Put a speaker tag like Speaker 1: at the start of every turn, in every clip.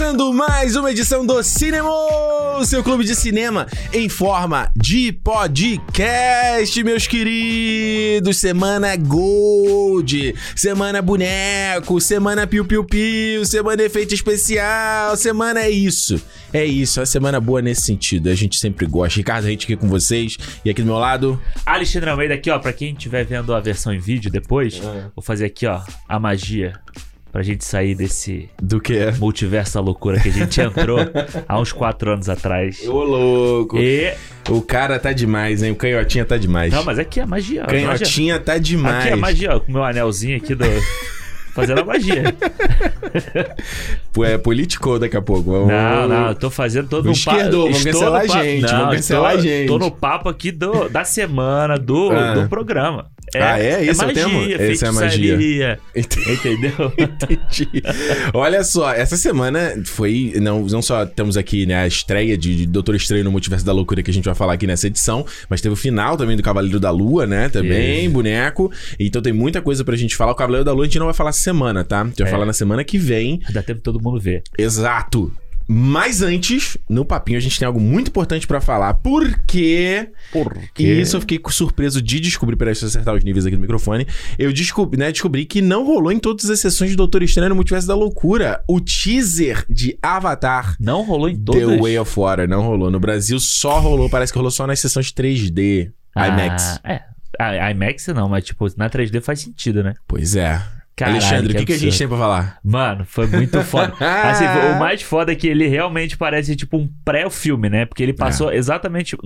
Speaker 1: Começando mais uma edição do Cinema, seu clube de cinema em forma de podcast, meus queridos. Semana Gold, semana boneco, semana piu piu piu, semana efeito especial, semana é isso. É isso, é uma semana boa nesse sentido. A gente sempre gosta. Ricardo, a gente aqui com vocês e aqui do meu lado.
Speaker 2: Alexandre Almeida aqui, ó, pra quem estiver vendo a versão em vídeo depois, vou fazer aqui, ó, a magia pra gente sair desse
Speaker 1: Do que é?
Speaker 2: multiverso da loucura que a gente entrou há uns quatro anos atrás.
Speaker 1: Ô, louco.
Speaker 2: E.
Speaker 1: O cara tá demais, hein? O canhotinha tá demais.
Speaker 2: Não, mas aqui é magia. a magia.
Speaker 1: Canhotinha tá demais.
Speaker 2: Aqui é magia, ó, com o meu anelzinho aqui do. Fazendo a magia.
Speaker 1: Pô, é político daqui a pouco.
Speaker 2: Não, não, eu tô fazendo todo
Speaker 1: O
Speaker 2: um papo.
Speaker 1: vamos cancelar a gente, vamos cancelar a gente.
Speaker 2: Tô no papo aqui do, da semana, do,
Speaker 1: Ah.
Speaker 2: do programa.
Speaker 1: Ah, é? Esse é o
Speaker 2: magia,
Speaker 1: tema? Esse é a magia. Entendi.
Speaker 2: Entendeu?
Speaker 1: Entendi. Olha só, essa semana foi. Não, não só temos aqui né, a estreia de Doutor Estranho no Multiverso da Loucura que a gente vai falar aqui nessa edição, mas teve o final também do Cavaleiro da Lua, né? Também, boneco. Então tem muita coisa pra gente falar. O Cavaleiro da Lua a gente não vai falar semana, tá? A gente vai
Speaker 2: É.
Speaker 1: falar na semana que vem.
Speaker 2: Dá tempo todo mundo ver.
Speaker 1: Exato. Mas antes, no papinho, a gente tem algo muito importante pra falar. Porque.
Speaker 2: Por
Speaker 1: E isso eu fiquei surpreso de descobrir, peraí, deixa eu acertar os níveis aqui do microfone. Eu descobri, né, descobri que não rolou em todas as sessões de Doutor Estranho no Multiverso da Loucura. O teaser de Avatar
Speaker 2: Não rolou em todas.
Speaker 1: The Way of Water não rolou. No Brasil só rolou, parece que rolou só nas sessões 3D. IMAX.
Speaker 2: Ah, é. A IMAX não, mas tipo, na 3D faz sentido, né?
Speaker 1: Pois é.
Speaker 2: Caralho,
Speaker 1: Alexandre, o que, que a gente tem pra falar?
Speaker 2: Mano, foi muito foda. assim, o mais foda é que ele realmente parece tipo um pré-filme, né? Porque ele passou exatamente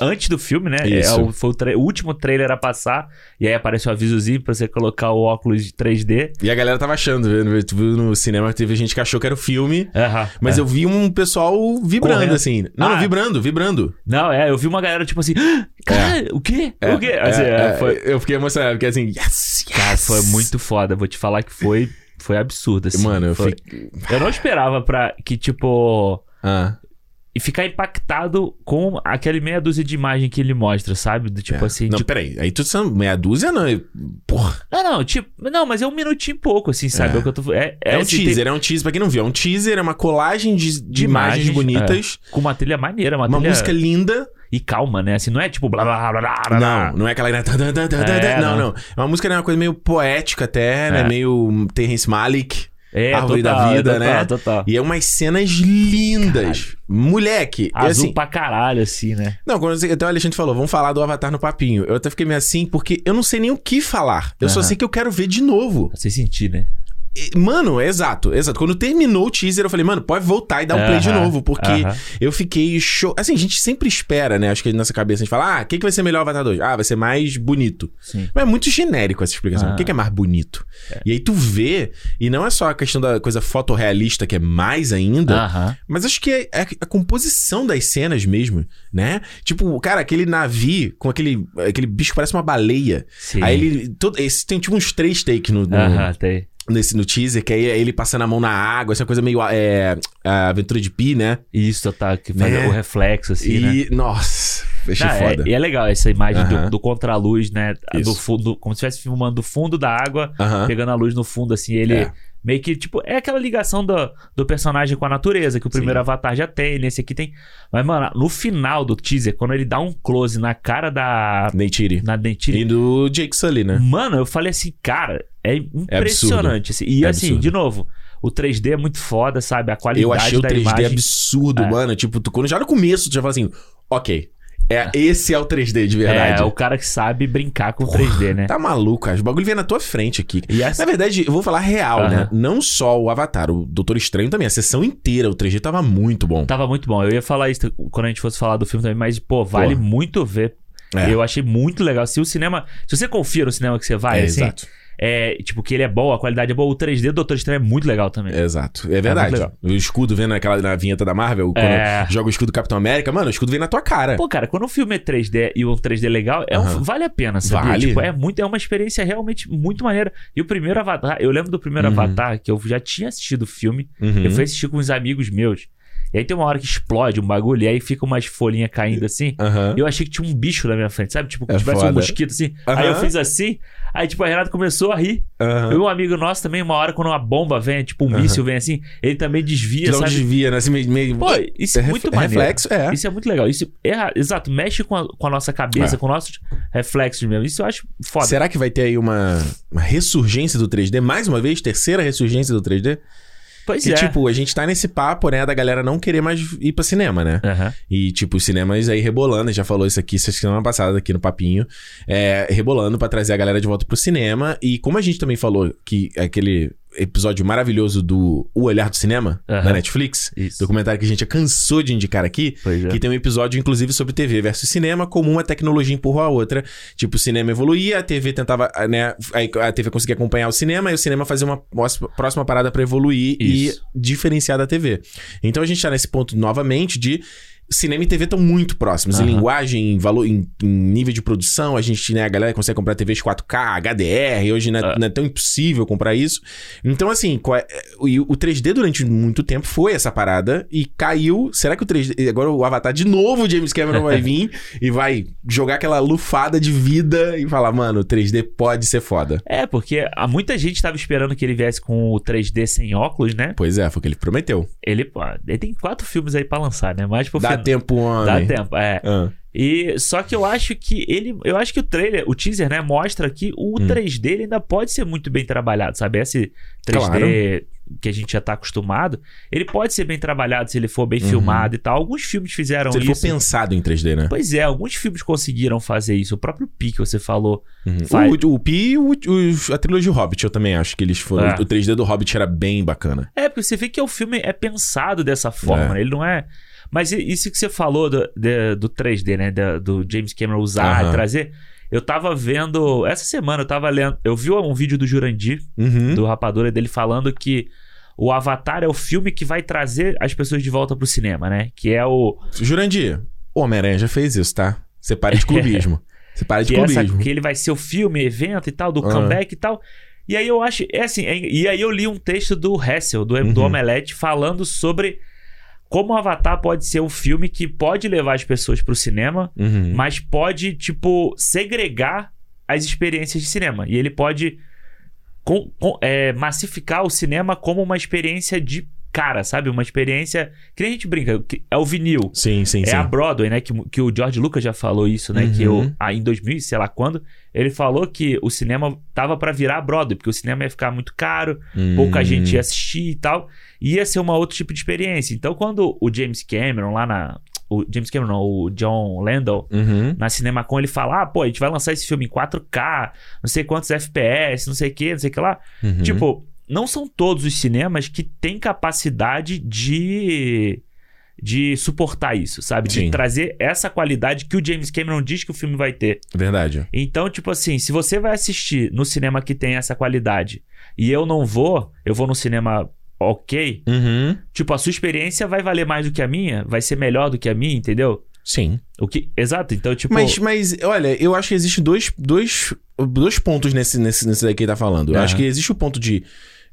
Speaker 2: antes do filme, né?
Speaker 1: Isso.
Speaker 2: É, o, foi o, tra- o último trailer a passar. E aí aparece o avisozinho pra você colocar o óculos de 3D.
Speaker 1: E a galera tava achando? Tu viu no cinema, teve gente que achou que era o filme.
Speaker 2: Aham,
Speaker 1: Mas
Speaker 2: é.
Speaker 1: eu vi um pessoal vibrando,
Speaker 2: Correndo.
Speaker 1: assim. Não,
Speaker 2: Ah.
Speaker 1: vibrando, vibrando.
Speaker 2: Não, é, eu vi uma galera tipo assim, "Ah, cara, o quê?
Speaker 1: É,
Speaker 2: o quê? Assim,
Speaker 1: é,
Speaker 2: é,
Speaker 1: é,
Speaker 2: foi,
Speaker 1: Eu fiquei emocionado, porque assim, yes, yes.
Speaker 2: Cara, foi muito foda. Vou te falar que foi, foi absurdo, assim.
Speaker 1: Mano, eu
Speaker 2: foi...
Speaker 1: fiquei.
Speaker 2: Eu não esperava pra que, tipo.
Speaker 1: Ah,
Speaker 2: E ficar impactado com aquele meia dúzia de imagem que ele mostra, sabe? Do tipo
Speaker 1: é.
Speaker 2: assim.
Speaker 1: Não,
Speaker 2: de-
Speaker 1: peraí. Aí tu são meia dúzia, não. Porra.
Speaker 2: Não, não, tipo. Não, mas é um minutinho e pouco, assim, sabe?
Speaker 1: É.
Speaker 2: É, o que eu tô É,
Speaker 1: É, um
Speaker 2: assim,
Speaker 1: teaser,
Speaker 2: tem-
Speaker 1: é um teaser, pra quem não viu. É um teaser, é uma colagem de, de,
Speaker 2: De
Speaker 1: imagens,
Speaker 2: imagens,
Speaker 1: bonitas.
Speaker 2: Com uma trilha maneira, uma,
Speaker 1: Uma
Speaker 2: trilha.
Speaker 1: música linda.
Speaker 2: E calma, né? Assim, não é tipo blá blá blá blá blá. blá.
Speaker 1: Não, não é aquela.
Speaker 2: É,
Speaker 1: não,
Speaker 2: não.
Speaker 1: É uma música, né, uma coisa meio poética até, né?
Speaker 2: É.
Speaker 1: Meio Terrence Malick.
Speaker 2: É,
Speaker 1: Árvore
Speaker 2: total,
Speaker 1: da vida,
Speaker 2: total,
Speaker 1: né?
Speaker 2: Total.
Speaker 1: E é umas cenas lindas. Moleque. e
Speaker 2: Azul
Speaker 1: assim,
Speaker 2: pra caralho, assim, né?
Speaker 1: Não, quando até o Alexandre falou, vamos falar do Avatar no papinho. Eu até fiquei meio assim, porque eu não sei nem o que falar. Eu só
Speaker 2: Aham.
Speaker 1: sei que eu quero ver de novo.
Speaker 2: Pra você sentir, né?
Speaker 1: Mano, é exato, exato. Quando terminou o teaser, eu falei, mano, pode voltar e dar um play de novo, porque
Speaker 2: aham.
Speaker 1: eu fiquei show. Assim, a gente sempre espera, né? Acho que nessa cabeça a gente fala, ah, o que, que vai ser melhor Avatar 2? Ah, vai ser mais bonito.
Speaker 2: Sim.
Speaker 1: Mas é muito genérico essa explicação.
Speaker 2: Ah.
Speaker 1: O que, que é mais bonito? E aí tu vê, e não é só a questão da coisa fotorrealista, que é mais ainda, mas acho que é, é a composição das cenas mesmo, né? Tipo, cara, aquele navio com aquele, aquele bicho que parece uma baleia.
Speaker 2: Sim.
Speaker 1: Aí ele. Todo, esse, tem tipo uns três takes no, no,
Speaker 2: Aham, tem.
Speaker 1: Nesse, no teaser, que aí é ele passando a mão na água, essa coisa meio. É, a aventura de Pi, né?
Speaker 2: Isso, tá, que faz
Speaker 1: Né?
Speaker 2: o reflexo, assim, né?
Speaker 1: e. Nossa, achei
Speaker 2: é-
Speaker 1: foda.
Speaker 2: e é legal essa imagem
Speaker 1: Aham.
Speaker 2: do, do contraluz, né? Do
Speaker 1: Isso.
Speaker 2: fundo, como se estivesse filmando do fundo da água,
Speaker 1: Aham.
Speaker 2: pegando a luz no fundo, assim, ele.
Speaker 1: É.
Speaker 2: Meio que, tipo, é aquela ligação do, do personagem com a natureza, que o primeiro Avatar já tem, nesse aqui tem. Mas, mano, no final do teaser, quando ele dá um close na cara da.
Speaker 1: Neytiri.
Speaker 2: Na Neytiri,
Speaker 1: E do Jake Sully, né?
Speaker 2: Mano, eu falei assim, cara, é impressionante. assim. E
Speaker 1: É
Speaker 2: assim,
Speaker 1: absurdo.
Speaker 2: de novo, o 3D é muito foda, sabe? A qualidade
Speaker 1: Eu achei o
Speaker 2: da
Speaker 1: 3D
Speaker 2: imagem.
Speaker 1: absurdo,
Speaker 2: É.
Speaker 1: mano. Tipo, tu, quando já no começo tu já fala assim, ok. É, esse é o 3D de verdade.
Speaker 2: É, o cara que sabe brincar com o 3D, né?
Speaker 1: Tá maluco, cara. O bagulho vem na tua frente aqui.
Speaker 2: Essa-
Speaker 1: Na verdade, eu vou falar real,
Speaker 2: Aham.
Speaker 1: né? Não só o Avatar, o Doutor Estranho também. A sessão inteira, o 3D tava muito bom.
Speaker 2: Tava muito bom. Eu ia falar isso quando a gente fosse falar do filme também, mas, pô, vale
Speaker 1: Pô.
Speaker 2: muito ver.
Speaker 1: É.
Speaker 2: Eu achei muito legal. Se o cinema. Se você confia no cinema que você vai,
Speaker 1: é,
Speaker 2: assim,
Speaker 1: exato.
Speaker 2: É, tipo, que ele é bom, a qualidade é boa, o 3D do Doutor Estranho é muito legal também.
Speaker 1: Exato. É verdade.
Speaker 2: muito legal.
Speaker 1: o escudo vendo aquela na vinheta da Marvel, quando
Speaker 2: É.
Speaker 1: joga o escudo do Capitão América, mano, o escudo vem na tua cara.
Speaker 2: Pô, cara, quando o filme é 3D e um 3D legal, é um-
Speaker 1: Aham.
Speaker 2: vale a pena, sabia?
Speaker 1: Vale.
Speaker 2: Tipo, é, muito, é uma experiência realmente muito maneira. E o primeiro Avatar, eu lembro do primeiro
Speaker 1: Uhum.
Speaker 2: Avatar, que eu já tinha assistido o filme,
Speaker 1: Uhum.
Speaker 2: eu fui assistir com uns amigos meus. E aí tem uma hora que explode um bagulho, e aí fica umas folhinhas caindo assim.
Speaker 1: Aham.
Speaker 2: Eu achei que tinha um bicho na minha frente, sabe? Tipo, que
Speaker 1: É
Speaker 2: tivesse um
Speaker 1: foda.
Speaker 2: mosquito assim. Aí eu fiz assim, aí tipo, a Renata começou a rir.
Speaker 1: Aham.
Speaker 2: E um amigo nosso também, uma hora, quando uma bomba vem, tipo um míssil vem assim, ele também desvia,
Speaker 1: Não
Speaker 2: sabe?
Speaker 1: desvia, né? Assim, meio, meio...
Speaker 2: Pô, isso é,
Speaker 1: ref-
Speaker 2: muito maneiro.
Speaker 1: reflexo, é.
Speaker 2: Isso é muito legal. Isso é, exato, mexe com a, com a nossa cabeça,
Speaker 1: É.
Speaker 2: com nossos reflexos mesmo. Isso eu acho foda.
Speaker 1: Será que vai ter aí uma, uma ressurgência do 3D? Mais uma vez, terceira ressurgência do 3D?
Speaker 2: Pois
Speaker 1: Que,
Speaker 2: é.
Speaker 1: tipo, a gente tá nesse papo, né, da galera não querer mais ir pra cinema, né?
Speaker 2: Aham.
Speaker 1: E, tipo, os cinemas aí rebolando, a gente já falou isso aqui essa semana passada aqui no Papinho, é, rebolando pra trazer a galera de volta pro cinema. E como a gente também falou que aquele episódio maravilhoso do O Olhar do Cinema,
Speaker 2: Aham.
Speaker 1: na Netflix,
Speaker 2: Isso.
Speaker 1: documentário que a gente já cansou de indicar aqui,
Speaker 2: é.
Speaker 1: que tem um episódio, inclusive, sobre TV versus cinema, como uma tecnologia empurrou a outra. Tipo, o cinema evoluía, a TV tentava, né? A TV conseguia acompanhar o cinema e o cinema fazia uma próxima- parada pra evoluir
Speaker 2: Isso.
Speaker 1: e diferenciar da TV. Então a gente tá nesse ponto novamente de. Cinema e TV estão muito próximos. Em
Speaker 2: Aham.
Speaker 1: linguagem, em valor, em, em nível de produção, a gente, né, a galera consegue comprar TVs 4K, HDR, hoje não é,
Speaker 2: Ah.
Speaker 1: não é tão impossível comprar isso. Então, assim, é- o, o 3D durante muito tempo foi essa parada e caiu. Será que o 3D. Agora o Avatar de novo, o James Cameron vai vir e vai jogar aquela lufada de vida e falar, mano, o 3D pode ser foda.
Speaker 2: É, porque há muita gente tava esperando que ele viesse com o 3D sem óculos, né?
Speaker 1: Pois é, foi o que ele prometeu.
Speaker 2: Ele, ele tem quatro filmes aí pra lançar, né? Mas pro
Speaker 1: Dá tempo, homem.
Speaker 2: Dá tempo, é.
Speaker 1: Ah,
Speaker 2: E só que eu acho que ele, eu acho que o trailer, o teaser, né, mostra que o
Speaker 1: Hum.
Speaker 2: 3D ele ainda pode ser muito bem trabalhado, sabe? Esse 3D que a gente já tá acostumado, ele pode ser bem trabalhado se ele for bem
Speaker 1: Uhum.
Speaker 2: filmado e tal. Alguns filmes fizeram
Speaker 1: se ele for
Speaker 2: isso.
Speaker 1: pensado em 3D, né?
Speaker 2: Pois é, alguns filmes conseguiram fazer isso. O próprio Pi que você falou.
Speaker 1: Uhum.
Speaker 2: Faz-
Speaker 1: O, o Pi e a trilogia Hobbit, eu também acho que eles foram.
Speaker 2: É.
Speaker 1: O 3D do Hobbit era bem bacana.
Speaker 2: É, porque você vê que o filme é pensado dessa forma,
Speaker 1: É.
Speaker 2: né? Ele não é. Mas isso que você falou do, de- do 3D, né? Da- do James Cameron usar
Speaker 1: Aham.
Speaker 2: e trazer. Eu tava vendo. Essa semana eu tava lendo. Eu vi um vídeo do Jurandir,
Speaker 1: Uhum.
Speaker 2: do Rapadura, dele falando que o Avatar é o filme que vai trazer as pessoas de volta pro cinema, né? Que é o.
Speaker 1: Jurandir, o Homem-Aranha já fez isso, tá? Você para de clubismo. Você para de
Speaker 2: Que, é essa,
Speaker 1: clubismo.
Speaker 2: que ele vai ser o filme, evento e tal, do
Speaker 1: Ah.
Speaker 2: comeback e tal. E aí eu acho. É assim, é- e aí eu li um texto do Hessel, do, do
Speaker 1: Uhum.
Speaker 2: Omelete, falando sobre como o Avatar pode ser um filme que pode levar as pessoas pro cinema,
Speaker 1: Uhum.
Speaker 2: mas pode, tipo, segregar as experiências de cinema. E ele pode com- com- é, massificar o cinema como uma experiência de cara, sabe? Uma experiência. Que nem a gente brinca, é o vinil.
Speaker 1: Sim, sim,
Speaker 2: É
Speaker 1: sim.
Speaker 2: a Broadway, né? Que, que o George Lucas já falou isso, né? Que
Speaker 1: Uhum.
Speaker 2: eu, ah, em 2000, sei lá quando, ele falou que o cinema tava pra virar a Broadway, porque o cinema ia ficar muito caro, pouca
Speaker 1: Hum.
Speaker 2: gente ia assistir e tal. Ia ser uma outro tipo de experiência. Então, quando o James Cameron lá na. O James Cameron, não, o John Landau,
Speaker 1: Uhum.
Speaker 2: na Cinemacon, ele fala: ah, pô, a gente vai lançar esse filme em 4K, não sei quantos FPS, não sei o que, não sei o que lá.
Speaker 1: Uhum.
Speaker 2: Tipo, não são todos os cinemas que têm capacidade de de suportar isso, sabe? De
Speaker 1: Sim.
Speaker 2: trazer essa qualidade que o James Cameron diz que o filme vai ter.
Speaker 1: Verdade.
Speaker 2: Então, tipo assim, se você vai assistir no cinema que tem essa qualidade e eu não vou, eu vou no cinema ok,
Speaker 1: Uhum.
Speaker 2: tipo, a sua experiência vai valer mais do que a minha, vai ser melhor do que a minha, entendeu?
Speaker 1: Sim.
Speaker 2: O que, exato, então, tipo,
Speaker 1: Mas, mas, olha, eu acho que existe dois, dois, dois pontos nesse, nesse, nesse daqui que ele tá falando. Eu
Speaker 2: Aham.
Speaker 1: acho que existe o ponto de.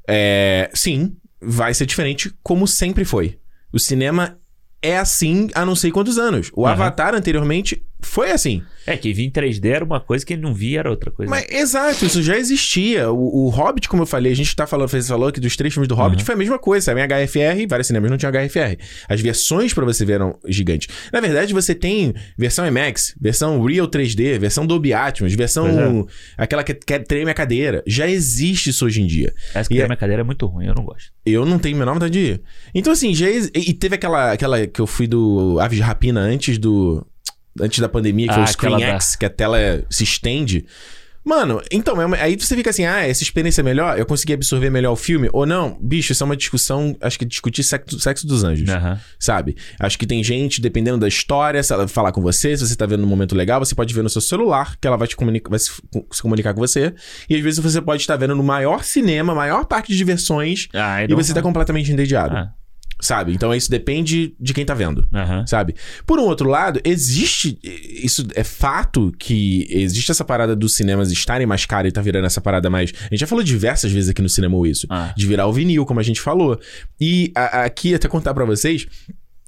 Speaker 1: É, sim, vai ser diferente como sempre foi. O cinema é assim há não sei quantos anos. O
Speaker 2: Aham.
Speaker 1: Avatar anteriormente foi assim.
Speaker 2: é que vir em 3D era uma coisa que ele não via, era outra coisa.
Speaker 1: Mas, exato, isso já existia. O, o Hobbit, como eu falei, a gente tá falando, você falou que dos três filmes do Hobbit
Speaker 2: Uhum.
Speaker 1: foi a mesma coisa, sabe? Em HFR, vários cinemas não tinham HFR. As versões pra você ver eram gigantes. Na verdade, você tem versão IMAX, versão Real 3D, versão Dolby Atmos, versão
Speaker 2: Pois
Speaker 1: aquela que, que treme a cadeira. Já existe isso hoje em dia.
Speaker 2: Essa que
Speaker 1: é-
Speaker 2: a minha cadeira é muito ruim, eu não gosto.
Speaker 1: Eu não tenho a menor vontade de ir. Então, assim, já e teve aquela, aquela que eu fui do Aves de Rapina antes do. Antes da pandemia, que foi
Speaker 2: Ah,
Speaker 1: o Screen
Speaker 2: aquela da-
Speaker 1: X, que a tela se estende. Mano, então, é aí você fica assim, ah, essa experiência é melhor? Eu consegui absorver melhor o filme? Ou não? Bicho, isso é uma discussão, acho que discutir sexo, sexo dos anjos,
Speaker 2: Aham.
Speaker 1: sabe? Acho que tem gente, dependendo da história, se ela falar com você, se você tá vendo num momento legal, você pode ver no seu celular, que ela vai te comunicar, vai se, se comunicar com você. E às vezes você pode estar vendo no maior cinema, maior parque de diversões,
Speaker 2: Ah,
Speaker 1: e você tá completamente entediado.
Speaker 2: Ah,
Speaker 1: Sabe? Então isso depende de quem tá vendo.
Speaker 2: aham.
Speaker 1: Sabe? Por um outro lado, existe. Isso é fato que existe essa parada dos cinemas estarem mais caros e tá virando essa parada mais. A gente já falou diversas vezes aqui no cinema isso.
Speaker 2: Ah.
Speaker 1: De virar o vinil, como a gente falou. E a- aqui, até contar pra vocês.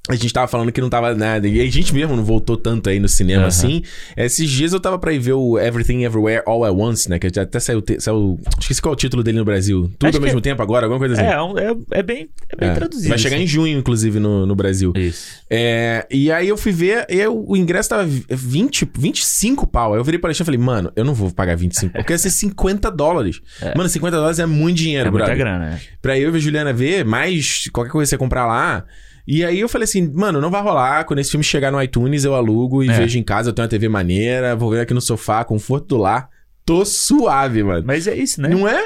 Speaker 1: A gente tava falando que não tava nada. E a gente mesmo não voltou tanto aí no cinema
Speaker 2: Aham.
Speaker 1: assim. Esses dias eu tava pra ir ver o Everything Everywhere All at Once, né? Que até saiu. te- saiu esqueci qual é o título dele no Brasil. Tudo
Speaker 2: Acho
Speaker 1: ao mesmo tempo agora, alguma coisa assim.
Speaker 2: É, é um- é, é bem, é bem
Speaker 1: É.
Speaker 2: traduzido.
Speaker 1: Vai chegar
Speaker 2: assim.
Speaker 1: em junho, inclusive, no, no Brasil.
Speaker 2: Isso.
Speaker 1: É, e aí eu fui ver, e o ingresso tava 20, 25 pau. Aí eu virei pra Alexandre e falei, mano, eu não vou pagar 25, porque ia ser 50 dólares. Mano, 50 dólares é muito dinheiro,
Speaker 2: É muita
Speaker 1: brother.
Speaker 2: grana, né?
Speaker 1: Pra eu e a Juliana ver, mais qualquer coisa que você comprar lá. E aí eu falei assim, mano, não vai rolar. Quando esse filme chegar no iTunes, eu alugo e
Speaker 2: É.
Speaker 1: vejo em casa. Eu tenho uma TV maneira, vou ver aqui no sofá, conforto do lar. Tô suave, mano.
Speaker 2: Mas é isso, né?
Speaker 1: Não é?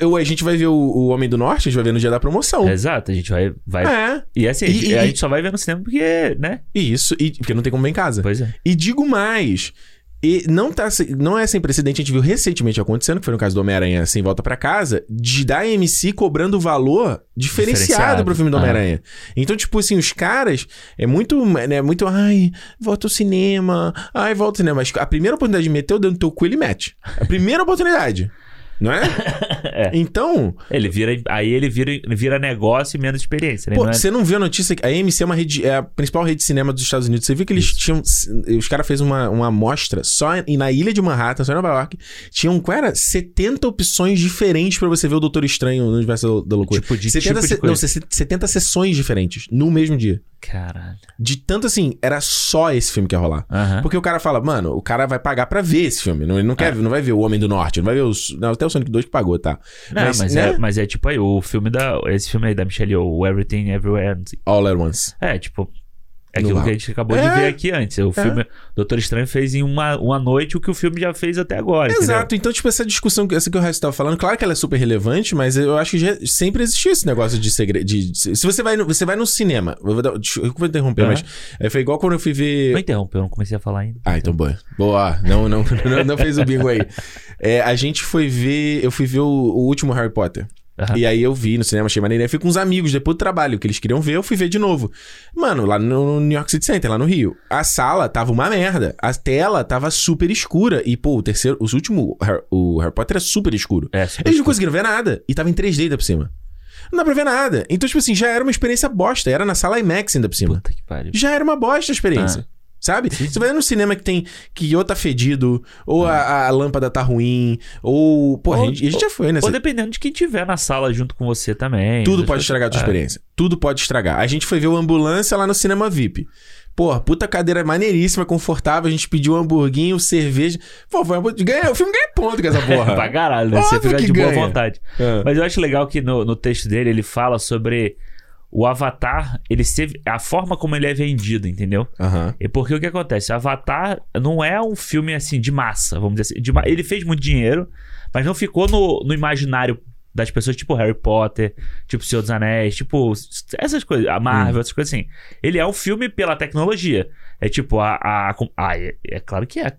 Speaker 1: Eu- a gente vai ver o, o Homem do Norte, a gente vai ver no dia da promoção.
Speaker 2: Exato, a gente vai. vai...
Speaker 1: É.
Speaker 2: E assim,
Speaker 1: E- e-
Speaker 2: a gente só vai ver no cinema porque, né?
Speaker 1: E isso, e, porque não tem como ver em casa.
Speaker 2: Pois é.
Speaker 1: E digo mais. E não, tá, não é sem precedente, a gente viu recentemente acontecendo, que foi no caso do Homem-Aranha Sem Volta pra Casa, de da AMC cobrando valor diferenciado,
Speaker 2: Diferenciado.
Speaker 1: pro filme do
Speaker 2: Ah.
Speaker 1: Homem-Aranha. Então, tipo assim, os caras, é muito, né, muito, ai, volta ao cinema, ai, volta ao cinema. Mas a primeira oportunidade de meter o dedo no teu cu, ele mete. A primeira oportunidade. Não é?
Speaker 2: É.
Speaker 1: Então,
Speaker 2: Ele vira. Aí ele vira, vira negócio e menos experiência, né?
Speaker 1: Pô,
Speaker 2: Não é-
Speaker 1: você não viu a notícia que a AMC é uma rede, é a principal rede de cinema dos Estados Unidos. Você viu que eles tinham. Os caras fez uma, uma amostra só na ilha de Manhattan, só em Nova York. Tinham, qual era? 70 opções diferentes pra você ver o Doutor Estranho no universo da loucura.
Speaker 2: Tipo de-
Speaker 1: 70,
Speaker 2: tipo de
Speaker 1: se- não, 70 sessões diferentes no mesmo dia.
Speaker 2: Caralho.
Speaker 1: De tanto assim, era só esse filme que ia rolar. Porque o cara fala, mano, o cara vai pagar pra ver esse filme. Não, ele não, quer, não vai ver o Homem do Norte, não vai ver os. Não, até o Sonic 2 que pagou, tá?
Speaker 2: Não, mas,
Speaker 1: né?
Speaker 2: é, mas é tipo aí, o filme da. Esse filme aí da Michelle Yeoh, o Everything Everywhere.
Speaker 1: All at Once.
Speaker 2: É, tipo. É aquilo que a gente acabou
Speaker 1: É.
Speaker 2: de ver aqui antes. O filme Doutor Estranho fez em uma, uma noite o que o filme já fez até agora.
Speaker 1: Exato, então, tipo, essa discussão, essa que o Raíssa tava falando, claro que ela é super relevante, mas eu acho que já sempre existiu esse negócio de segredo. Se você vai no, você vai no cinema, eu vou, dar, eu vou interromper,
Speaker 2: Aham.
Speaker 1: mas é, foi igual quando eu fui ver.
Speaker 2: Não interrompeu, eu não comecei a falar ainda.
Speaker 1: Ah, então boa. Boa. Não, não, não, não fez o bingo aí. É, a gente foi ver. Eu fui ver o, o último Harry Potter.
Speaker 2: Aham.
Speaker 1: E aí eu vi no cinema, achei maneiro. Aí fui com uns amigos depois do trabalho, que eles queriam ver, eu fui ver de novo. Mano, lá no New York City Center, lá no Rio. A sala tava uma merda. A tela tava super escura. E, pô, o terceiro, os últimos. O Harry Potter é super escuro.
Speaker 2: É, super
Speaker 1: Eles não
Speaker 2: escuro.
Speaker 1: conseguiram ver nada. E tava em 3D ainda por cima. Não dá pra ver nada. Então, tipo assim, já era uma experiência bosta. Era na sala IMAX ainda por cima.
Speaker 2: Puta que pariu.
Speaker 1: Já era uma bosta a experiência.
Speaker 2: Ah.
Speaker 1: Sabe? Você vai no cinema que tem que ou tá fedido, ou a, a lâmpada tá ruim, ou. Pô, a.
Speaker 2: Ou-
Speaker 1: gente, a gente já foi, né?
Speaker 2: Ou dependendo de quem tiver na sala junto com você também.
Speaker 1: Tudo
Speaker 2: Essas
Speaker 1: pode estragar a tua
Speaker 2: coisas.
Speaker 1: experiência. Tudo pode estragar. A gente foi ver o ambulância lá no cinema VIP. Pô, puta cadeira maneiríssima, confortável. A gente pediu um hamburguinho, cerveja. Pô, foi uma... ganha, o filme ganha ponto com essa
Speaker 2: É.
Speaker 1: porra.
Speaker 2: pra caralho, né? Você fica de boa
Speaker 1: ganha.
Speaker 2: vontade.
Speaker 1: É.
Speaker 2: Mas eu acho legal que no, no texto dele ele fala sobre o Avatar, ele ser, a forma como ele é vendido, entendeu?
Speaker 1: Aham.
Speaker 2: E porque o que acontece? Avatar não é um filme assim de massa, vamos dizer assim. de ele fez muito dinheiro, mas não ficou no, no imaginário das pessoas, tipo Harry Potter, tipo Senhor dos Anéis, tipo essas coisas, a Marvel, essas coisas assim. Ele é um filme pela tecnologia. É tipo a. a, a- ah, é, é claro que é.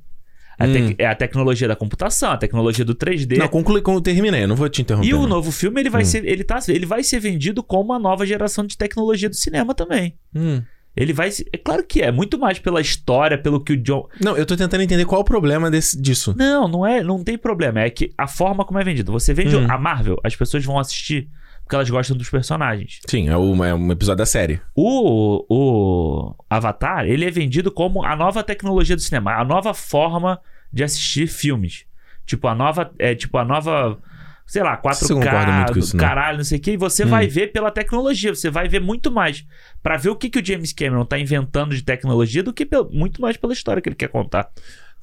Speaker 2: A tec-
Speaker 1: Hum.
Speaker 2: é a tecnologia da computação, a tecnologia do 3D.
Speaker 1: Não, conclui como terminei, eu não vou te interromper.
Speaker 2: E o novo filme, ele vai,
Speaker 1: Hum.
Speaker 2: ser, ele, tá, ele vai ser vendido como uma nova geração de tecnologia do cinema também.
Speaker 1: Hum.
Speaker 2: Ele vai. É claro que é, muito mais pela história, pelo que o John.
Speaker 1: Não, eu tô tentando entender qual o problema desse, disso.
Speaker 2: Não, não é, não tem problema. É que a forma como é vendido. Você vende
Speaker 1: Hum.
Speaker 2: a Marvel, as pessoas vão assistir porque elas gostam dos personagens.
Speaker 1: Sim, é, o- é um episódio da série.
Speaker 2: O, o Avatar, ele é vendido como a nova tecnologia do cinema, a nova forma de assistir filmes. Tipo, a nova. É, tipo, a nova. Sei lá, 4K,
Speaker 1: Você concorda muito com
Speaker 2: do
Speaker 1: isso, não?
Speaker 2: caralho, não sei o que. E você
Speaker 1: Hum.
Speaker 2: vai ver pela tecnologia. Você vai ver muito mais pra ver o que, que o James Cameron tá inventando de tecnologia do que pel- muito mais pela história que ele quer contar.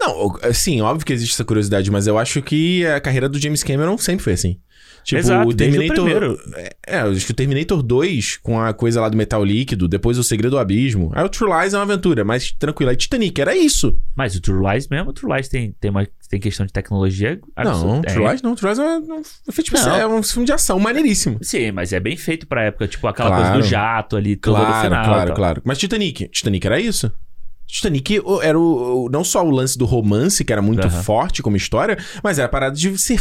Speaker 1: Não, o- sim, óbvio que existe essa curiosidade, mas eu acho que a carreira do James Cameron sempre foi assim. Tipo,
Speaker 2: Exato,
Speaker 1: o
Speaker 2: o
Speaker 1: Terminator.
Speaker 2: primeiro.
Speaker 1: É, eu acho que o Terminator 2, com a coisa lá do metal líquido, depois o Segredo do Abismo. Aí o True Lies é uma aventura, mas tranquila. Aí Titanic, era isso.
Speaker 2: Mas o True Lies mesmo, o True Lies tem, tem, uma, tem questão de tecnologia.
Speaker 1: Não,
Speaker 2: absurda.
Speaker 1: True
Speaker 2: É.
Speaker 1: Lies não. True Lies é, um, é, tipo,
Speaker 2: Não.
Speaker 1: é um filme de ação maneiríssimo.
Speaker 2: Sim, mas é bem feito pra época. Tipo, aquela
Speaker 1: Claro.
Speaker 2: coisa do jato ali, todo
Speaker 1: Claro,
Speaker 2: final.
Speaker 1: claro, claro. Mas Titanic, Titanic era isso? Titanic o- era o, o- não só o lance do romance, que era muito
Speaker 2: Aham.
Speaker 1: forte como história, mas era a parada de ser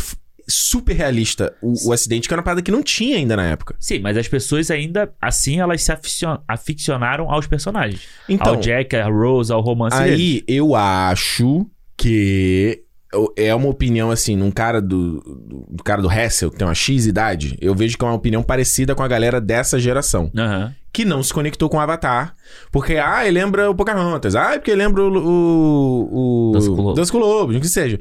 Speaker 1: super realista. O, o acidente, que era uma parada que não tinha ainda na época.
Speaker 2: Sim, mas as pessoas ainda, assim, elas se aficion- aficionaram aos personagens.
Speaker 1: Então,
Speaker 2: ao Jack, a Rose, ao romance deles.
Speaker 1: aí eu acho que é uma opinião, assim, num cara do, do cara do Hessel, que tem uma X idade, eu vejo que é uma opinião parecida com a galera dessa geração.
Speaker 2: Aham.
Speaker 1: Que não se conectou com o Avatar. Porque, ah, ele lembra o Pocahontas. Ah, porque lembra o... o, o
Speaker 2: Dança com Lobos.
Speaker 1: Dança com Lobos, o que seja.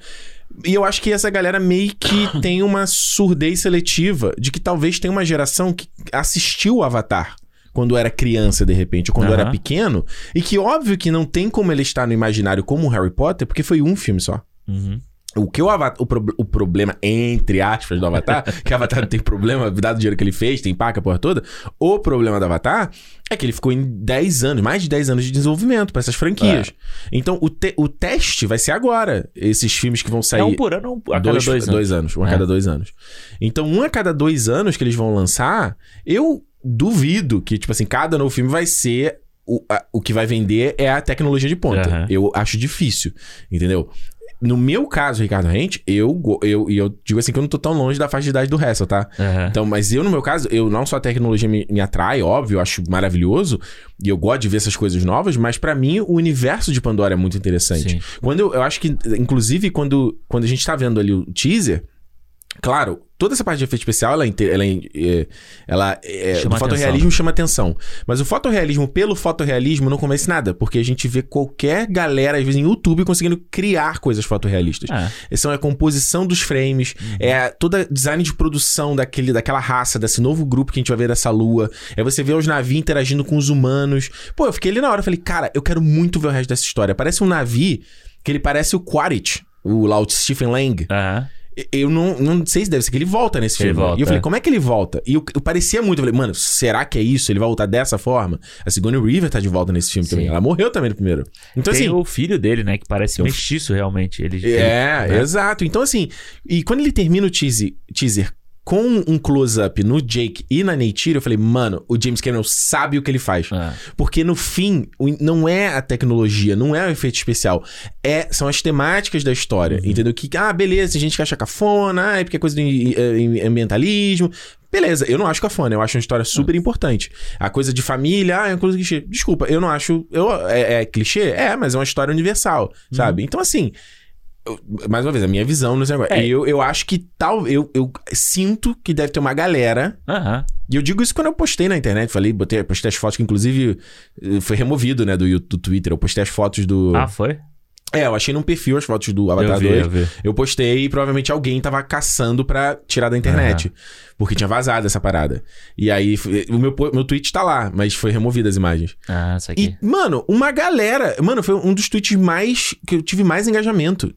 Speaker 1: E eu acho que essa galera meio que tem uma surdez seletiva de que talvez tenha uma geração que assistiu o Avatar quando era criança, de repente, ou quando
Speaker 2: Aham.
Speaker 1: era pequeno, e que óbvio que não tem como ele estar no imaginário como o Harry Potter, porque foi um filme só.
Speaker 2: Uhum.
Speaker 1: O que o, Avatar, o, pro- o problema, entre aspas, do Avatar, que o Avatar não tem problema, dado o dinheiro que ele fez, tem paca a porra toda. O problema do Avatar é que ele ficou em 10 anos, mais de 10 anos de desenvolvimento pra essas franquias.
Speaker 2: É.
Speaker 1: Então, o, te- o teste vai ser agora. Esses filmes que vão sair.
Speaker 2: É um por ano um a cada
Speaker 1: dois,
Speaker 2: dois anos?
Speaker 1: um a
Speaker 2: É.
Speaker 1: cada dois anos. Então, um a cada dois anos que eles vão lançar, eu duvido que, tipo assim, cada novo filme vai ser. O, a- o que vai vender é a tecnologia de ponta.
Speaker 2: Aham.
Speaker 1: Eu acho difícil, entendeu? No meu caso, Ricardo Rente, eu, eu, e eu digo assim que eu não tô tão longe da faixa de idade do resto, tá?
Speaker 2: Aham.
Speaker 1: Então, mas eu, no meu caso, eu não só a tecnologia me, me atrai, óbvio, eu acho maravilhoso, e eu gosto de ver essas coisas novas, mas pra mim o universo de Pandora é muito interessante.
Speaker 2: Sim.
Speaker 1: Quando eu, eu acho que, inclusive, quando, quando a gente tá vendo ali o teaser, claro, toda essa parte de efeito especial, ela, é inte- ela, é- é- ela é,
Speaker 2: Chama
Speaker 1: do fotorrealismo chama atenção. Mas o fotorrealismo pelo fotorrealismo não convence nada, porque a gente vê qualquer galera, às vezes, em YouTube conseguindo criar coisas fotorrealistas.
Speaker 2: É.
Speaker 1: São a composição dos frames, é toda design de produção daquele, daquela raça, desse novo grupo que a gente vai ver dessa lua. É você ver os navios interagindo com os humanos. Pô, eu fiquei ali na hora, falei, cara, eu quero muito ver o resto dessa história. Parece um navio que ele parece o Quaritch, o o Stephen Lang.
Speaker 2: Aham.
Speaker 1: Eu não, não sei se deve ser que ele volta nesse
Speaker 2: Ele
Speaker 1: filme.
Speaker 2: volta,
Speaker 1: e eu falei,
Speaker 2: é.
Speaker 1: como é que ele volta? E eu, eu parecia muito, eu falei, mano, será que é isso? Ele vai voltar dessa forma? A Sigourney Weaver tá de volta nesse filme
Speaker 2: Sim.
Speaker 1: também. Ela morreu também no primeiro. Então,
Speaker 2: Tem
Speaker 1: assim.
Speaker 2: o filho dele, né? Que parece
Speaker 1: o-
Speaker 2: mestiço, realmente. Ele,
Speaker 1: É,
Speaker 2: ele- né?
Speaker 1: exato. Então, assim, e quando ele termina o teaser, teaser com um close-up no Jake e na Neytiri, eu falei, mano, o James Cameron sabe o que ele faz.
Speaker 2: Ah,
Speaker 1: Porque no fim, não é a tecnologia, não é o efeito especial. É, são as temáticas da história.
Speaker 2: Uhum.
Speaker 1: Entendeu? Que, ah, beleza, tem gente que acha cafona, ah, é porque é coisa de ambientalismo. Beleza, eu não acho cafona, eu acho uma história super importante. A coisa de família, ah, é uma coisa clichê. Desculpa, eu não acho. Eu, é, é clichê? É, mas é uma história universal,
Speaker 2: Uhum.
Speaker 1: sabe? Então, assim. Mais uma vez, a minha visão nesse negócio.
Speaker 2: É.
Speaker 1: Eu, eu acho que tal. Eu, eu sinto que deve ter uma galera
Speaker 2: Aham.
Speaker 1: e eu digo isso quando eu postei na internet, falei, botei, postei as fotos que inclusive eh, foi removido, né, do, do Twitter. Eu postei as fotos do.
Speaker 2: Ah, foi?
Speaker 1: É, eu achei num perfil as fotos do Avatar
Speaker 2: eu vi,
Speaker 1: 2.
Speaker 2: eu vi.
Speaker 1: Eu postei e provavelmente alguém tava caçando pra tirar da internet. Porque tinha vazado essa parada. E aí, o meu, meu tweet tá lá, mas foi removido as imagens.
Speaker 2: Ah, isso aqui.
Speaker 1: E, mano, uma galera. Mano, foi um dos tweets mais. que eu tive mais engajamento.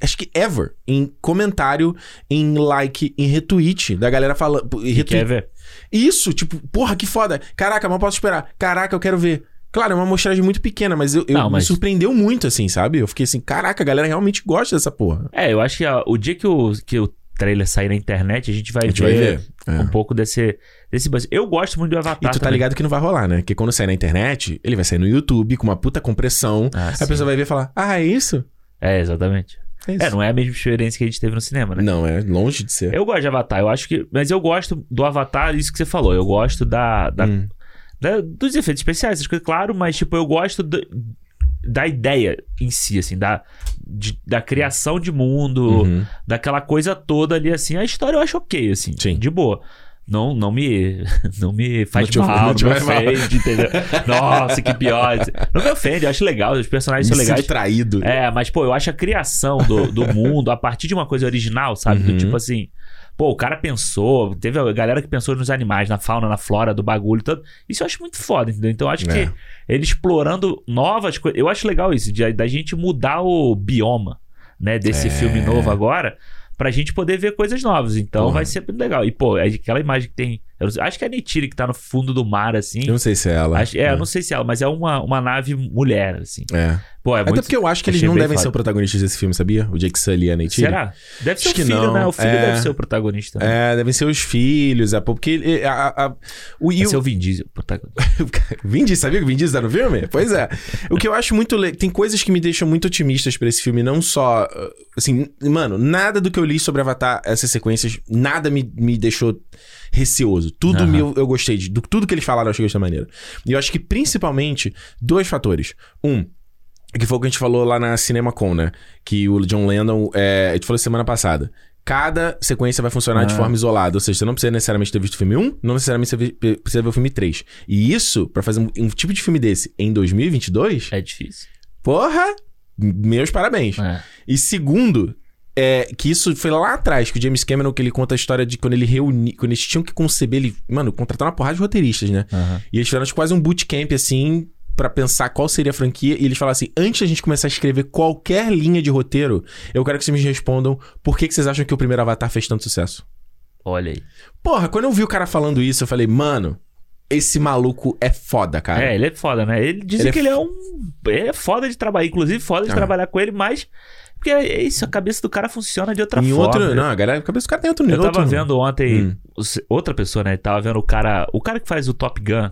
Speaker 1: Acho que ever. Em comentário, em like, em retweet da galera falando.
Speaker 2: E quer ver?
Speaker 1: Isso, tipo, porra, que foda. Caraca, mal posso esperar. Caraca, eu quero ver. Claro, é uma amostragem muito pequena, mas eu, eu-
Speaker 2: Não, mas-
Speaker 1: me surpreendeu muito, assim, sabe? Eu fiquei assim, caraca, a galera realmente gosta dessa porra.
Speaker 2: É, eu acho que o dia que o, que o trailer sair na internet, a gente vai,
Speaker 1: A gente
Speaker 2: ver,
Speaker 1: vai ver. É.
Speaker 2: um pouco desse, desse. Eu gosto muito do Avatar.
Speaker 1: E tu tá
Speaker 2: também.
Speaker 1: ligado que não vai rolar, né? Porque quando sair na internet, ele vai sair no YouTube com uma puta compressão.
Speaker 2: Ah,
Speaker 1: a
Speaker 2: sim.
Speaker 1: pessoa vai ver e falar, ah, é isso?
Speaker 2: É, exatamente.
Speaker 1: É.
Speaker 2: É, não é a mesma experiência que a gente teve no cinema, né?
Speaker 1: Não, é longe de ser.
Speaker 2: Eu gosto de Avatar, eu acho que. Mas eu gosto do Avatar, isso que você falou. Eu gosto da, da,
Speaker 1: Hum.
Speaker 2: Da- dos efeitos especiais, essas coisas, claro, mas, tipo, eu gosto do- da ideia em si, assim, da, de- da criação de mundo,
Speaker 1: Uhum.
Speaker 2: daquela coisa toda ali, assim. A história eu acho ok, assim,
Speaker 1: Sim.
Speaker 2: de boa. Não, não me não me faz
Speaker 1: Não te-
Speaker 2: mal,
Speaker 1: não
Speaker 2: não, me ofende, entendeu? Nossa, que pior. Não me ofende, eu acho legal, os personagens
Speaker 1: Me
Speaker 2: são legais.
Speaker 1: traído.
Speaker 2: É, mas, pô, eu acho a criação do, do mundo a partir de uma coisa original, sabe? Do
Speaker 1: Uhum.
Speaker 2: tipo assim, pô, o cara pensou, teve a galera que pensou nos animais, na fauna, na flora do bagulho tudo. Isso eu acho muito foda, entendeu? Então eu acho
Speaker 1: É.
Speaker 2: que ele explorando novas coisas. Eu acho legal isso, de, da gente mudar o bioma, né, desse
Speaker 1: É.
Speaker 2: filme novo agora. Pra gente poder ver coisas novas. Então vai ser muito legal. E, pô, é aquela imagem que tem. Eu sei- acho que é a Neytiri que tá no fundo do mar, assim.
Speaker 1: Eu não sei se é ela.
Speaker 2: Acho- é, eu não sei se é ela, mas é uma, uma nave mulher, assim.
Speaker 1: É.
Speaker 2: Pô, é
Speaker 1: Até
Speaker 2: muito.
Speaker 1: porque eu acho que eles não devem ser
Speaker 2: foda.
Speaker 1: os protagonistas desse filme, sabia? O Jake Sully e a Neytiri.
Speaker 2: Será? Deve ser
Speaker 1: Acho
Speaker 2: o filho,
Speaker 1: não.
Speaker 2: né? O filho
Speaker 1: É.
Speaker 2: deve ser o protagonista. né?
Speaker 1: É, devem ser os filhos, é, porque a, a, o, e o-
Speaker 2: ser o Vin Diesel, o protagonista.
Speaker 1: Vin Diesel, sabia que o Vin Diesel tá no filme? Pois é. O que eu acho muito legal. Tem coisas que me deixam muito otimistas pra esse filme, não só. Assim, mano, nada do que eu li sobre Avatar, essas sequências, nada me, me deixou receoso. Tudo
Speaker 2: Aham.
Speaker 1: me, eu, gostei de. do- tudo que eles falaram, eu achei dessa maneira. E eu acho que principalmente dois fatores. Um. Que foi o que a gente falou lá na CinemaCon, né? Que o John Lennon, é, a gente falou semana passada. Cada sequência vai funcionar de
Speaker 2: Ah.
Speaker 1: forma isolada. Ou seja, você não precisa necessariamente ter visto o filme 1, não necessariamente você precisa ver o filme 3. E isso, pra fazer um, um tipo de filme desse em 2022,
Speaker 2: É difícil.
Speaker 1: porra, meus parabéns.
Speaker 2: É.
Speaker 1: E segundo, é que isso foi lá atrás, que o James Cameron, que ele conta a história de quando ele reuniu, quando eles tinham que conceber, ele, mano, contratar uma porrada de roteiristas, né?
Speaker 2: Aham.
Speaker 1: E eles fizeram tipo, quase um bootcamp, assim, pra pensar qual seria a franquia. E eles falaram assim: antes da gente começar a escrever qualquer linha de roteiro, eu quero que vocês me respondam por que, que vocês acham que o primeiro Avatar fez tanto sucesso.
Speaker 2: Olha aí.
Speaker 1: Porra, quando eu vi o cara falando isso, eu falei, mano, esse maluco é foda, cara.
Speaker 2: É, ele é foda, né? Ele diz
Speaker 1: Ele é
Speaker 2: que ele é um. Ele é foda de trabalhar, inclusive foda de
Speaker 1: Ah.
Speaker 2: trabalhar com ele, mas. Porque é isso, a cabeça do cara funciona de outra
Speaker 1: em
Speaker 2: forma.
Speaker 1: outro. Não, a galera, a cabeça do cara tem outro
Speaker 2: Eu
Speaker 1: nível.
Speaker 2: tava
Speaker 1: outro-
Speaker 2: vendo ontem
Speaker 1: Hum.
Speaker 2: outra pessoa, né? Tava vendo o cara. O cara que faz o Top Gun,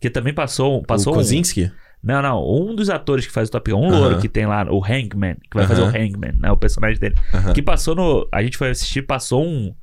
Speaker 2: que também passou. passou
Speaker 1: o
Speaker 2: um,
Speaker 1: Kozinski?
Speaker 2: Não, não. Um dos atores que faz o Top Gun, um
Speaker 1: Aham.
Speaker 2: louro que tem lá, o Hangman, que vai fazer o. Hangman, né? O personagem dele.
Speaker 1: Aham.
Speaker 2: Que passou no. A gente foi assistir, passou um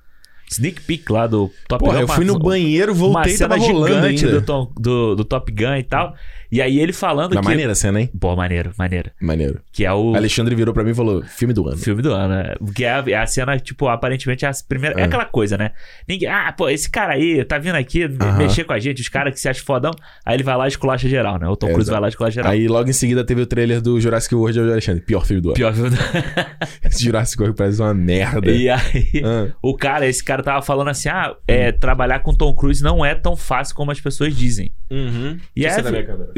Speaker 2: sneak peek lá do Top
Speaker 1: Porra,
Speaker 2: Gun.
Speaker 1: eu fui no
Speaker 2: uma-
Speaker 1: banheiro,
Speaker 2: Uma
Speaker 1: voltei e
Speaker 2: cena
Speaker 1: tava
Speaker 2: gigante do, do, do Top Gun e tal. E aí ele falando
Speaker 1: Da
Speaker 2: que.
Speaker 1: maneira a cena, hein?
Speaker 2: Pô, maneiro, maneiro.
Speaker 1: Maneiro.
Speaker 2: Que é o.
Speaker 1: Alexandre virou pra mim e falou: filme do ano.
Speaker 2: Filme do ano, né? Que é a, é a cena, tipo, aparentemente é a primeira. É.
Speaker 1: É.
Speaker 2: aquela coisa, né? Ninguém. Ah, pô, esse cara aí tá vindo aqui mexer com a gente, os caras que se acham fodão. Aí ele vai lá e esculacha geral, né? O Tom Cruise
Speaker 1: Exato.
Speaker 2: vai lá e esculacha geral.
Speaker 1: Aí logo em seguida teve o trailer do Jurassic World do Alexandre. Pior filme do ano.
Speaker 2: Pior filme do
Speaker 1: Esse Jurassic World parece uma merda.
Speaker 2: E aí,
Speaker 1: Ah.
Speaker 2: o cara, esse cara tava falando assim: ah, é, trabalhar com Tom Cruise não é tão fácil como as pessoas dizem.
Speaker 1: Uhum.
Speaker 2: E é,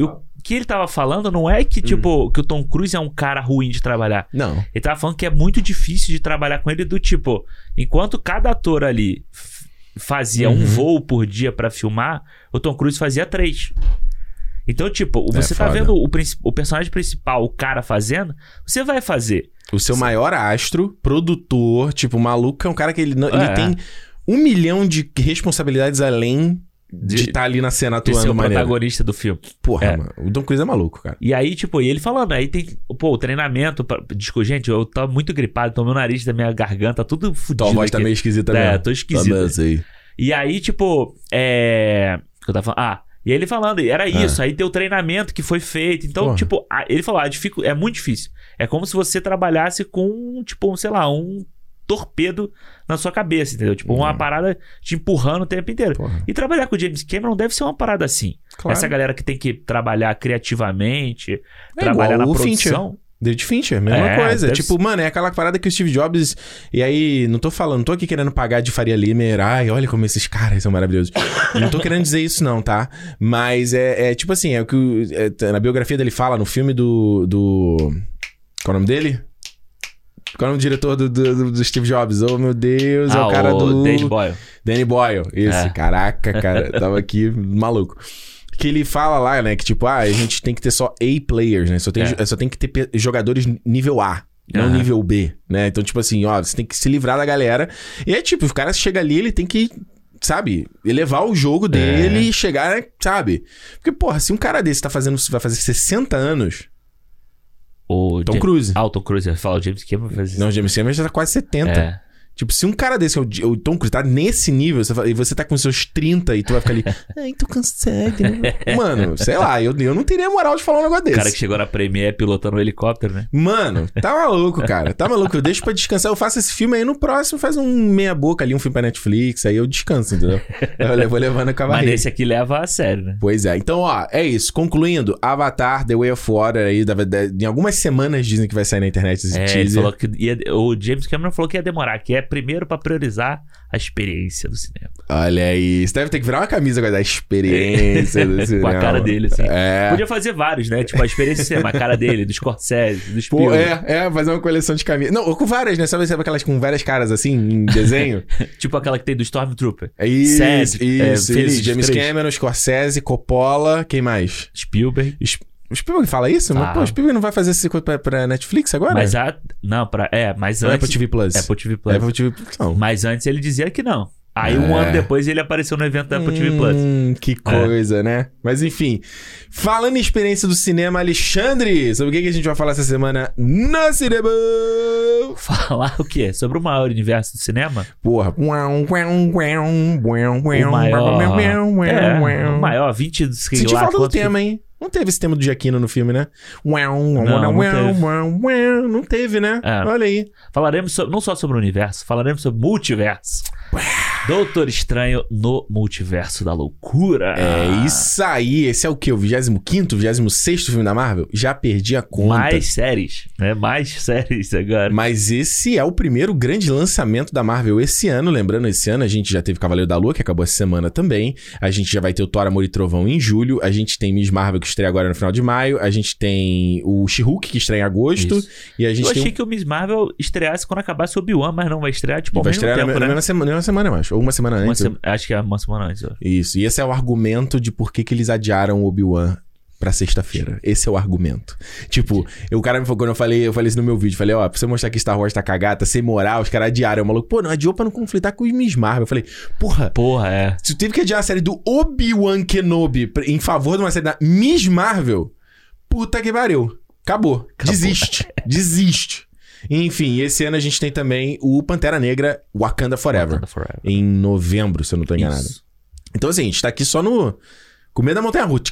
Speaker 2: o que ele tava falando não é que, tipo, que o Tom Cruise é um cara ruim de trabalhar.
Speaker 1: Não.
Speaker 2: Ele tava falando que é muito difícil de trabalhar com ele, do tipo, enquanto cada ator ali fazia um
Speaker 1: Uhum.
Speaker 2: voo por dia pra filmar, o Tom Cruise fazia três. Então, tipo,
Speaker 1: É
Speaker 2: você tá
Speaker 1: foda.
Speaker 2: vendo o, o personagem principal, o cara fazendo, você vai fazer.
Speaker 1: O seu maior astro, produtor, tipo, maluco é um cara que ele, não- ele
Speaker 2: É.
Speaker 1: tem um milhão de responsabilidades além de estar ali na cena
Speaker 2: De ser
Speaker 1: atuando
Speaker 2: o
Speaker 1: maneiro.
Speaker 2: protagonista do filme.
Speaker 1: Porra,
Speaker 2: É.
Speaker 1: mano. O Tom Cruise é maluco, cara.
Speaker 2: E aí, tipo, e ele falando, aí tem, pô, o treinamento. Pra, desculpa, gente, eu tô muito gripado, então meu nariz da minha garganta, tudo fudido.
Speaker 1: Tua voz tá
Speaker 2: aqui.
Speaker 1: meio esquisita
Speaker 2: É,
Speaker 1: mesmo.
Speaker 2: tô esquisito.
Speaker 1: Tá aí.
Speaker 2: E aí, tipo, é. o que Eu tava falando. Ah, e aí ele falando, era isso. Aí tem o treinamento que foi feito. Então,
Speaker 1: Porra.
Speaker 2: tipo, ele falou, ah, é muito difícil. É como se você trabalhasse com, tipo, um, sei lá, um torpedo na sua cabeça, entendeu? Tipo, uma
Speaker 1: Hum.
Speaker 2: parada te empurrando o tempo inteiro.
Speaker 1: Porra.
Speaker 2: E trabalhar com o James Cameron deve ser uma parada assim.
Speaker 1: Claro.
Speaker 2: Essa galera que tem que trabalhar criativamente,
Speaker 1: É
Speaker 2: trabalhar na produção.
Speaker 1: David Fincher, mesma
Speaker 2: É,
Speaker 1: coisa. Tipo, mano, é aquela parada que o Steve Jobs. E aí, não tô falando, não tô aqui querendo pagar de Faria Limer. Ai, olha como esses caras são maravilhosos. não tô querendo dizer isso, não, tá? Mas é, é tipo assim, é o que é, na biografia dele fala, no filme do. do... Qual é o nome dele? Qual é o diretor do, do, do- Steve Jobs? Oh, meu Deus, é
Speaker 2: Ah,
Speaker 1: o cara do.
Speaker 2: Dave Boyle.
Speaker 1: Danny Boyle. Isso,
Speaker 2: É.
Speaker 1: caraca, cara. Tava aqui maluco. Que ele fala lá, né? Que tipo, ah, a gente tem que ter só A players, né? Só tem,
Speaker 2: É.
Speaker 1: só tem que ter jogadores nível A. Não
Speaker 2: Aham.
Speaker 1: nível B, né? Então, tipo assim, ó, você tem que se livrar da galera. E é tipo, o cara chega ali, ele tem que, sabe, elevar o jogo
Speaker 2: É.
Speaker 1: dele e chegar, sabe? Porque, porra, se um cara desse tá fazendo, vai fazer 60 anos,
Speaker 2: O
Speaker 1: Tom Cruise.
Speaker 2: Ah, o Tom Cruise. Fala o James Cameron faz.
Speaker 1: Não, o James Cameron já tá quase 70.
Speaker 2: É.
Speaker 1: Tipo, se um cara desse, é o, o Tom Cruise, tá nesse nível, você fala- e você tá com seus 30 e tu vai ficar ali, ai, tô cansado. né?" Mano, sei lá, eu, eu não teria moral de falar um negócio
Speaker 2: O
Speaker 1: desse.
Speaker 2: cara que chegou na Premiere pilotando um helicóptero, né?
Speaker 1: Mano, tá maluco, cara. Tá maluco. Eu deixo pra descansar. Eu faço esse filme aí no próximo, faz um meia-boca ali, um filme pra Netflix, aí eu descanso, entendeu? Eu vou levando a
Speaker 2: Mas
Speaker 1: barriga.
Speaker 2: nesse aqui leva a sério, né?
Speaker 1: Pois é. Então, ó, é isso. Concluindo, Avatar, The Way of Water aí, da- da- em algumas semanas dizem que vai sair na internet esse
Speaker 2: É, ele
Speaker 1: teaser.
Speaker 2: falou que ia, o James Cameron falou que ia demorar, que é primeiro pra priorizar a experiência do cinema.
Speaker 1: Olha aí. Você deve ter que virar uma camisa agora da experiência do
Speaker 2: Com a
Speaker 1: cinema.
Speaker 2: cara dele, assim.
Speaker 1: É.
Speaker 2: Podia fazer vários, né? Tipo, a experiência do cinema, a cara dele, do Scorsese, do
Speaker 1: Pô,
Speaker 2: Spielberg.
Speaker 1: é, é, fazer uma coleção de camisas. Não, com várias, né? Sabe, aquelas com várias caras assim, em desenho?
Speaker 2: Tipo aquela que tem do Stormtrooper.
Speaker 1: É isso,
Speaker 2: Sad,
Speaker 1: isso,
Speaker 2: é,
Speaker 1: isso.
Speaker 2: feliz,
Speaker 1: James
Speaker 2: triste.
Speaker 1: Cameron, Scorsese, Coppola, quem mais?
Speaker 2: Spielberg.
Speaker 1: Es- O Spielberg fala isso? Mas,
Speaker 2: Fala.
Speaker 1: pô, o Spielberg não vai fazer esse coisa pra, pra Netflix agora?
Speaker 2: Mas a. Não, pra. É, mas
Speaker 1: é
Speaker 2: antes.
Speaker 1: Apple TV Plus?
Speaker 2: Apple TV Plus.
Speaker 1: É Apple TV Plus, não.
Speaker 2: Mas antes ele dizia que não. Aí um
Speaker 1: É.
Speaker 2: ano depois ele apareceu no evento da Apple TV Plus.
Speaker 1: Hum, que coisa, né? Mas enfim, falando em experiência do cinema, Alexandre, sobre o que a gente vai falar essa semana no cinema?
Speaker 2: Falar o quê? Sobre o maior universo do cinema?
Speaker 1: Porra.
Speaker 2: O maior. É, o maior, 20 sei
Speaker 1: Senti
Speaker 2: lá
Speaker 1: falta do tema, hein? Não teve esse tema do Giaquino no filme, né?
Speaker 2: Não, não teve.
Speaker 1: Não teve, né?
Speaker 2: É.
Speaker 1: Olha aí.
Speaker 2: Falaremos so- não só sobre o universo, falaremos sobre multiverso. Doutor Estranho no Multiverso da Loucura.
Speaker 1: É isso aí. Esse é o quê? O 25º, 26 filme da Marvel? Já perdi a conta.
Speaker 2: Mais séries, né? Mais séries agora.
Speaker 1: Mas esse é o primeiro grande lançamento da Marvel esse ano. Lembrando, esse ano a gente já teve Cavaleiro da Lua, que acabou essa semana também. A gente já vai ter o Thor, Amor e Trovão em julho. A gente tem Miss Marvel, que estreia agora no final de maio. A gente tem o She-Hulk, que estreia em agosto.
Speaker 2: Isso.
Speaker 1: E a gente
Speaker 2: Eu achei
Speaker 1: o...
Speaker 2: que o Miss Marvel estreasse quando acabasse o Obi-Wan, mas não vai estrear, tipo, ao
Speaker 1: Vai
Speaker 2: mesmo
Speaker 1: estrear
Speaker 2: tempo,
Speaker 1: na, na
Speaker 2: né?
Speaker 1: mesma semana, na mesma semana, eu acho. Uma semana
Speaker 2: Uma
Speaker 1: antes.
Speaker 2: sema- Acho que é uma semana antes. ó.
Speaker 1: Isso. E esse é o argumento de por que, que eles adiaram o Obi-Wan pra sexta-feira. Esse é o argumento. Tipo, eu- o cara me falou, quando eu falei, eu falei isso no meu vídeo, falei, ó, pra você mostrar que Star Wars tá cagada, sem moral, os caras adiaram. O maluco, pô, não adiou pra não conflitar com os Miss Marvel. Eu falei, porra,
Speaker 2: Porra, é.
Speaker 1: se tu teve que adiar a série do Obi-Wan Kenobi em favor de uma série da Miss Marvel, puta que pariu. Acabou. Desiste. Desiste. Enfim, esse ano a gente tem também o Pantera Negra Wakanda Forever.
Speaker 2: Wakanda Forever.
Speaker 1: Em novembro, se eu não tô enganado.
Speaker 2: Isso.
Speaker 1: Então, assim, a gente tá aqui só no. Com medo da montanha russa.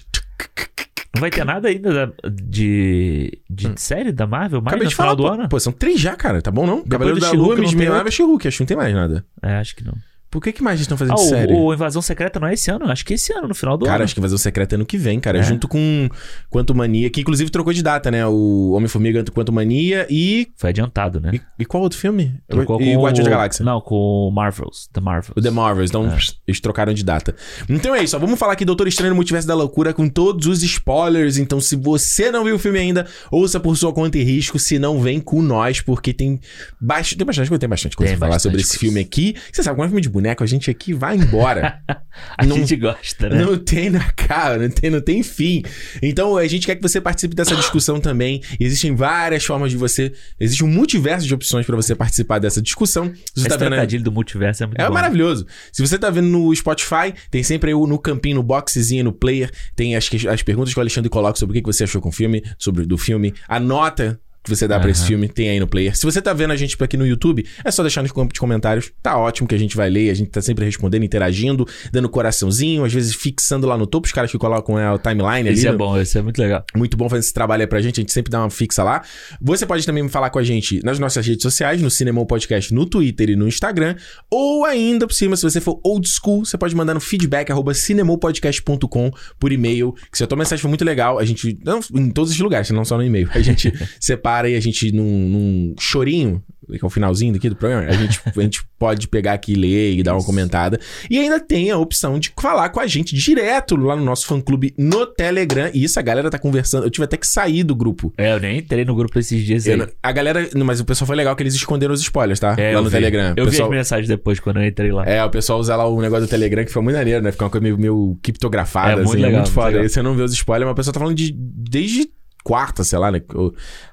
Speaker 2: Não vai ter nada ainda da- de, de série da Marvel mais
Speaker 1: Hum. Acabei
Speaker 2: no
Speaker 1: de
Speaker 2: final
Speaker 1: falar,
Speaker 2: do
Speaker 1: pô,
Speaker 2: ano?
Speaker 1: Pô, são três já, cara. Tá bom, não? Cavaleiro
Speaker 2: do
Speaker 1: da Lua, Miss Marvel, She-Hulk. Acho que não tem mais nada.
Speaker 2: É, acho que não.
Speaker 1: Por que que mais eles estão fazendo
Speaker 2: Ah,
Speaker 1: série?
Speaker 2: o, o Invasão Secreta não é esse ano? Acho que é esse ano, no final do
Speaker 1: Cara,
Speaker 2: ano.
Speaker 1: acho que vai fazer o secreto ano que vem, cara.
Speaker 2: É.
Speaker 1: Junto com Quanto Mania, que inclusive trocou de data, né? O Homem-Formiga Quanto Mania e...
Speaker 2: Foi adiantado, né?
Speaker 1: e. e qual outro filme?
Speaker 2: Trocou
Speaker 1: e
Speaker 2: com o-
Speaker 1: da Galáxia.
Speaker 2: Não, com o Marvels. The Marvels.
Speaker 1: O The Marvels, então
Speaker 2: É.
Speaker 1: eles trocaram de data. Então é isso, ó, vamos falar aqui Doutor Estranho no Multiverso da Loucura com todos os spoilers. Então, se você não viu o filme ainda, ouça por sua conta e risco. Se não, vem com nós, porque tem, bast... tem bastante coisa, tem bastante coisa
Speaker 2: Tem
Speaker 1: pra falar sobre esse
Speaker 2: coisa.
Speaker 1: filme aqui. Você sabe, quando é filme de boneco, a gente aqui vai embora.
Speaker 2: A
Speaker 1: Não-
Speaker 2: gente gosta, né?
Speaker 1: Não tem na cara, não tem, não tem fim. Então a gente quer que você participe dessa discussão também. Existem várias formas de você. Existe um multiverso de opções pra você participar dessa discussão. Você
Speaker 2: Esse
Speaker 1: tá vendo.
Speaker 2: do multiverso é muito
Speaker 1: É
Speaker 2: bom.
Speaker 1: maravilhoso. Se você tá vendo no Spotify, tem sempre no campinho, no boxezinho, no player, tem as, que- as perguntas que o Alexandre coloca sobre o que você achou com o filme, sobre do filme, a nota que você dá pra esse
Speaker 2: Aham.
Speaker 1: filme, tem aí no player. Se você tá vendo a gente aqui no YouTube, é só deixar nos comentários. Tá ótimo que a gente vai ler, a gente tá sempre respondendo, interagindo, dando coraçãozinho, às vezes fixando lá no topo, os caras que colocam é, o timeline ali.
Speaker 2: Isso é
Speaker 1: no-
Speaker 2: bom, isso é muito legal.
Speaker 1: muito bom fazer esse trabalho aí pra gente, a gente sempre dá uma fixa lá. Você pode também me falar com a gente nas nossas redes sociais, no Cinemon Podcast, no Twitter e no Instagram. Ou ainda por cima, se você for old school, você pode mandar no feedback arroba cinemopodcast.com por e-mail. Que se a tua mensagem for muito legal, a gente. Não, em todos os lugares, não só no e-mail. A gente separa e a gente, num, num chorinho, que é o finalzinho daqui do programa, a gente, a gente pode pegar aqui e ler e dar uma comentada. E ainda tem a opção de falar com a gente direto lá no nosso fã-clube no Telegram. E isso a galera tá conversando. Eu tive até que sair do grupo.
Speaker 2: É, eu nem entrei no grupo esses dias
Speaker 1: Eu
Speaker 2: aí.
Speaker 1: não- a galera. Mas o pessoal foi legal que eles esconderam os spoilers, tá?
Speaker 2: É,
Speaker 1: lá no
Speaker 2: vi.
Speaker 1: Telegram.
Speaker 2: Eu
Speaker 1: O
Speaker 2: vi
Speaker 1: pessoal,
Speaker 2: as mensagens depois quando eu entrei lá.
Speaker 1: É, o pessoal usa lá o negócio do Telegram que foi muito maneiro, né? Fica uma coisa meio, meio criptografada,
Speaker 2: É, muito
Speaker 1: assim. é
Speaker 2: legal,
Speaker 1: muito
Speaker 2: muito
Speaker 1: foda.
Speaker 2: legal.
Speaker 1: Aí você não vê os spoilers, mas o pessoal tá falando de. Desde quarta, sei lá, né?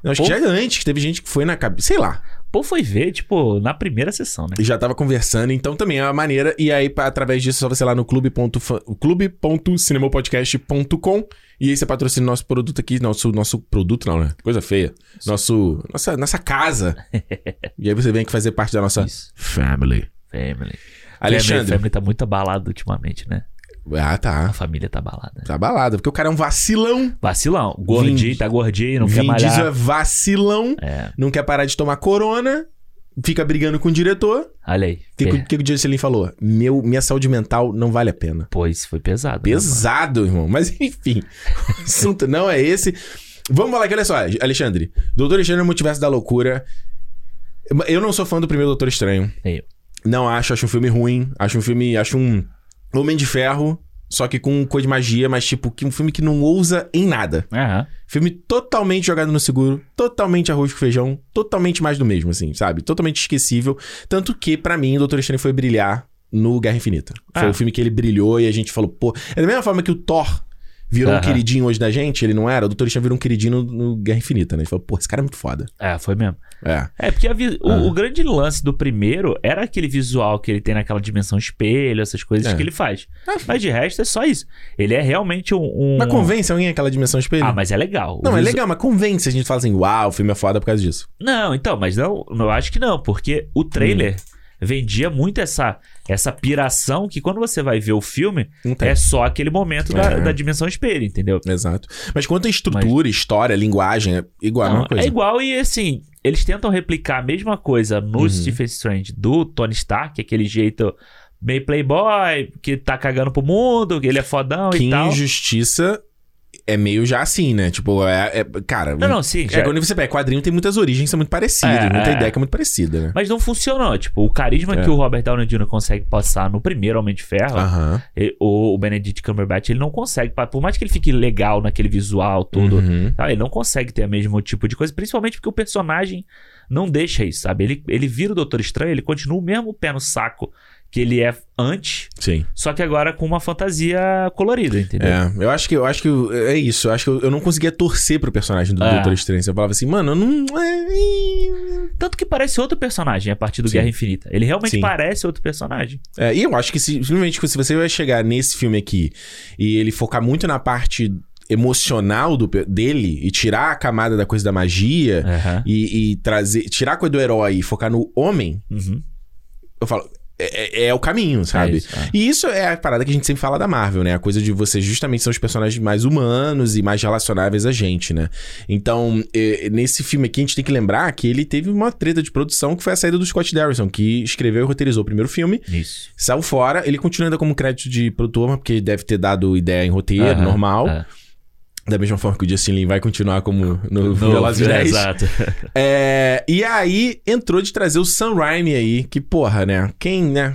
Speaker 1: Não, acho que
Speaker 2: Pô.
Speaker 1: já antes, que teve gente que foi na cabeça. Sei lá.
Speaker 2: Pô, foi ver, tipo, na primeira sessão, né?
Speaker 1: E já tava conversando, então também é uma maneira. E aí, pra- através disso, é só você ir lá no clube.cinemopodcast.com e aí você patrocina o nosso produto aqui, nosso, nosso produto não, né? Coisa feia. Nosso, nossa, nossa casa. e aí você vem aqui fazer parte da nossa
Speaker 2: Isso.
Speaker 1: family.
Speaker 2: Family.
Speaker 1: Alexandre.
Speaker 2: Family, family tá muito abalado ultimamente, né?
Speaker 1: Ah,
Speaker 2: A
Speaker 1: tá.
Speaker 2: família tá abalada.
Speaker 1: Tá balada, porque o cara é um vacilão.
Speaker 2: Vacilão. Gordinho,
Speaker 1: Vin-
Speaker 2: tá gordinho, não quer
Speaker 1: Vin Diesel é
Speaker 2: malhar.
Speaker 1: vacilão,
Speaker 2: É,
Speaker 1: não quer parar de tomar corona, fica brigando com o diretor.
Speaker 2: olha aí.
Speaker 1: O que, que, o que o Juscelin falou? Meu, minha saúde mental não vale a pena.
Speaker 2: Pô, isso foi pesado. né?
Speaker 1: Pesado, irmão. Mas enfim, o assunto não é esse. Vamos falar aqui, olha só, Alexandre. Doutor Estranho no Multiverso da Loucura. Eu não sou fã do primeiro Doutor Estranho.
Speaker 2: Nem eu.
Speaker 1: Não acho, acho um filme ruim. Acho um filme. Acho um Homem de Ferro, só que com coisa de magia, mas tipo, que um filme que não ousa em nada.
Speaker 2: Aham.
Speaker 1: Filme totalmente jogado no seguro, totalmente arroz com feijão, totalmente mais do mesmo, assim, sabe? Totalmente esquecível. Tanto que, pra mim, o Doutor Estranho foi brilhar no Guerra Infinita. Foi
Speaker 2: Ah.
Speaker 1: o filme que ele brilhou e a gente falou, pô. É da mesma forma que o Thor virou um
Speaker 2: Aham.
Speaker 1: queridinho hoje da gente, ele não era. O Doutor Estranho virou um queridinho no, no Guerra Infinita, né? Gente falou, pô, esse cara é muito foda.
Speaker 2: É, foi mesmo.
Speaker 1: É.
Speaker 2: É, porque vi- o,
Speaker 1: Ah.
Speaker 2: o grande lance do primeiro era aquele visual que ele tem naquela dimensão espelho, essas coisas
Speaker 1: É.
Speaker 2: que ele faz.
Speaker 1: Ah.
Speaker 2: Mas de resto é só isso. Ele é realmente um. um-
Speaker 1: Mas convence alguém aquela dimensão espelho?
Speaker 2: Ah, mas é legal. O
Speaker 1: Não, é legal, mas convence. A gente fala assim, uau, o filme é foda por causa disso.
Speaker 2: Não, então, mas não, eu acho que não, porque o trailer vendia muito essa, essa piração que quando você vai ver o filme, é só aquele momento da,
Speaker 1: É.
Speaker 2: da dimensão espelho, entendeu?
Speaker 1: Exato. Mas quanto a estrutura, história, linguagem, é igual a
Speaker 2: Não,
Speaker 1: mesma coisa.
Speaker 2: é igual e assim, eles tentam replicar a mesma coisa no
Speaker 1: Uhum.
Speaker 2: Stephen Strange do Tony Stark, aquele jeito meio playboy, que tá cagando pro mundo, que ele é fodão
Speaker 1: Que
Speaker 2: e tal.
Speaker 1: injustiça é meio já assim, né? Tipo, é. é- cara.
Speaker 2: Não, não, sim.
Speaker 1: É,
Speaker 2: já-
Speaker 1: quando você pega quadrinho, tem muitas origens que são muito parecidas,
Speaker 2: É,
Speaker 1: muita
Speaker 2: é.
Speaker 1: ideia que é muito parecida, né?
Speaker 2: Mas não funcionou. Tipo, o carisma
Speaker 1: É.
Speaker 2: que o Robert Downey Jr. consegue passar no primeiro Homem de Ferro,
Speaker 1: Aham.
Speaker 2: e- o, o Benedict Cumberbatch, ele não consegue. Por mais que ele fique legal naquele visual todo,
Speaker 1: Uhum.
Speaker 2: tá? ele não consegue ter o mesmo tipo de coisa, principalmente porque o personagem não deixa isso, sabe? Ele, ele vira o Doutor Estranho, ele continua o mesmo pé no saco que ele é antes,
Speaker 1: Sim.
Speaker 2: só que agora com uma fantasia colorida, entendeu?
Speaker 1: É, eu acho que eu acho que é isso. Eu acho que eu, eu não conseguia torcer pro personagem do
Speaker 2: É.
Speaker 1: Doutor Estranho. Eu falava assim, mano, eu não. é-
Speaker 2: Tanto que parece outro personagem a partir do
Speaker 1: Sim.
Speaker 2: Guerra Infinita. Ele realmente
Speaker 1: Sim.
Speaker 2: parece outro personagem.
Speaker 1: É, e eu acho que se- simplesmente se você vai chegar nesse filme aqui e ele focar muito na parte emocional do, dele e tirar a camada da coisa da magia
Speaker 2: Aham.
Speaker 1: e, e trazer. Tirar a coisa do herói e focar no homem,
Speaker 2: Uhum.
Speaker 1: eu falo. É, é- é o caminho, sabe?
Speaker 2: É isso, é.
Speaker 1: E isso é a parada que a gente sempre fala da Marvel, né? A coisa de você justamente são os personagens mais humanos e mais relacionáveis a gente, né? Então, eh, nesse filme aqui, a gente tem que lembrar que ele teve uma treta de produção que foi a saída do Scott Derrickson, que escreveu e roteirizou o primeiro filme.
Speaker 2: Isso.
Speaker 1: Saiu fora, ele continua ainda como crédito de produtor, porque deve ter dado ideia em roteiro, normal.
Speaker 2: é.
Speaker 1: Da mesma forma que o Justin Lin vai continuar como no, Velozes e
Speaker 2: é,
Speaker 1: 10.
Speaker 2: Exato.
Speaker 1: É, e aí, entrou de trazer o Sam Raimi aí, que porra, né? Quem, né?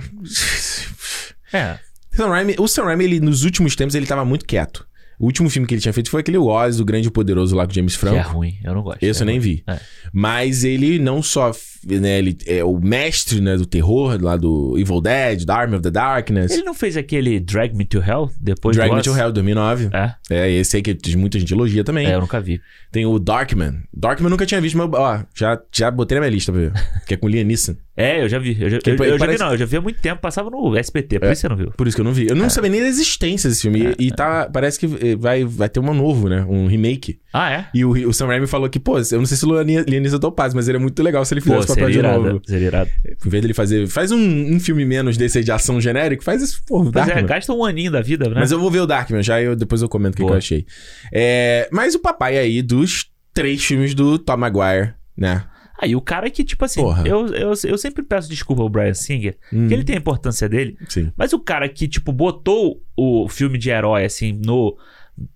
Speaker 2: É.
Speaker 1: Sam Raimi, o Sam Raimi, ele, nos últimos tempos, ele tava muito quieto. O último filme que ele tinha feito foi aquele Oz, o Grande e Poderoso lá com James
Speaker 2: Que é
Speaker 1: Franco.
Speaker 2: ruim, eu não gosto.
Speaker 1: Esse
Speaker 2: é
Speaker 1: eu nem
Speaker 2: ruim.
Speaker 1: vi.
Speaker 2: É.
Speaker 1: Mas ele não só, né, ele é o mestre, né, do terror, lá do Evil Dead, da Army of the Darkness.
Speaker 2: Ele não fez aquele Drag Me to Hell depois
Speaker 1: Drag
Speaker 2: do
Speaker 1: Me to? Hell, 2009.
Speaker 2: É,
Speaker 1: É, esse aí que muita gente elogia também.
Speaker 2: é, eu nunca vi.
Speaker 1: Tem o Darkman. Darkman eu nunca tinha visto, mas ó, já, já botei na minha lista pra ver. que é com Liam Neeson.
Speaker 2: É, eu já vi. Eu já,
Speaker 1: Que
Speaker 2: eu, eu já
Speaker 1: parece-
Speaker 2: vi, não. Eu já vi há muito tempo. Passava no SPT, por
Speaker 1: É.
Speaker 2: isso você não viu.
Speaker 1: Por isso que eu não vi. Eu não sabia nem da existência desse filme. E, e tá, parece que eh, vai, vai ter um novo, né? Um remake.
Speaker 2: Ah, é?
Speaker 1: E o, o Sam Raimi falou que, pô, eu não sei se o Neeson topaz, mas ele é muito legal se ele
Speaker 2: Pô,
Speaker 1: fizesse o papel de
Speaker 2: irado.
Speaker 1: novo.
Speaker 2: Seria irado.
Speaker 1: Em vez dele fazer... Faz um, um filme menos desse aí de ação genérico, faz esse, pô,
Speaker 2: Pois é, gasta um aninho da vida, né?
Speaker 1: Mas eu vou ver o Darkman já e eu, depois eu comento o que, que eu achei. É, mas o papai aí dos três filmes do Tom Maguire, né?
Speaker 2: Aí o cara que, tipo assim,
Speaker 1: Porra.
Speaker 2: eu, eu, eu sempre peço desculpa ao Brian Singer,
Speaker 1: Hum,
Speaker 2: que ele tem a importância dele,
Speaker 1: Sim.
Speaker 2: mas o cara que, tipo, botou o filme de herói, assim, no.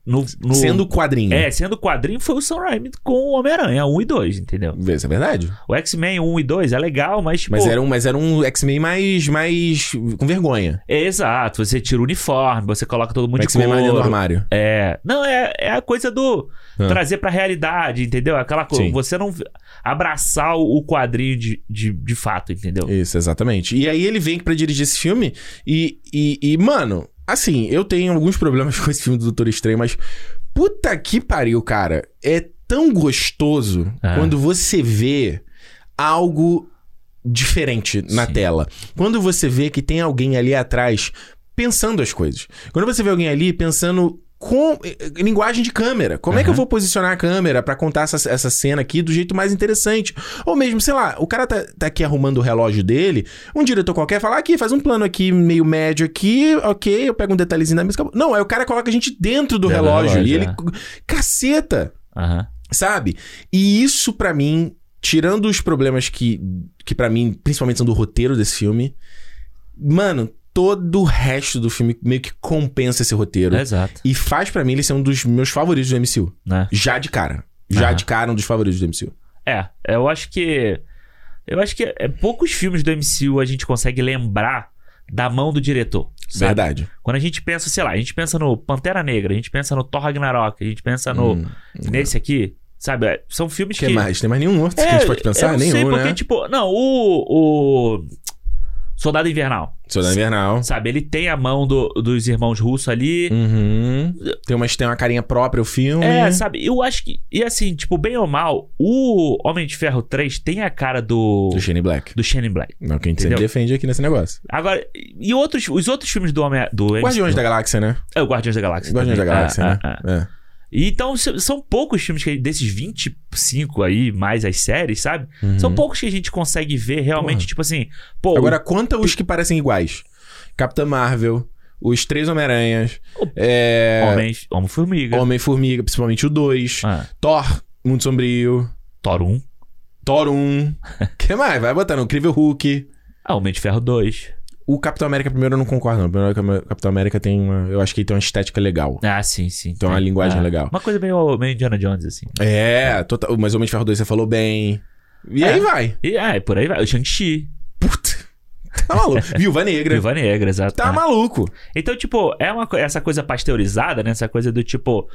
Speaker 2: No, no-
Speaker 1: Sendo quadrinho.
Speaker 2: É, sendo quadrinho, foi o Sam Raimi com o Homem-Aranha 1 e 2, entendeu?
Speaker 1: Isso é verdade.
Speaker 2: O X-Men 1 e 2 é legal, mas, tipo.
Speaker 1: Mas era um, mas era um X-Men mais, mais com vergonha.
Speaker 2: É exato, você tira o uniforme, você coloca todo mundo
Speaker 1: O
Speaker 2: de
Speaker 1: X-Men mais dentro do armário.
Speaker 2: É. Não, é, é a coisa do
Speaker 1: Ah.
Speaker 2: trazer pra realidade, entendeu? Aquela coisa.
Speaker 1: Sim.
Speaker 2: Você não abraçar o o quadrinho de, de, de fato, entendeu?
Speaker 1: Isso, exatamente. E aí ele vem pra dirigir esse filme e, e, e, mano, assim, eu tenho alguns problemas com esse filme do Doutor Estranho, mas puta que pariu, cara. É tão gostoso
Speaker 2: Ah.
Speaker 1: quando você vê algo diferente na
Speaker 2: Sim.
Speaker 1: tela. Quando você vê que tem alguém ali atrás pensando as coisas. Quando você vê alguém ali pensando com eh, eh, linguagem de câmera. Como é que eu
Speaker 2: Aham.
Speaker 1: vou posicionar a câmera pra contar essa, essa cena aqui do jeito mais interessante? Ou mesmo, sei lá, o cara tá, tá aqui arrumando o relógio dele, um diretor qualquer fala, aqui, faz um plano aqui meio médio aqui, ok, eu pego um detalhezinho da música. Não, aí o cara coloca a gente dentro do
Speaker 2: Dentro do
Speaker 1: relógio,
Speaker 2: relógio,
Speaker 1: e ele...
Speaker 2: é.
Speaker 1: Caceta!
Speaker 2: Aham.
Speaker 1: Sabe? E isso pra mim, tirando os problemas que que para mim principalmente são do roteiro desse filme, mano, todo o resto do filme meio que compensa esse roteiro
Speaker 2: Exato.
Speaker 1: e faz pra mim ele ser um dos meus favoritos do MCU,
Speaker 2: Né?
Speaker 1: já de cara. Já de cara um dos favoritos do MCU.
Speaker 2: É, eu acho que. Eu acho que é, poucos filmes do MCU a gente consegue lembrar da mão do diretor. sabe?
Speaker 1: Verdade.
Speaker 2: Quando a gente pensa, sei lá, a gente pensa no Pantera Negra, a gente pensa no Thor Ragnarok, a gente pensa no.
Speaker 1: Hum,
Speaker 2: nesse aqui, sabe? É, São filmes
Speaker 1: que
Speaker 2: que.
Speaker 1: mais? Tem mais nenhum outro
Speaker 2: É,
Speaker 1: que a gente pode
Speaker 2: eu
Speaker 1: pensar?
Speaker 2: não
Speaker 1: Nenhum,
Speaker 2: sei, porque,
Speaker 1: né?
Speaker 2: tipo, não, o. o Soldado Invernal,
Speaker 1: Soldado Invernal.
Speaker 2: sabe? Ele tem a mão do- dos irmãos russos ali.
Speaker 1: Uhum. Tem uma, tem uma carinha própria o filme.
Speaker 2: É, sabe? Eu acho que. E assim, tipo, bem ou mal, o Homem de Ferro 3 tem a cara do.
Speaker 1: Do Shane Black.
Speaker 2: do Shane Black.
Speaker 1: Não, que a gente sempre defende aqui nesse negócio.
Speaker 2: Agora, e outros, os outros filmes do Homem. Do
Speaker 1: Guardiões da Galáxia, né?
Speaker 2: É, o Guardiões da Galáxia.
Speaker 1: Guardiões da
Speaker 2: também.
Speaker 1: Galáxia,
Speaker 2: Ah,
Speaker 1: né?
Speaker 2: ah, ah.
Speaker 1: É.
Speaker 2: Então são poucos filmes que desses 25 aí, mais as séries, sabe? São poucos que a gente consegue ver realmente,
Speaker 1: Porra.
Speaker 2: tipo assim, pô,
Speaker 1: Agora, conta os que parecem iguais. Capitã Marvel, os três Homem-Aranhas,
Speaker 2: O-
Speaker 1: é...
Speaker 2: Homem, Homem-Formiga.
Speaker 1: Homem-Formiga, principalmente o 2,
Speaker 2: Ah,
Speaker 1: Thor, Mundo Sombrio,
Speaker 2: Thor 1.
Speaker 1: Thor 1, que mais? Vai botando, Incrível Hulk.
Speaker 2: Ah, Homem de Ferro 2.
Speaker 1: O Capitão América primeiro eu não concordo, não. Primeiro o Capitão América tem uma... Eu acho que ele tem uma estética legal.
Speaker 2: Ah, sim, sim.
Speaker 1: Tem uma linguagem
Speaker 2: Ah,
Speaker 1: legal.
Speaker 2: Uma coisa meio, meio Indiana Jones, assim.
Speaker 1: É, total... mas Homem de Ferro 2 você falou bem. E
Speaker 2: É.
Speaker 1: aí vai.
Speaker 2: E ah, por aí vai. O Shang-Chi.
Speaker 1: Puta. Tá maluco. Viúva Negra.
Speaker 2: Viúva Negra, exato.
Speaker 1: Tá
Speaker 2: Ah.
Speaker 1: maluco.
Speaker 2: Então, tipo, é uma, essa coisa pasteurizada, né? Essa coisa do tipo.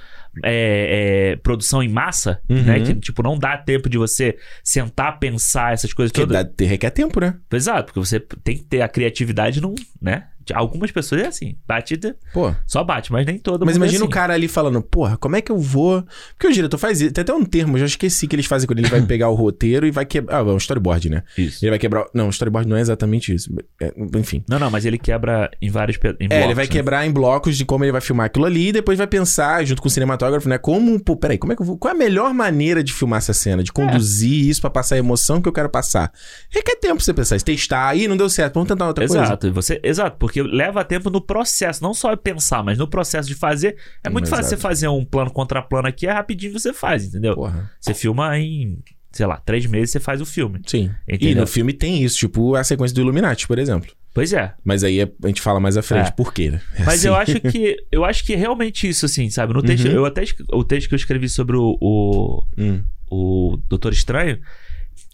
Speaker 2: é, é, produção em massa,
Speaker 1: Uhum.
Speaker 2: né? Que, tipo, não dá tempo de você sentar, pensar essas coisas
Speaker 1: Porque
Speaker 2: todas.
Speaker 1: dá, requer tempo, né?
Speaker 2: Exato, porque você tem que ter a criatividade, não, né? Algumas pessoas é assim, batida,
Speaker 1: Pô.
Speaker 2: só bate, mas nem todo
Speaker 1: Mas
Speaker 2: mundo
Speaker 1: imagina
Speaker 2: é
Speaker 1: o
Speaker 2: assim.
Speaker 1: cara ali falando, porra, como é que eu vou. Porque o diretor faz isso. Tem até um termo, eu já esqueci que eles fazem quando ele vai pegar o roteiro e vai quebrar. Ah, é um storyboard, né?
Speaker 2: Isso.
Speaker 1: Ele vai quebrar. Não, o storyboard não é exatamente isso. É, enfim.
Speaker 2: Não, não, mas ele quebra em vários pe- em
Speaker 1: É,
Speaker 2: blocos,
Speaker 1: ele vai
Speaker 2: né?
Speaker 1: quebrar em blocos de como ele vai filmar aquilo ali e depois vai pensar, junto com o cinematógrafo, né? Como, pô, peraí, como é que eu vou. Qual é a melhor maneira de filmar essa cena? De conduzir isso pra passar a emoção que eu quero passar? Requer tempo pra você pensar, testar, aí não deu certo, vamos tentar outra coisa.
Speaker 2: Exato, e você, exato, porque leva tempo no processo, não só pensar, mas no processo de fazer. É muito
Speaker 1: Hum,
Speaker 2: fácil
Speaker 1: exato.
Speaker 2: você fazer um plano contra plano aqui, é rapidinho você faz, entendeu?
Speaker 1: Porra.
Speaker 2: Você filma em, sei lá, três meses você faz o filme.
Speaker 1: Sim. E
Speaker 2: Entendeu?
Speaker 1: no filme tem isso, tipo a sequência do Illuminati, por exemplo.
Speaker 2: Pois é.
Speaker 1: Mas aí é- a gente fala mais à frente.
Speaker 2: É.
Speaker 1: Por quê? né? É
Speaker 2: Mas
Speaker 1: assim.
Speaker 2: eu acho que eu acho que realmente isso, assim, sabe? No texto,
Speaker 1: Uhum.
Speaker 2: eu até o texto que eu escrevi sobre o, o,
Speaker 1: Hum.
Speaker 2: o Doutor Estranho,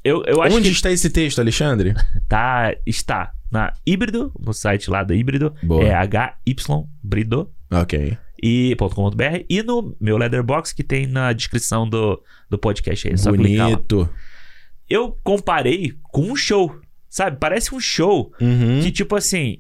Speaker 2: eu, eu acho
Speaker 1: Onde
Speaker 2: que
Speaker 1: está esse texto, Alexandre?
Speaker 2: tá, está na Híbrido, no site lá da Híbrido,
Speaker 1: Boa.
Speaker 2: é HYbrido.
Speaker 1: Ok.
Speaker 2: e .com.br e no meu Letterbox que tem na descrição do, do podcast aí, é só.
Speaker 1: Bonito.
Speaker 2: Eu comparei com um show, sabe? Parece um show
Speaker 1: Uhum.
Speaker 2: que tipo assim,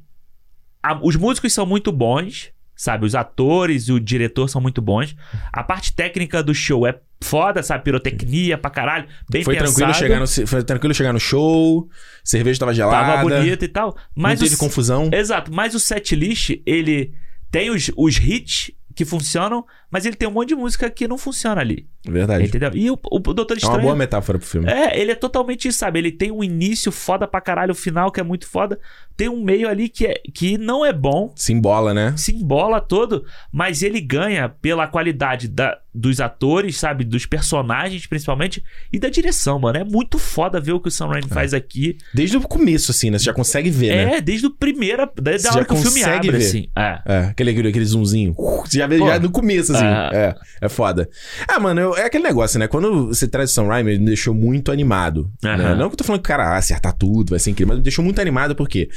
Speaker 2: a- os músicos são muito bons, sabe? Os atores e o diretor são muito bons. A parte técnica do show é foda, sabe? Pirotecnia pra caralho, bem
Speaker 1: Foi
Speaker 2: pensado.
Speaker 1: tranquilo, chegar no, foi tranquilo chegar no show, cerveja tava gelada.
Speaker 2: Tava bonito e tal, mas
Speaker 1: não teve
Speaker 2: o-
Speaker 1: confusão.
Speaker 2: Exato, mas o setlist, ele tem os, os hits que funcionam, mas ele tem um monte de música que não funciona ali.
Speaker 1: Verdade.
Speaker 2: Entendeu? E o, o Doutor
Speaker 1: É uma
Speaker 2: Estranho.
Speaker 1: boa metáfora pro filme.
Speaker 2: É, ele é totalmente isso, sabe? Ele tem um início foda pra caralho, o final que é muito foda. Tem um meio ali que, é, que não é bom,
Speaker 1: Se embola, né?
Speaker 2: se embola todo, mas ele ganha pela qualidade da, dos atores, sabe? Dos personagens, principalmente, e da direção, mano. É muito foda ver o que o Sam Raimi faz aqui.
Speaker 1: Desde o começo, assim, né? Você já consegue ver, né?
Speaker 2: É, desde o primeiro. Desde
Speaker 1: Você
Speaker 2: a
Speaker 1: já
Speaker 2: hora que o filme abre,
Speaker 1: ver.
Speaker 2: assim. É.
Speaker 1: É, aquele, aquele, aquele zoomzinho. Você já vê
Speaker 2: Pô.
Speaker 1: já no começo, assim.
Speaker 2: Ah.
Speaker 1: É, é foda. Ah, mano, eu- é aquele negócio, né? Quando você traz o Sam Raimi, ele me deixou muito animado. Né? Não que eu tô falando que o cara vai acertar tudo, vai ser incrível, mas me deixou muito animado porque...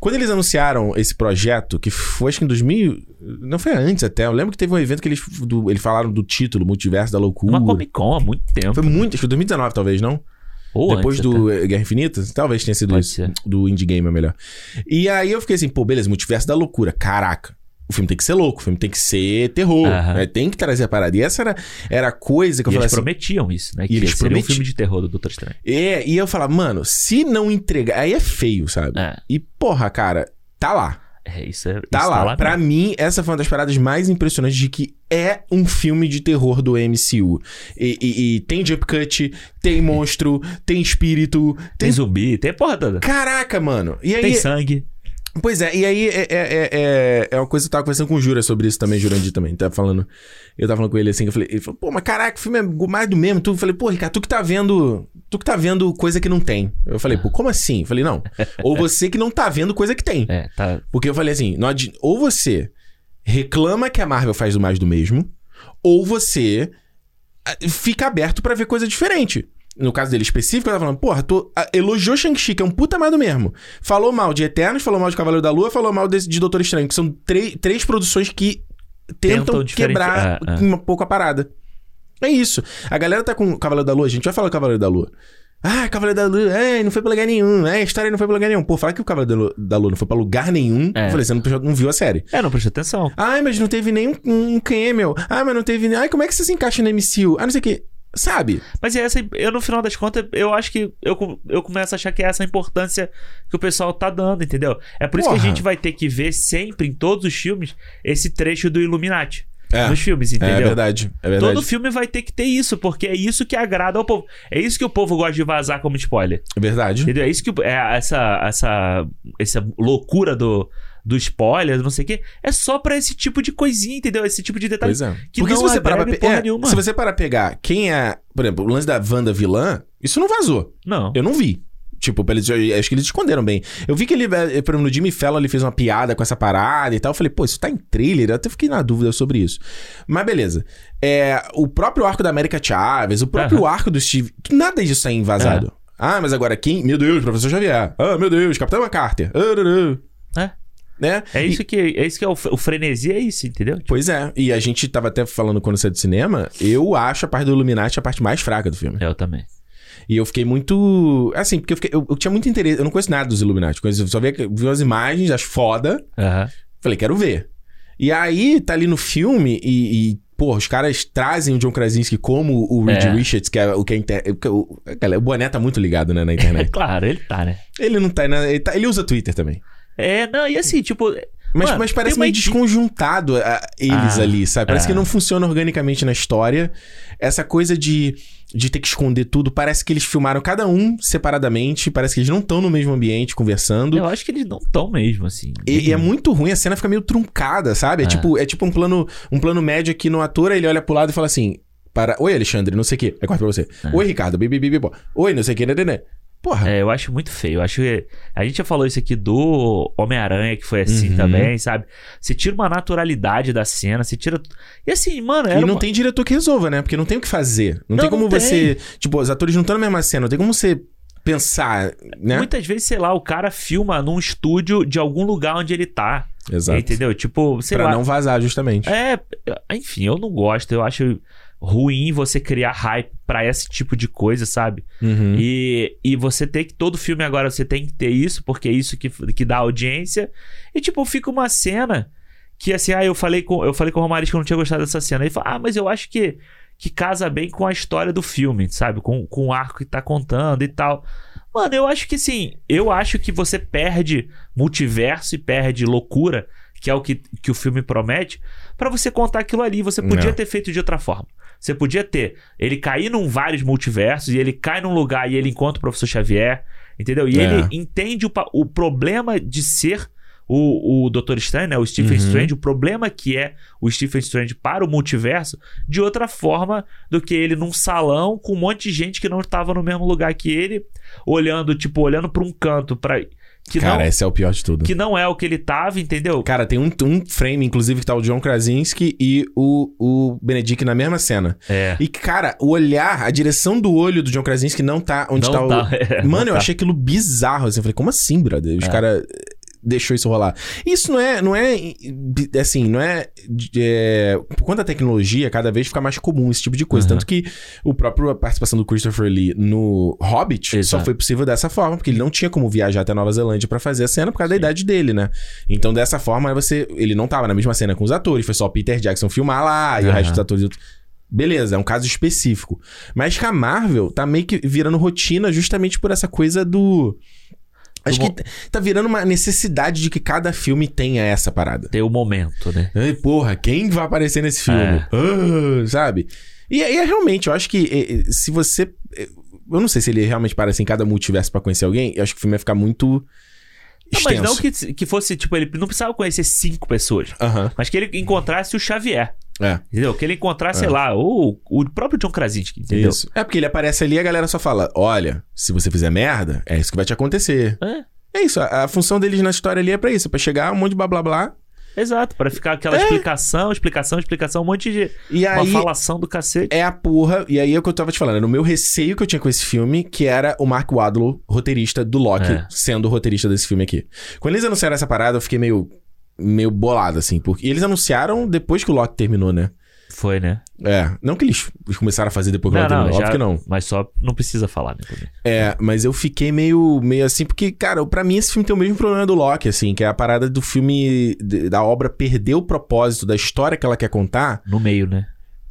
Speaker 1: Quando eles anunciaram esse projeto, que foi acho que em 2000... Não foi antes até. Eu lembro que teve um evento que eles, do, eles falaram do título, Multiverso da Loucura.
Speaker 2: Uma Comic Con há muito tempo.
Speaker 1: Foi muito... Acho que foi 2019, talvez, não?
Speaker 2: Ou
Speaker 1: Depois do eh, Guerra Infinita? Talvez tenha sido
Speaker 2: Pode
Speaker 1: isso.
Speaker 2: ser.
Speaker 1: Do Indie Game é melhor. E aí eu fiquei assim, pô, beleza, multiverso da loucura. Caraca. O filme tem que ser louco, o filme tem que ser terror.
Speaker 2: Aham.
Speaker 1: né? Tem que trazer a parada. E essa era, era a coisa que eu
Speaker 2: E
Speaker 1: falei
Speaker 2: eles
Speaker 1: assim.
Speaker 2: prometiam isso, né? Que
Speaker 1: eles
Speaker 2: seria um filme de terror do Doutor Estranho.
Speaker 1: É, e eu falava, mano, se não entregar. Aí é feio, sabe?
Speaker 2: É,
Speaker 1: E, porra, cara, tá lá.
Speaker 2: é isso é.
Speaker 1: Tá
Speaker 2: isso
Speaker 1: lá. pra
Speaker 2: mesmo.
Speaker 1: mim, essa foi uma das paradas mais impressionantes de que é um filme de terror do MCU. E, e- e tem jump cut, tem monstro, tem espírito,
Speaker 2: Tem
Speaker 1: tem.
Speaker 2: zumbi, tem porra toda.
Speaker 1: Caraca, mano. E aí.
Speaker 2: Tem sangue.
Speaker 1: Pois é, e aí é, é, é, é- é uma coisa que eu tava conversando com o Jura sobre isso também, Jurandir também. Tava falando. Eu tava falando com ele assim, que eu falei, ele falou, pô, mas caraca, o filme é mais do mesmo. Tu, eu falei, pô, Ricardo, tu que tá vendo. Tu que tá vendo coisa que não tem. Eu falei, pô, como assim? Eu falei, não. Ou você que não tá vendo coisa que tem.
Speaker 2: É, tá.
Speaker 1: Porque eu falei assim, não ou você reclama que a Marvel faz do mais do mesmo, ou você ah, fica aberto pra ver coisa diferente. No caso dele específico, eu tava falando, porra, tu ah, elogiou Shang-Chi, que é um puta mais do mesmo. Falou mal de Eternos, falou mal de Cavaleiro da Lua, falou mal desse- de Doutor Estranho, que são três produções que tentam,
Speaker 2: Tentam
Speaker 1: quebrar
Speaker 2: é, é.
Speaker 1: um pouco a parada. É isso. A galera tá com Cavaleiro da Lua, a gente vai falar do Cavaleiro da Lua. Ah, Cavaleiro da Lua, é, não foi pra lugar nenhum. É, a história não foi pra lugar nenhum. Pô, falar que o Cavaleiro da Lua, não foi pra lugar nenhum.
Speaker 2: É.
Speaker 1: Eu falei, você não, não viu a série.
Speaker 2: É, não presta atenção.
Speaker 1: Ai, mas não teve nem um, cameo. Ah, mas não teve. Ai, como é que você se encaixa no MCU? Ah, não sei o quê. Sabe?
Speaker 2: Mas é essa, eu no final das contas, eu acho que eu, eu começo a achar que é essa a importância que o pessoal tá dando, entendeu? É por isso que a gente vai ter que ver sempre, em todos os filmes, esse trecho do Illuminati.
Speaker 1: É.
Speaker 2: nos filmes,
Speaker 1: É
Speaker 2: entendeu?
Speaker 1: verdade. É verdade.
Speaker 2: Todo filme vai ter que ter isso, porque é isso que agrada ao povo. É isso que o povo gosta de vazar como spoiler.
Speaker 1: É verdade.
Speaker 2: Entendeu? É isso que. É essa, essa, essa loucura do, do spoiler, não sei o quê. É só pra esse tipo de coisinha, entendeu? Esse tipo de detalhe.
Speaker 1: Pois é.
Speaker 2: que
Speaker 1: Porque
Speaker 2: não
Speaker 1: se você parar pra pe- é,
Speaker 2: nenhuma.
Speaker 1: se você parar pegar quem é, por exemplo, o lance da Wanda vilã, isso não vazou.
Speaker 2: Não.
Speaker 1: Eu não vi. Tipo, eles, acho que eles esconderam bem. Eu vi que ele, eh, por exemplo, no Jimmy Fallon, ele fez uma piada com essa parada e tal. Eu falei, pô, isso tá em trailer? Eu até fiquei na dúvida sobre isso. Mas beleza. É, o próprio arco da América Chaves, o próprio arco do Steve. Nada disso tá invasado. Ah, mas agora quem? Meu Deus, professor Xavier. Ah, meu Deus, Capitão MacArthur. Ah, ah, ah.
Speaker 2: É.
Speaker 1: Né?
Speaker 2: É
Speaker 1: E-
Speaker 2: isso que é isso que é o, o frenesi, é isso, entendeu?
Speaker 1: Pois é, e a gente tava até falando quando saiu do cinema, eu acho a parte do Illuminati a parte mais fraca do filme.
Speaker 2: Eu também.
Speaker 1: E eu fiquei muito. Assim, porque eu, fiquei- eu- eu tinha muito interesse. Eu não conheço nada dos Illuminati. Conheço, eu só vi, vi as imagens, acho foda.
Speaker 2: Aham.
Speaker 1: Falei, quero ver. E aí, tá ali no filme e. e Pô, os caras trazem o John Krasinski como o Reed
Speaker 2: É.
Speaker 1: Richards, que é o que é. inter- o que- o, cara, o boné tá muito ligado, né, na
Speaker 2: É
Speaker 1: internet.
Speaker 2: claro, ele tá, né?
Speaker 1: ele não tá, ele tá- Ele usa Twitter também.
Speaker 2: É, não, e assim, tipo.
Speaker 1: Mas,
Speaker 2: mano,
Speaker 1: mas parece meio
Speaker 2: equipe-
Speaker 1: desconjuntado a- eles
Speaker 2: Ah,
Speaker 1: ali, sabe? Parece
Speaker 2: é.
Speaker 1: que não funciona organicamente na história. Essa coisa de, de ter que esconder tudo, parece que eles filmaram cada um separadamente, parece que eles não estão no mesmo ambiente conversando.
Speaker 2: Eu acho que eles não estão mesmo, assim.
Speaker 1: E, e é muito ruim, a cena fica meio truncada, sabe? É,
Speaker 2: É.
Speaker 1: tipo, é tipo um plano, um plano médio aqui no ator, aí ele olha pro lado e fala assim: para, Oi, Alexandre, não sei o quê. Aí corta pra você.
Speaker 2: É.
Speaker 1: Oi, Ricardo, bi, bi, bi, bi, bo. Oi, não sei o quê, né, né, né. Porra.
Speaker 2: É, eu acho muito feio. Eu acho que. A gente já falou isso aqui do Homem-Aranha, que foi assim
Speaker 1: Uhum.
Speaker 2: também, sabe? Você tira uma naturalidade da cena, você tira. E assim, mano, era
Speaker 1: E não
Speaker 2: uma-
Speaker 1: tem diretor que resolva, né? Porque não tem o que fazer. Não,
Speaker 2: Não,
Speaker 1: tem como
Speaker 2: não tem.
Speaker 1: você. Tipo, os atores não estão na mesma cena, não tem como você pensar, né?
Speaker 2: Muitas vezes, sei lá, o cara filma num estúdio de algum lugar onde ele tá.
Speaker 1: Exato.
Speaker 2: Entendeu? Tipo, sei
Speaker 1: pra
Speaker 2: lá.
Speaker 1: não vazar, justamente.
Speaker 2: É, enfim, eu não gosto. Eu acho ruim você criar hype pra esse tipo de coisa, sabe?
Speaker 1: Uhum.
Speaker 2: E, e você tem que. Todo filme agora você tem que ter isso, porque é isso que, que dá audiência. E, tipo, fica uma cena que assim, ah, eu falei com, eu falei com o Romariz que eu não tinha gostado dessa cena. Ele falou, ah, mas eu acho que, que casa bem com a história do filme, sabe? Com, com o arco que tá contando e tal. Mano, eu acho que sim. Eu acho que você perde multiverso e perde loucura, que é o que, que o filme promete, pra você contar aquilo ali. Você podia
Speaker 1: Não.
Speaker 2: ter feito de outra forma. Você podia ter ele cair num vários multiversos e ele cai num lugar e ele encontra o professor Xavier, entendeu? E
Speaker 1: É.
Speaker 2: ele entende o, o problema de ser o, o Doutor Estranho, né? O Stephen
Speaker 1: Uhum.
Speaker 2: Strange, o problema que é o Stephen Strange para o multiverso de outra forma do que ele num salão com um monte de gente que não estava no mesmo lugar que ele, olhando, tipo, olhando para um canto para que
Speaker 1: Cara,
Speaker 2: não
Speaker 1: esse é o pior de tudo.
Speaker 2: que não é o que ele tava, entendeu?
Speaker 1: Cara, tem um, um frame, inclusive, que tá o John Krasinski e o, o Benedict na mesma cena.
Speaker 2: É.
Speaker 1: E, cara, o olhar, a direção do olho do John Krasinski não tá onde
Speaker 2: Não
Speaker 1: tá o.
Speaker 2: tá, é, não
Speaker 1: Mano, eu
Speaker 2: tá.
Speaker 1: achei aquilo bizarro. Assim, eu falei, como assim, brother? Os
Speaker 2: É.
Speaker 1: caras deixou isso rolar. Isso não é, não é, assim, não é, é, por conta da tecnologia, cada vez fica mais comum esse tipo de coisa.
Speaker 2: Aham.
Speaker 1: Tanto que o próprio a participação do Christopher Lee no Hobbit só
Speaker 2: Exato.
Speaker 1: foi possível dessa forma, porque ele não tinha como viajar até Nova Zelândia pra fazer a cena por causa da idade dele, né? Então, dessa forma, você, ele não tava na mesma cena com os atores, foi só Peter Jackson filmar lá, e o resto dos atores... Beleza, é um caso específico. Mas que a Marvel tá meio que virando rotina justamente por essa coisa do. Acho que tá virando uma necessidade de que cada filme tenha essa parada.
Speaker 2: Tem o momento, né?
Speaker 1: Ai, porra, quem vai aparecer nesse filme?
Speaker 2: É.
Speaker 1: Ah, sabe? E aí, é realmente, eu acho que se você. Eu não sei se ele realmente aparece em cada multiverso pra conhecer alguém. Eu acho que o filme vai ficar muito.
Speaker 2: Não, mas não que, que fosse, tipo, ele não precisava conhecer cinco pessoas.
Speaker 1: Aham.
Speaker 2: Mas que ele encontrasse o Xavier.
Speaker 1: É.
Speaker 2: Entendeu? Que ele encontrasse, sei lá, o, o próprio John Krasinski, entendeu?
Speaker 1: Isso. É porque ele aparece ali e a galera só fala: olha, se você fizer merda, é isso que vai te acontecer.
Speaker 2: É,
Speaker 1: É isso, a, a função deles na história ali é pra isso, é pra chegar um monte de blá blá blá.
Speaker 2: exato. Pra ficar aquela
Speaker 1: É.
Speaker 2: explicação, explicação, explicação, um monte de.
Speaker 1: E
Speaker 2: Uma
Speaker 1: aí
Speaker 2: falação do cacete.
Speaker 1: é a porra, e aí é o que eu tava te falando, era o meu receio que eu tinha com esse filme, que era o Mark Wadlow, roteirista do Loki,
Speaker 2: É.
Speaker 1: sendo o roteirista desse filme aqui. Quando eles anunciaram essa parada, eu fiquei meio meio bolado assim, porque e eles anunciaram depois que o Loki terminou, né?
Speaker 2: Foi, né?
Speaker 1: É, não que eles começaram a fazer depois que o Loki terminou, óbvio que não.
Speaker 2: Mas só não precisa falar, né?
Speaker 1: É, mas eu fiquei meio, meio assim, porque, cara, pra mim esse filme tem o mesmo problema do Loki, assim, que é a parada do filme, da obra perder o propósito da história que ela quer contar
Speaker 2: No meio, né?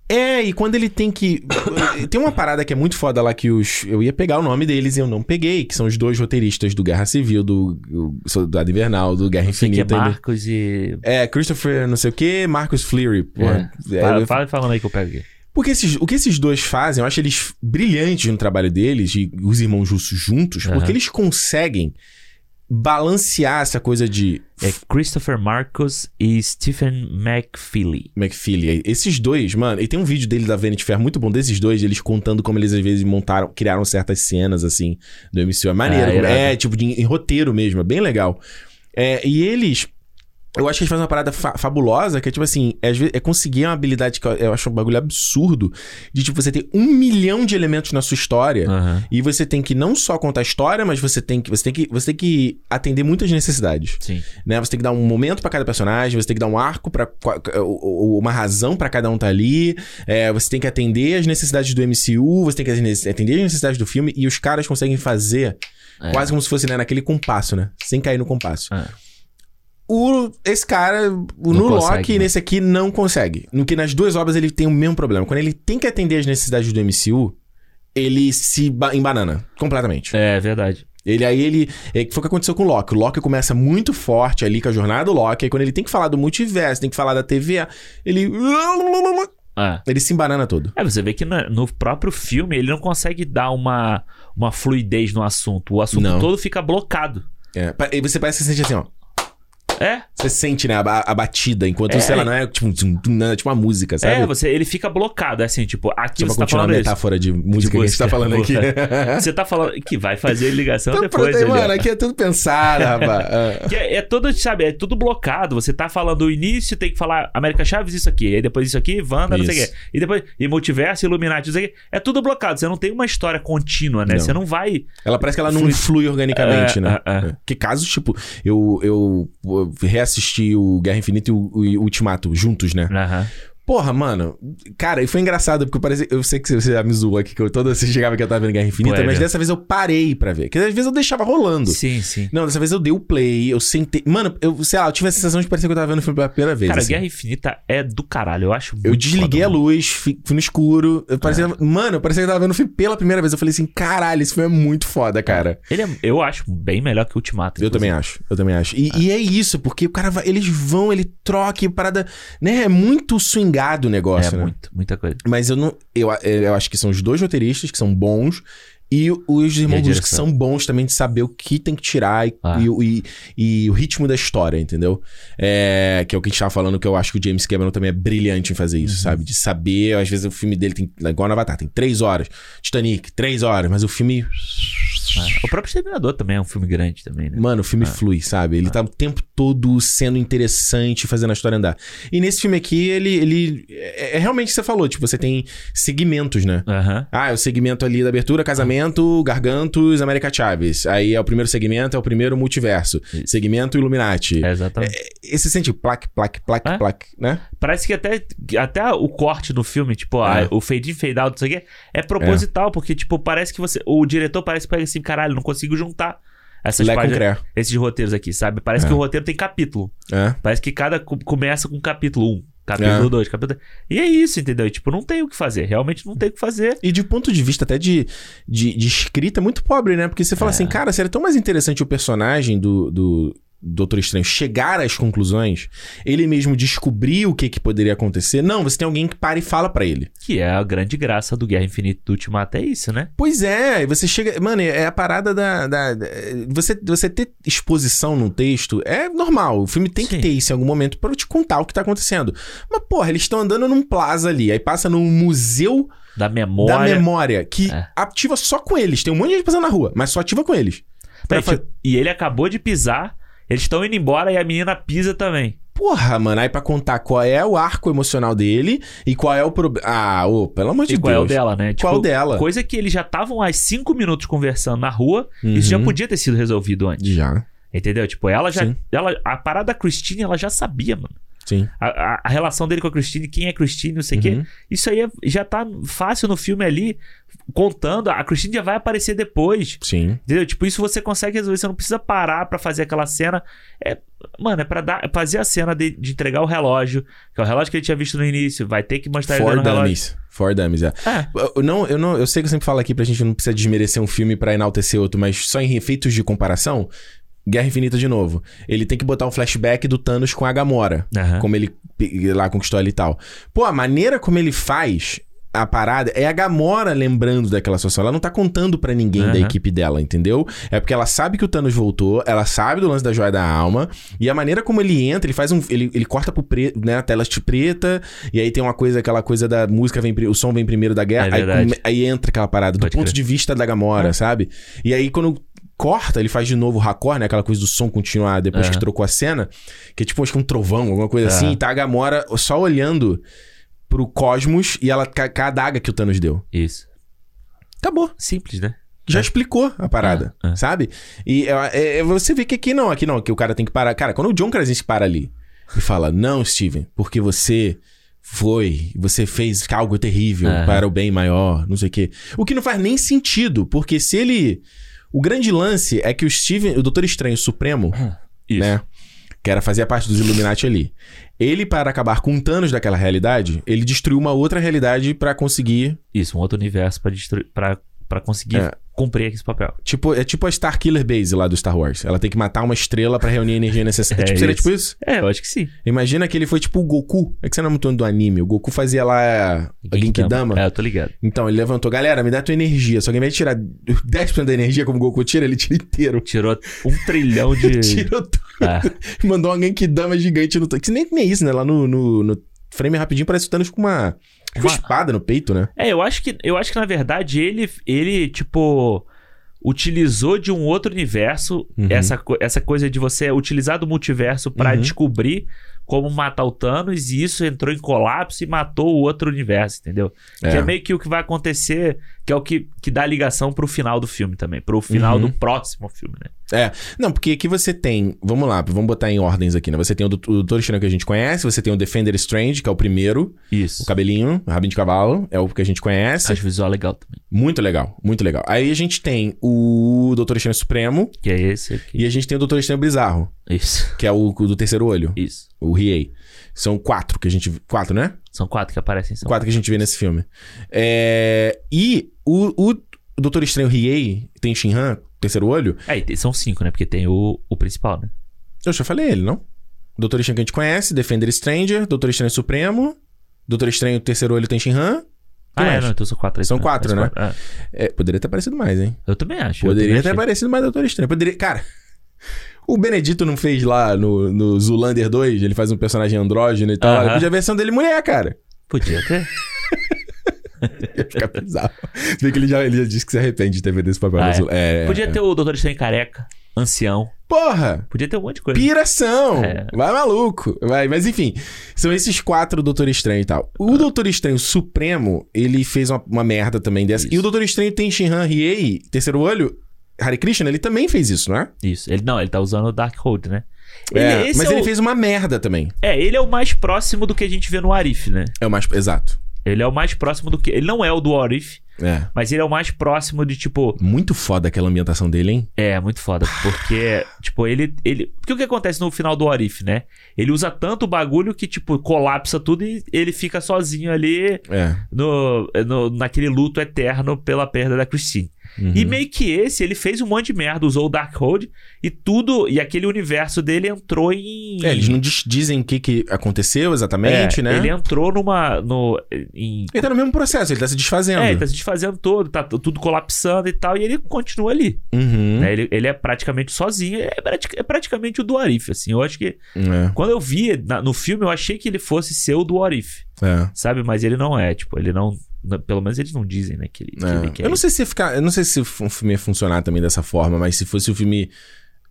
Speaker 1: É, e quando ele tem que. tem uma parada que é muito foda lá que os. Eu ia pegar o nome deles e eu não peguei, que são os dois roteiristas do Guerra Civil, do Soldado Invernal, do Guerra
Speaker 2: Não sei o que é
Speaker 1: Infinita.
Speaker 2: Marcos e.
Speaker 1: É, Christopher não sei o que, Marcus Fleury. porra. É,
Speaker 2: Fala,
Speaker 1: eu-
Speaker 2: fala falando aí que eu pego aqui.
Speaker 1: Porque esses- o que esses dois fazem, eu acho eles brilhantes no trabalho deles, e os irmãos russos juntos,
Speaker 2: Aham.
Speaker 1: porque eles conseguem balancear essa coisa de
Speaker 2: É Christopher Marcos e Stephen McFeely.
Speaker 1: McFeely. Esses dois, mano, e tem um vídeo dele da Vanity Fair muito bom desses dois, eles contando como eles às vezes montaram, criaram certas cenas assim do MCU. É maneiro,
Speaker 2: Ah, irado.
Speaker 1: é tipo de, em roteiro mesmo, é bem legal. É, e eles. Eu acho que eles fazem uma parada fa- fabulosa, que é tipo assim, é, é conseguir uma habilidade que eu, eu acho um bagulho absurdo, de tipo, você ter um milhão de elementos na sua história,
Speaker 2: Aham.
Speaker 1: e você tem que não só contar a história, mas você tem que, você tem que, você tem que atender muitas necessidades
Speaker 2: Sim.
Speaker 1: né? Você tem que dar um momento pra cada personagem, você tem que dar um arco para uma razão pra cada um tá ali. é, você tem que atender as necessidades do MCU, você tem que atender atender as necessidades do filme e os caras conseguem fazer
Speaker 2: É.
Speaker 1: quase como se fosse né, naquele compasso, né? Sem cair no compasso.
Speaker 2: É.
Speaker 1: O, esse cara, o
Speaker 2: Não
Speaker 1: no
Speaker 2: consegue,
Speaker 1: Loki,
Speaker 2: né?
Speaker 1: nesse aqui, não consegue. No que nas duas obras ele tem o mesmo problema. Quando ele tem que atender as necessidades do MCU, ele se ba- embanana completamente.
Speaker 2: É verdade.
Speaker 1: Ele aí ele. É, foi o que aconteceu com o Loki. O Loki começa muito forte ali com a jornada do Loki. Aí quando ele tem que falar do multiverso, tem que falar da TVA, ele.
Speaker 2: É.
Speaker 1: Ele se embanana todo.
Speaker 2: É, você vê que no, no próprio filme ele não consegue dar uma, uma fluidez no assunto. O assunto
Speaker 1: Não.
Speaker 2: todo fica blocado.
Speaker 1: É, e você parece que sente assim, ó.
Speaker 2: É,
Speaker 1: Você sente, né, a, a- batida, enquanto,
Speaker 2: É.
Speaker 1: sei lá, não é tipo, não, é tipo uma música, sabe?
Speaker 2: é, você, ele fica blocado. É assim, tipo, aqui
Speaker 1: Só pra
Speaker 2: você tá
Speaker 1: continuar
Speaker 2: falando
Speaker 1: a
Speaker 2: isso.
Speaker 1: metáfora de música que a gente tá falando aqui.
Speaker 2: Você tá falando que vai fazer ligação
Speaker 1: Então,
Speaker 2: depois.
Speaker 1: pronto, mano, aqui é tudo pensado, rapaz. Ah.
Speaker 2: É, é todo, sabe, é tudo blocado. Você tá falando o início, tem que falar América Chaves, isso aqui. Aí depois isso aqui, Wanda, não sei o
Speaker 1: Isso.
Speaker 2: quê. E depois, e Multiverso, Illuminati, não sei o quê. É tudo blocado. Você não tem uma história contínua, né?
Speaker 1: Não.
Speaker 2: Você não vai.
Speaker 1: Ela parece que ela não
Speaker 2: Flui-
Speaker 1: flui organicamente,
Speaker 2: É,
Speaker 1: né?
Speaker 2: é, é.
Speaker 1: Que casos, tipo, eu, eu reassisti o Guerra Infinita e o, o Ultimato juntos, né?
Speaker 2: Aham.
Speaker 1: Porra, mano, cara, e foi engraçado, porque parece, eu sei que você já me zoou aqui, que eu toda vez chegava que eu tava vendo Guerra Infinita,
Speaker 2: Pô, é
Speaker 1: mas
Speaker 2: mesmo.
Speaker 1: dessa vez eu parei pra ver. Porque às vezes eu deixava rolando.
Speaker 2: Sim, sim.
Speaker 1: Não, dessa vez eu dei o play, eu sentei. Mano, eu, sei lá, eu tive a sensação de parecer que eu tava vendo o filme pela primeira vez.
Speaker 2: Cara,
Speaker 1: assim.
Speaker 2: Guerra Infinita é do caralho. Eu acho
Speaker 1: Eu desliguei a luz, fi- fui no escuro. Eu parecia,
Speaker 2: É.
Speaker 1: Mano, eu parecia que eu tava vendo o filme pela primeira vez. Eu falei assim, caralho, esse filme é muito foda, cara.
Speaker 2: Ele é, eu acho bem melhor que o Ultimato.
Speaker 1: Eu também acho, eu também acho. E, e é isso, porque o cara vai, eles vão, ele troca e parada. Né? É muito swingado o negócio,
Speaker 2: É
Speaker 1: né?
Speaker 2: muito, muita coisa.
Speaker 1: Mas eu não. Eu, eu acho que são os dois roteiristas que são bons. E os irmãos que são bons também de saber o que tem que tirar e,
Speaker 2: Ah.
Speaker 1: e, o- e- e o ritmo da história, entendeu? É, que é o que a gente tava falando, que eu acho que o James Cameron também é brilhante em fazer
Speaker 2: Uhum.
Speaker 1: isso, sabe? De saber, às vezes o filme dele tem. Igual no Avatar, tem três horas. Titanic, três horas, mas o filme.
Speaker 2: É. O próprio Exterminador também é um filme grande também, né?
Speaker 1: Mano, o
Speaker 2: Ah.
Speaker 1: filme flui, sabe? Ele tá o tempo todo sendo interessante, fazendo a história andar. E nesse filme aqui, ele. ele é, é realmente o que você falou, tipo, você tem segmentos, né?
Speaker 2: Aham.
Speaker 1: Ah, é o segmento ali da abertura, casamento, gargantos, América Chaves. Aí é o primeiro segmento, é o primeiro multiverso.
Speaker 2: Isso.
Speaker 1: Segmento Illuminati.
Speaker 2: É, exatamente.
Speaker 1: Esse sente plaque, plaque, plaque,
Speaker 2: É?
Speaker 1: plaque, né?
Speaker 2: Parece que até, até o corte do filme, tipo, a-
Speaker 1: É.
Speaker 2: o fade in, fade out, não sei o quê, é proposital, porque, tipo, parece que você. O diretor parece que pega assim, caralho, não consigo juntar essas páginas, esses roteiros aqui, sabe? Parece
Speaker 1: É.
Speaker 2: que o roteiro tem capítulo.
Speaker 1: É.
Speaker 2: Parece que cada co- começa com capítulo 1, capítulo
Speaker 1: É.
Speaker 2: 2, capítulo. E é isso, entendeu? E, tipo, não tem o que fazer. Realmente não tem o que fazer.
Speaker 1: E de ponto de vista até de, de, de escrita, é muito pobre, né? Porque você fala
Speaker 2: É.
Speaker 1: assim, cara, seria tão mais interessante o personagem do, do Doutor Estranho chegar às conclusões, ele mesmo descobrir o que, que poderia acontecer. Não, você tem alguém que para e fala pra ele.
Speaker 2: Que é a grande graça do Guerra Infinita do Ultimato, é isso, né?
Speaker 1: Pois é, você chega. Mano, é a parada da. da- da- você, você ter exposição num texto é normal. O filme tem que
Speaker 2: Sim.
Speaker 1: ter isso em algum momento pra eu te contar o que tá acontecendo. Mas, porra, eles estão andando num plaza ali, aí passa num museu
Speaker 2: Da memória.
Speaker 1: da memória, que
Speaker 2: É.
Speaker 1: ativa só com eles. Tem um monte de gente passando na rua, mas só ativa com eles. Pra fa-
Speaker 2: tipo, E ele acabou de pisar, eles estão indo embora e a menina pisa também.
Speaker 1: Porra, mano, aí pra contar qual é o arco emocional dele e qual é o problema. Ah, ô, pelo amor de
Speaker 2: E qual é
Speaker 1: Deus.
Speaker 2: o dela, né?
Speaker 1: Qual é o dela?
Speaker 2: Coisa que eles já estavam há cinco minutos conversando na rua, isso já
Speaker 1: Uhum.
Speaker 2: podia ter sido resolvido antes.
Speaker 1: Já.
Speaker 2: Entendeu? Tipo, ela já.
Speaker 1: Sim.
Speaker 2: Ela, a parada da Christine, ela já sabia, mano.
Speaker 1: Sim.
Speaker 2: A, a- a relação dele com a Christine, quem é Christine, não sei o
Speaker 1: Uhum.
Speaker 2: quê. Isso aí é- já tá fácil no filme ali, contando. A Christine já vai aparecer depois.
Speaker 1: Sim.
Speaker 2: Entendeu? Tipo, isso você consegue resolver. Você não precisa parar pra fazer aquela cena. É, mano, é pra dar, fazer a cena de, de entregar o relógio, que é o relógio que ele tinha visto no início. Vai ter que mostrar ele
Speaker 1: For
Speaker 2: relógio.
Speaker 1: dummies. For dummies, é.
Speaker 2: É.
Speaker 1: Eu, não, eu, não, eu sei que eu sempre falo aqui pra gente não precisa desmerecer um filme pra enaltecer outro, mas só em efeitos de comparação, Guerra Infinita de novo. Ele tem que botar um flashback do Thanos com a Gamora.
Speaker 2: Aham.
Speaker 1: Como ele lá conquistou ela e tal. Pô, a maneira como ele faz a parada é a Gamora lembrando daquela situação. Ela não tá contando pra ninguém da
Speaker 2: Aham.
Speaker 1: equipe dela, entendeu? É porque ela sabe que o Thanos voltou, ela sabe do lance da joia da alma, e a maneira como ele entra, ele faz um. Ele, ele corta pro preto, né? A tela de preta, e aí tem uma coisa, aquela coisa da música, vem, o som vem primeiro da guerra,
Speaker 2: É
Speaker 1: aí, aí entra aquela parada, do
Speaker 2: Pode
Speaker 1: ponto
Speaker 2: crer.
Speaker 1: de vista da Gamora, sabe? E aí quando. Corta, ele faz de novo o raccord, né? Aquela coisa do som continuar depois que
Speaker 2: Aham.
Speaker 1: trocou a cena. Que é tipo, acho que um trovão, alguma coisa assim. E tá a Gamora só olhando pro cosmos e ela com a- adaga que o Thanos deu.
Speaker 2: Isso.
Speaker 1: Acabou.
Speaker 2: Simples, né?
Speaker 1: Já explicou a parada,
Speaker 2: Ah, ah.
Speaker 1: sabe? E é, é- é você vê que aqui não, aqui não, que o cara tem que parar. Cara, quando o John Krasinski para ali e fala, não, Steven, porque você foi, você fez algo terrível para o bem maior, não sei o quê. O que não faz nem sentido, porque se ele... O grande lance é que o Steven, o Doutor Estranho Supremo,
Speaker 2: Isso.
Speaker 1: né? Que era fazer parte dos Illuminati ali. Ele, para acabar com Thanos daquela realidade, ele destruiu uma outra realidade pra conseguir.
Speaker 2: Isso, um outro universo pra, destruir, pra, pra conseguir
Speaker 1: É.
Speaker 2: cumprir esse papel.
Speaker 1: Tipo, é tipo a Star Killer Base lá do Star Wars. Ela tem que matar uma estrela pra reunir a energia necessária.
Speaker 2: É
Speaker 1: tipo, seria
Speaker 2: isso.
Speaker 1: tipo isso?
Speaker 2: É, eu acho que sim.
Speaker 1: Imagina que ele foi tipo o Goku. É que você não é muito do anime. O Goku fazia lá a Genkidama.
Speaker 2: É, eu tô ligado.
Speaker 1: Então, ele levantou, galera, me dá tua energia. Só que ao invés de tirar 10% da energia como o Goku tira, ele tira inteiro.
Speaker 2: Tirou um trilhão de.
Speaker 1: Tirou tudo.
Speaker 2: Ah,
Speaker 1: Mandou uma Genkidama gigante no... Que nem, nem isso, né? Lá no, no, no frame rapidinho parece o Thanos com uma... Com uma espada no peito, né?
Speaker 2: É, eu acho que, eu acho que na verdade ele, ele tipo, utilizou de um outro universo
Speaker 1: Uhum.
Speaker 2: essa, essa coisa de você utilizar do multiverso pra
Speaker 1: Uhum.
Speaker 2: descobrir como matar o Thanos e isso entrou em colapso e matou o outro universo, entendeu? Que
Speaker 1: É.
Speaker 2: é meio que o que vai acontecer, que é o que, que dá ligação pro final do filme também, pro final
Speaker 1: Uhum.
Speaker 2: do próximo filme, né?
Speaker 1: É. Não, porque aqui você tem. Vamos lá, vamos botar em ordens aqui, né? Você tem o, Doutor- Estranho que a gente conhece, você tem o Defender Strange, que é o primeiro,
Speaker 2: Isso.
Speaker 1: o cabelinho, o rabinho de cavalo, é o que a gente conhece.
Speaker 2: Acho visual legal também.
Speaker 1: Muito legal, muito legal. Aí a gente tem o Doutor Estranho Supremo
Speaker 2: Que é esse aqui.
Speaker 1: e a gente tem o Doutor Estranho Bizarro,
Speaker 2: Isso.
Speaker 1: que é o, o do terceiro olho,
Speaker 2: Isso.
Speaker 1: o Riei. São quatro que a gente. Quatro, né?
Speaker 2: São quatro que aparecem. São
Speaker 1: Quatro que a gente vê nesse filme. É, E o, o Doutor Estranho Riei tem Shinhan, terceiro olho.
Speaker 2: É, são cinco, né? Porque tem o, o principal, né?
Speaker 1: Eu já falei ele, não? Doutor Estranho que a gente conhece, Defender Stranger, Doutor Estranho Supremo, Doutor Estranho Terceiro Olho tem Shinhan.
Speaker 2: Ah, é, não, então são quatro. aí
Speaker 1: São quatro, né?
Speaker 2: quatro, é.
Speaker 1: É, poderia ter aparecido mais, hein?
Speaker 2: Eu também acho.
Speaker 1: Poderia
Speaker 2: também
Speaker 1: ter
Speaker 2: achei.
Speaker 1: aparecido mais Doutor Estranho. Poderia... Cara, o Benedito não fez lá no, no Zulander 2, ele faz um personagem andrógeno e tal. Ele podia a versão dele mulher, cara.
Speaker 2: Podia ter.
Speaker 1: Ia ficar bizarro. Se bem que ele já, ele já disse que se arrepende de ter feito esse papel.
Speaker 2: Ah,
Speaker 1: no
Speaker 2: é.
Speaker 1: Zul- é,
Speaker 2: Podia
Speaker 1: é.
Speaker 2: ter o Doutor Estranho careca, ancião.
Speaker 1: Porra!
Speaker 2: Podia ter um monte de coisa.
Speaker 1: Piração!
Speaker 2: É.
Speaker 1: Vai maluco! Vai, mas enfim, são esses quatro Doutor Estranho e tal. O Doutor Estranho Supremo, ele fez uma, uma merda também dessa.
Speaker 2: Isso.
Speaker 1: E o Doutor Estranho tem Shinhan Riei, terceiro olho, Hare Krishna, ele também fez isso, não é?
Speaker 2: Isso. Ele, não, ele tá usando o Darkhold, né?
Speaker 1: É,
Speaker 2: Ele- esse
Speaker 1: mas
Speaker 2: é
Speaker 1: ele
Speaker 2: o-
Speaker 1: fez uma merda também.
Speaker 2: É, ele é o mais próximo do que a gente vê no Arif, né?
Speaker 1: É o mais. Exato.
Speaker 2: Ele é o mais próximo do que. Ele não é o do Arif,
Speaker 1: É.
Speaker 2: mas ele é o mais próximo de, tipo.
Speaker 1: Muito foda aquela ambientação dele, hein?
Speaker 2: É, muito foda. Porque, tipo, ele. ele porque o que acontece no final do Arif, né? Ele usa tanto bagulho que, tipo, colapsa tudo e ele fica sozinho ali
Speaker 1: É.
Speaker 2: no, no, naquele luto eterno pela perda da Christine.
Speaker 1: Uhum.
Speaker 2: E meio que esse, ele fez um monte de merda, usou o Darkhold e tudo, e aquele universo dele entrou em.
Speaker 1: É, eles não diz- dizem o que, que aconteceu exatamente,
Speaker 2: É,
Speaker 1: né?
Speaker 2: Ele entrou numa. No, em,
Speaker 1: Ele tá no mesmo processo, ele tá se desfazendo.
Speaker 2: é, ele tá se desfazendo todo, tá tudo colapsando e tal, e ele continua ali.
Speaker 1: Uhum.
Speaker 2: né? Ele, ele é praticamente sozinho, é, é praticamente o do Arif, assim. Eu acho que.
Speaker 1: É,
Speaker 2: Quando eu vi na- no filme, eu achei que ele fosse ser o do Arif,
Speaker 1: é.
Speaker 2: sabe? Mas ele não é, tipo, ele não. Pelo menos eles não dizem, né? Que ele, que
Speaker 1: É.
Speaker 2: ele quer.
Speaker 1: Eu não sei se ficar. Eu não sei se o filme ia funcionar também dessa forma, mas se fosse o filme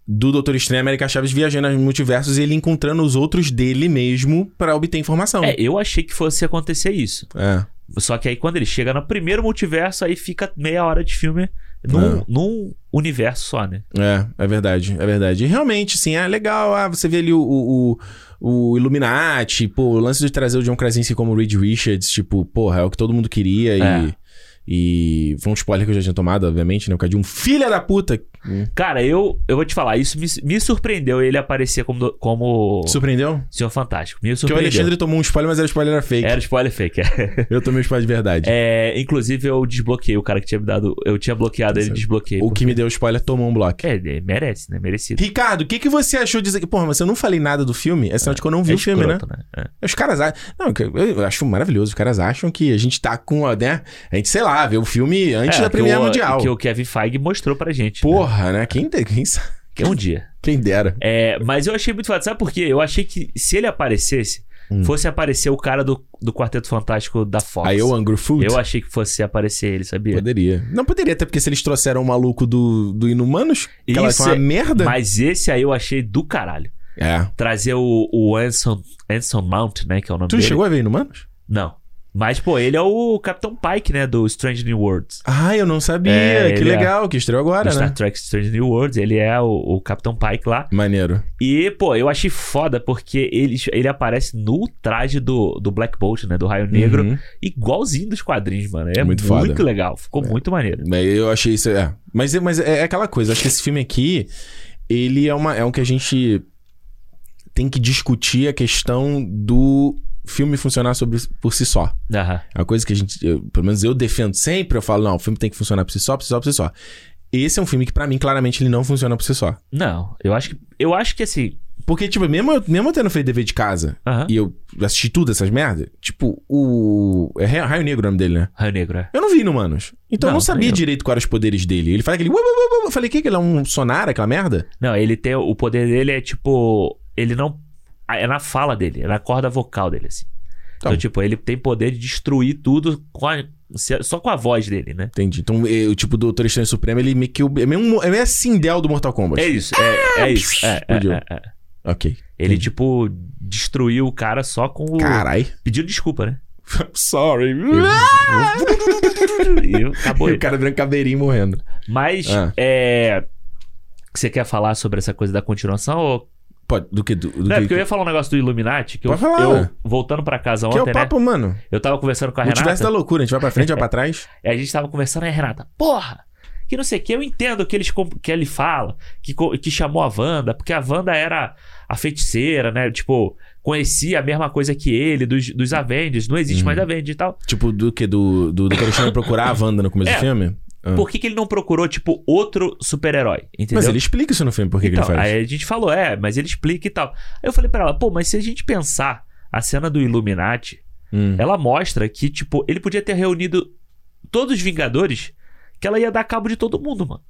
Speaker 1: do Doutor Estranho, América Chaves viajando nos multiversos e ele encontrando os outros dele mesmo pra obter informação.
Speaker 2: É, eu achei que fosse acontecer isso.
Speaker 1: É.
Speaker 2: Só que aí quando ele chega no primeiro multiverso, aí fica meia hora de filme num,
Speaker 1: É.
Speaker 2: num universo só, né?
Speaker 1: É, é verdade, é verdade. E realmente, sim, é legal. Ah, você vê ali o, o, o Illuminati, pô, o lance de trazer o John Krasinski como Reed Richards, tipo, porra, é o que todo mundo queria
Speaker 2: É.
Speaker 1: e. E foi um spoiler que eu já tinha tomado, obviamente, né? Por causa de um filho da puta.
Speaker 2: Cara, eu, eu vou te falar, isso me, me surpreendeu ele aparecer como, como
Speaker 1: Surpreendeu?
Speaker 2: Senhor Fantástico. Me
Speaker 1: Porque o
Speaker 2: surpreendeu.
Speaker 1: Alexandre tomou um spoiler, mas era spoiler era fake.
Speaker 2: Era spoiler fake. é.
Speaker 1: Eu tomei um spoiler de verdade.
Speaker 2: É, inclusive, eu desbloqueei o cara que tinha me dado. Eu tinha bloqueado ele, desbloqueei.
Speaker 1: o que me deu spoiler tomou um bloco.
Speaker 2: É, é, merece, né? Merecido.
Speaker 1: Ricardo, o que, que você achou de dizer que. Porra, mas eu não falei nada do filme? É sinal de que eu não vi
Speaker 2: é
Speaker 1: o filme, né?
Speaker 2: escroto, né? É.
Speaker 1: Os caras acham. Não, eu acho maravilhoso. Os caras acham que a gente tá com. a, Né? A gente, sei lá, vê o filme antes
Speaker 2: É,
Speaker 1: da Primeira
Speaker 2: o-
Speaker 1: Mundial.
Speaker 2: Que o Kevin Feige mostrou pra gente. né?
Speaker 1: Porra, né? Quem, quem, sa-
Speaker 2: Que é um dia.
Speaker 1: quem dera.
Speaker 2: É, mas eu achei muito foda. Sabe por quê? Eu achei que se ele aparecesse,
Speaker 1: Hum.
Speaker 2: fosse aparecer o cara do, do Quarteto Fantástico da Fox.
Speaker 1: Aí eu Angry Food.
Speaker 2: Eu achei que fosse aparecer ele, sabia?
Speaker 1: Poderia. Não poderia, até porque se eles trouxeram o maluco do, do Inumanos, que ela foi uma
Speaker 2: é-
Speaker 1: merda.
Speaker 2: Mas esse aí eu achei do caralho.
Speaker 1: É.
Speaker 2: Trazer o, o Anson, Anson Mount, né? Que é o nome
Speaker 1: Tu
Speaker 2: dele.
Speaker 1: chegou a ver Inumanos?
Speaker 2: Não. Mas, pô, ele é o Capitão Pike, né? Do Strange New Worlds.
Speaker 1: Ah, eu não sabia.
Speaker 2: É,
Speaker 1: que
Speaker 2: é-
Speaker 1: legal, que estreou agora,
Speaker 2: Star
Speaker 1: né?
Speaker 2: Trek Strange New Worlds. Ele é o, o Capitão Pike lá.
Speaker 1: Maneiro.
Speaker 2: E, pô, eu achei foda porque ele, ele aparece no traje do, do Black Bolt, né? Do Raio Negro.
Speaker 1: Uhum.
Speaker 2: igualzinho dos quadrinhos, mano. É
Speaker 1: Muito
Speaker 2: muito,
Speaker 1: foda.
Speaker 2: legal. Ficou muito maneiro.
Speaker 1: Mas eu achei isso. É. Mas, é- mas é, é aquela coisa. Acho que esse filme aqui, ele é, uma, é um que a gente tem que discutir a questão do filme funcionar sobre, por si só.
Speaker 2: Aham.
Speaker 1: É uma coisa que a gente, eu- pelo menos eu defendo sempre. Eu falo, não, o filme tem que funcionar por si só, por si só, por si só. Esse é um filme que, pra mim, claramente, ele não funciona por si só.
Speaker 2: Não, eu acho que. Eu acho que assim.
Speaker 1: Porque, tipo, mesmo eu, mesmo eu tendo feito dever de casa
Speaker 2: Aham.
Speaker 1: e eu assisti tudo essas merdas, tipo, o. É Raio Negro o nome dele, né?
Speaker 2: Raio Negro, é.
Speaker 1: Eu não vi Inumanos. Então eu
Speaker 2: Não,
Speaker 1: não sabia direito quais eram os poderes dele. Ele fala aquele. Eu falei, o que? que Ele é um sonar, aquela merda?
Speaker 2: Não, ele tem. O poder dele é tipo. Ele não. É na fala dele, é na corda vocal dele, assim.
Speaker 1: Tá.
Speaker 2: Então, tipo, ele tem poder de destruir tudo com a- só com a voz dele, né?
Speaker 1: Entendi. Então, eh, o tipo do Doutor Estranho Supremo, ele meio que. É meio, é meio a Sindel do Mortal Kombat.
Speaker 2: É isso, é, é isso. É, é, é, é.
Speaker 1: Ok.
Speaker 2: Ele, tipo, destruiu o cara só com o.
Speaker 1: Carai.
Speaker 2: Pediu desculpa, né?
Speaker 1: Sorry.
Speaker 2: E acabou.
Speaker 1: E o cara virando caveirinho morrendo.
Speaker 2: Mas,
Speaker 1: Ah.
Speaker 2: é. Você quer falar sobre essa coisa da continuação? Ou...
Speaker 1: Pode, do que? Do, do
Speaker 2: Não, é
Speaker 1: que,
Speaker 2: porque eu ia falar um negócio do Illuminati, que eu,
Speaker 1: Pode falar,
Speaker 2: eu, voltando pra casa
Speaker 1: que é
Speaker 2: ontem,
Speaker 1: o papo, mano.
Speaker 2: né? Eu tava conversando com a
Speaker 1: Multiverso
Speaker 2: Renata.
Speaker 1: da loucura. A gente vai pra frente, vai pra trás.
Speaker 2: E a gente tava conversando, aí a Renata, porra! Que não sei o que, eu entendo que, eles, que ele fala, que, que chamou a Wanda, porque a Wanda era a feiticeira, né? Tipo, conhecia a mesma coisa que ele, dos, dos Avengers, não existe
Speaker 1: Uhum.
Speaker 2: mais Avengers e tal.
Speaker 1: Tipo, do que? Do, do, do que eles procurar a Wanda no começo
Speaker 2: É.
Speaker 1: do filme? Ah.
Speaker 2: Por que, que ele não procurou, tipo, outro super-herói? Entendeu?
Speaker 1: Mas ele explica isso no filme, por que, que
Speaker 2: Então,
Speaker 1: ele faz.
Speaker 2: aí a gente falou, é, mas ele explica e tal. Aí eu falei pra ela, pô, mas se a gente pensar a cena do Illuminati,
Speaker 1: Hum.
Speaker 2: ela mostra que, tipo, ele podia ter reunido todos os Vingadores, que ela ia dar cabo de todo mundo, mano.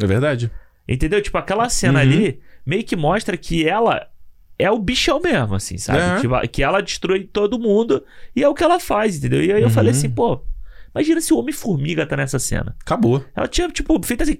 Speaker 1: É verdade.
Speaker 2: Entendeu? Tipo, aquela cena
Speaker 1: Uhum.
Speaker 2: ali meio que mostra que ela é o bichão mesmo, assim, sabe? Tipo, que ela destrói todo mundo e é o que ela faz, entendeu? E aí eu
Speaker 1: Uhum.
Speaker 2: falei assim, pô, imagina se o Homem-Formiga tá nessa cena.
Speaker 1: Acabou.
Speaker 2: Ela tinha, tipo, feito assim.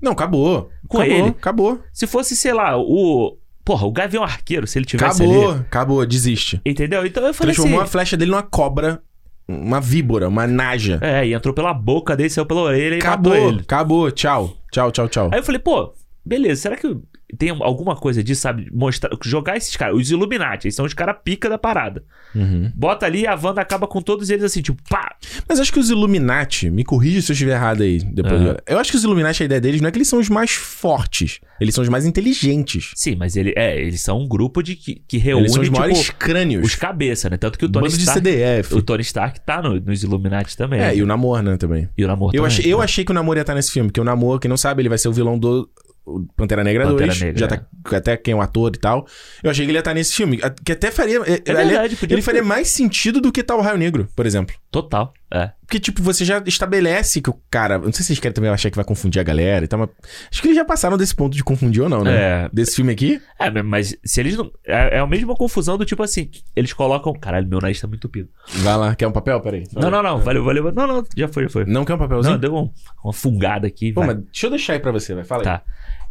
Speaker 1: Não, acabou.
Speaker 2: Com
Speaker 1: acabou,
Speaker 2: ele.
Speaker 1: Acabou.
Speaker 2: Se fosse, sei lá, o. Porra, o Gavião Arqueiro, se ele tivesse
Speaker 1: Acabou.
Speaker 2: ali.
Speaker 1: Acabou. Desiste.
Speaker 2: Entendeu? Então eu falei
Speaker 1: Transformou
Speaker 2: assim.
Speaker 1: a flecha dele numa cobra, uma víbora, uma naja.
Speaker 2: É, e entrou pela boca dele, saiu pela orelha e
Speaker 1: acabou.
Speaker 2: matou ele.
Speaker 1: Acabou. Tchau. Tchau, tchau, tchau.
Speaker 2: Aí eu falei, pô, beleza, será que tem alguma coisa disso, sabe? Mostrar, jogar esses caras, os Illuminati, eles são os caras pica da parada.
Speaker 1: Uhum.
Speaker 2: Bota ali e a Wanda acaba com todos eles assim, tipo, pá!
Speaker 1: Mas acho que os Illuminati, me corrija se eu estiver errado aí depois.
Speaker 2: Aham.
Speaker 1: Eu acho que os Illuminati, a ideia deles não é que eles são os mais fortes. Eles são os mais inteligentes.
Speaker 2: Sim, mas ele, é, eles são um grupo de que, que reúne,
Speaker 1: eles são os
Speaker 2: tipo,
Speaker 1: maiores crânios.
Speaker 2: os cabeça, né? Tanto que o Tony
Speaker 1: Bando de
Speaker 2: Stark,
Speaker 1: CDF.
Speaker 2: o Tony Stark tá no- nos Illuminati também.
Speaker 1: É, e o Namor, né, também.
Speaker 2: E o Namor
Speaker 1: Eu
Speaker 2: também,
Speaker 1: achei, eu
Speaker 2: né?
Speaker 1: achei que o Namor ia estar nesse filme, porque o Namor, quem não sabe, ele vai ser o vilão do o Pantera Negra
Speaker 2: Pantera
Speaker 1: 2.
Speaker 2: Negra,
Speaker 1: já tá até quem é o ator e tal. Eu achei que ele ia estar nesse filme. Que até faria. É
Speaker 2: verdade, podia
Speaker 1: ele faria mais sentido do que tal o Raio Negro, por exemplo.
Speaker 2: Total, é.
Speaker 1: Porque, tipo, você já estabelece que o cara. Não sei se vocês querem também achar que vai confundir a galera e tal, mas. Acho que eles já passaram desse ponto de confundir ou não, né?
Speaker 2: É.
Speaker 1: Desse filme aqui.
Speaker 2: É, mas se eles não... É, é a mesma confusão do tipo assim, eles colocam... Caralho, meu nariz tá muito tupido.
Speaker 1: Vai lá. Quer um papel? Peraí.
Speaker 2: Não, não, não, valeu, valeu. Não, não, já foi, já foi.
Speaker 1: Não quer um papelzinho?
Speaker 2: Não, deu um- uma fungada aqui.
Speaker 1: Pô,
Speaker 2: vai.
Speaker 1: mas deixa eu deixar aí pra você, vai. Fala aí.
Speaker 2: Tá.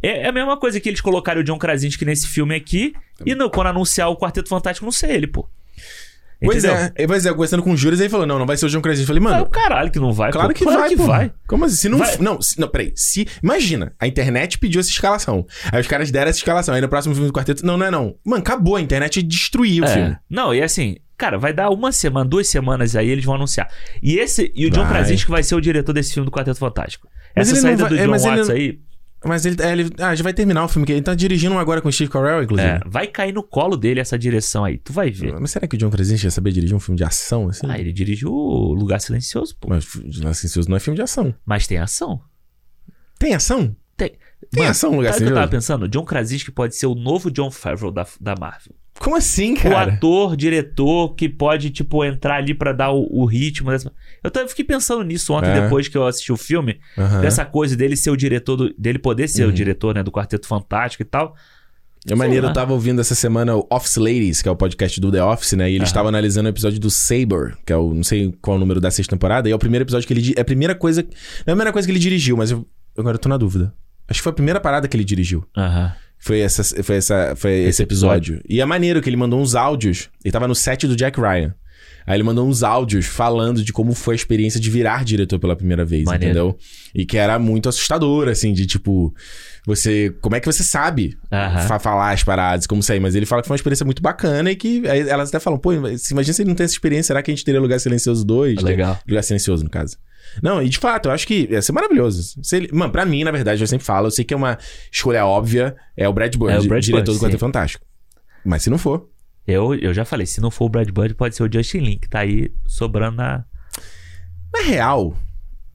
Speaker 2: É, é a mesma coisa que eles colocaram o John Krasinski nesse filme aqui e no, quando anunciar o Quarteto Fantástico não ser ele, pô.
Speaker 1: Pois
Speaker 2: Entendeu?
Speaker 1: é, e, pois é, conversando com o Júris, ele falou: não, não vai ser o John Krasinski. Eu falei, mano.
Speaker 2: o caralho que não vai.
Speaker 1: Claro
Speaker 2: pô.
Speaker 1: que vai,
Speaker 2: que
Speaker 1: pô.
Speaker 2: vai.
Speaker 1: Como assim? Se não,
Speaker 2: Vai.
Speaker 1: não, se, não, peraí. Se, imagina, a internet pediu essa escalação. Aí os caras deram essa escalação. Aí no próximo filme do quarteto. Não, não é não. Mano, acabou. A internet destruiu o
Speaker 2: É.
Speaker 1: filme.
Speaker 2: Não, e assim, cara, vai dar uma semana, duas semanas aí, eles vão anunciar. E esse e o John
Speaker 1: Vai.
Speaker 2: Krasinski vai ser o diretor desse filme do Quarteto Fantástico.
Speaker 1: Mas
Speaker 2: Essa
Speaker 1: ele
Speaker 2: saída
Speaker 1: vai-
Speaker 2: do
Speaker 1: é,
Speaker 2: John
Speaker 1: ele
Speaker 2: Watts
Speaker 1: não-
Speaker 2: aí,
Speaker 1: Mas ele, é, ele- Ah, já vai terminar o filme. que Ele tá dirigindo um agora com o Steve Carell, inclusive.
Speaker 2: é, vai cair no colo dele essa direção aí. Tu vai ver.
Speaker 1: Mas será que o John Krasinski ia saber dirigir um filme de ação, assim?
Speaker 2: Ah, ele dirigiu o Lugar Silencioso, pô.
Speaker 1: Mas assim, Silencioso não é filme de ação.
Speaker 2: Mas tem ação.
Speaker 1: Tem ação?
Speaker 2: Tem.
Speaker 1: Tem
Speaker 2: Mano,
Speaker 1: ação no Lugar
Speaker 2: Sabe o que eu tava
Speaker 1: Silencioso?
Speaker 2: pensando? O John Krasinski pode ser o novo John Favreau da, da Marvel.
Speaker 1: Como assim,
Speaker 2: O
Speaker 1: cara?
Speaker 2: ator, diretor que pode, tipo, entrar ali pra dar o, o ritmo dessa... Eu tava, fiquei pensando nisso ontem,
Speaker 1: É.
Speaker 2: depois que eu assisti o filme.
Speaker 1: Aham.
Speaker 2: Dessa coisa dele ser o diretor, do- dele poder ser
Speaker 1: Uhum.
Speaker 2: o diretor, né, do Quarteto Fantástico e tal.
Speaker 1: É maneiro, eu tava ouvindo essa semana o Office Ladies, que é o podcast do The Office, né? E eles
Speaker 2: Aham.
Speaker 1: estavam analisando o episódio do Saber, que é o. Não sei qual é o número da sexta temporada. E é o primeiro episódio que ele. É a primeira coisa. Não é a primeira coisa que ele dirigiu, mas eu. Agora eu tô na dúvida. Acho que foi a primeira parada que ele dirigiu.
Speaker 2: Aham.
Speaker 1: Foi, essa, foi, essa, foi esse,
Speaker 2: Esse
Speaker 1: episódio. E é maneiro que ele mandou uns áudios. Ele tava no set do Jack Ryan. Aí ele mandou uns áudios falando de como foi a experiência de virar diretor pela primeira vez,
Speaker 2: Maneiro.
Speaker 1: entendeu? E que era muito assustador, assim, de tipo, você. Como é que você sabe falar as paradas, como sair? Mas ele fala que foi uma experiência muito bacana e que. Aí elas até falam, pô, imagina se ele não tem essa experiência, será que a gente teria Lugar Silencioso 2?
Speaker 2: Legal.
Speaker 1: Lugar Silencioso, no caso. Não, e de fato, eu acho que ia ser maravilhoso. Se ele, mano, pra mim, na verdade, eu sempre falo, eu sei que é uma escolha óbvia, é o Brad Bird,
Speaker 2: É o Brad
Speaker 1: diretor
Speaker 2: Bird,
Speaker 1: do Quarteto. Fantástico. Mas se não for.
Speaker 2: Eu, eu já falei, se não for o Brad Bird, pode ser o Justin Lin, que tá aí sobrando na...
Speaker 1: Na real,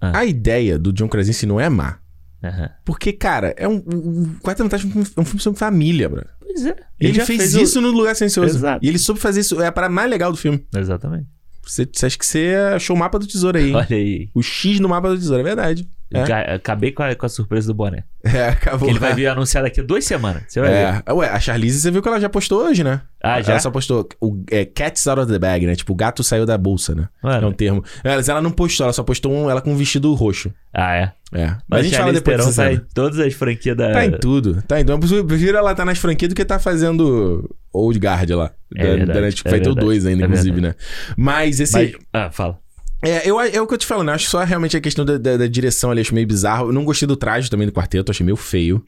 Speaker 2: Ah.
Speaker 1: a ideia do John Krasinski não é má.
Speaker 2: Aham.
Speaker 1: Porque, cara, é um. O Quarteto Fantástico é um filme- é um filme sobre família, bro.
Speaker 2: Pois é.
Speaker 1: Ele,
Speaker 2: já
Speaker 1: fez,
Speaker 2: o-
Speaker 1: isso no Lugar Silencioso.
Speaker 2: Exato.
Speaker 1: E ele soube fazer isso. É a parada mais legal do filme.
Speaker 2: Exatamente.
Speaker 1: Você, você acha que você achou o mapa do tesouro aí, hein?
Speaker 2: Olha aí.
Speaker 1: O X no mapa do tesouro, é verdade. É,
Speaker 2: Ca- Acabei com a, com a surpresa do boné.
Speaker 1: é acabou.
Speaker 2: Ele vai vir anunciado daqui a duas semanas. Você vai ver.
Speaker 1: É. Ué, a Charlize, você viu que ela já postou hoje, né?
Speaker 2: Ah, já?
Speaker 1: Ela só postou o é, Cats out of the bag, né? Tipo, o gato saiu da bolsa, né?
Speaker 2: Mano.
Speaker 1: É um termo. É, Mas ela não postou, ela só postou um, ela com um vestido roxo.
Speaker 2: Ah, é.
Speaker 1: É. Mas a gente fala depois dessa
Speaker 2: tá em todas as franquias da...
Speaker 1: Tá em tudo. Tá em tudo. Eu prefiro ela tá nas franquias do que tá fazendo Old Guard lá.
Speaker 2: É
Speaker 1: da,
Speaker 2: verdade,
Speaker 1: da Netflix.
Speaker 2: é
Speaker 1: vai ter o
Speaker 2: verdade,
Speaker 1: 2 ainda,
Speaker 2: é
Speaker 1: inclusive, né? Mas esse.
Speaker 2: Mas- Ah, fala.
Speaker 1: É, eu, é o que eu te falo, né? Acho só realmente a questão da, da- da direção ali, acho meio bizarro. Eu não gostei do traje também do quarteto, achei meio feio.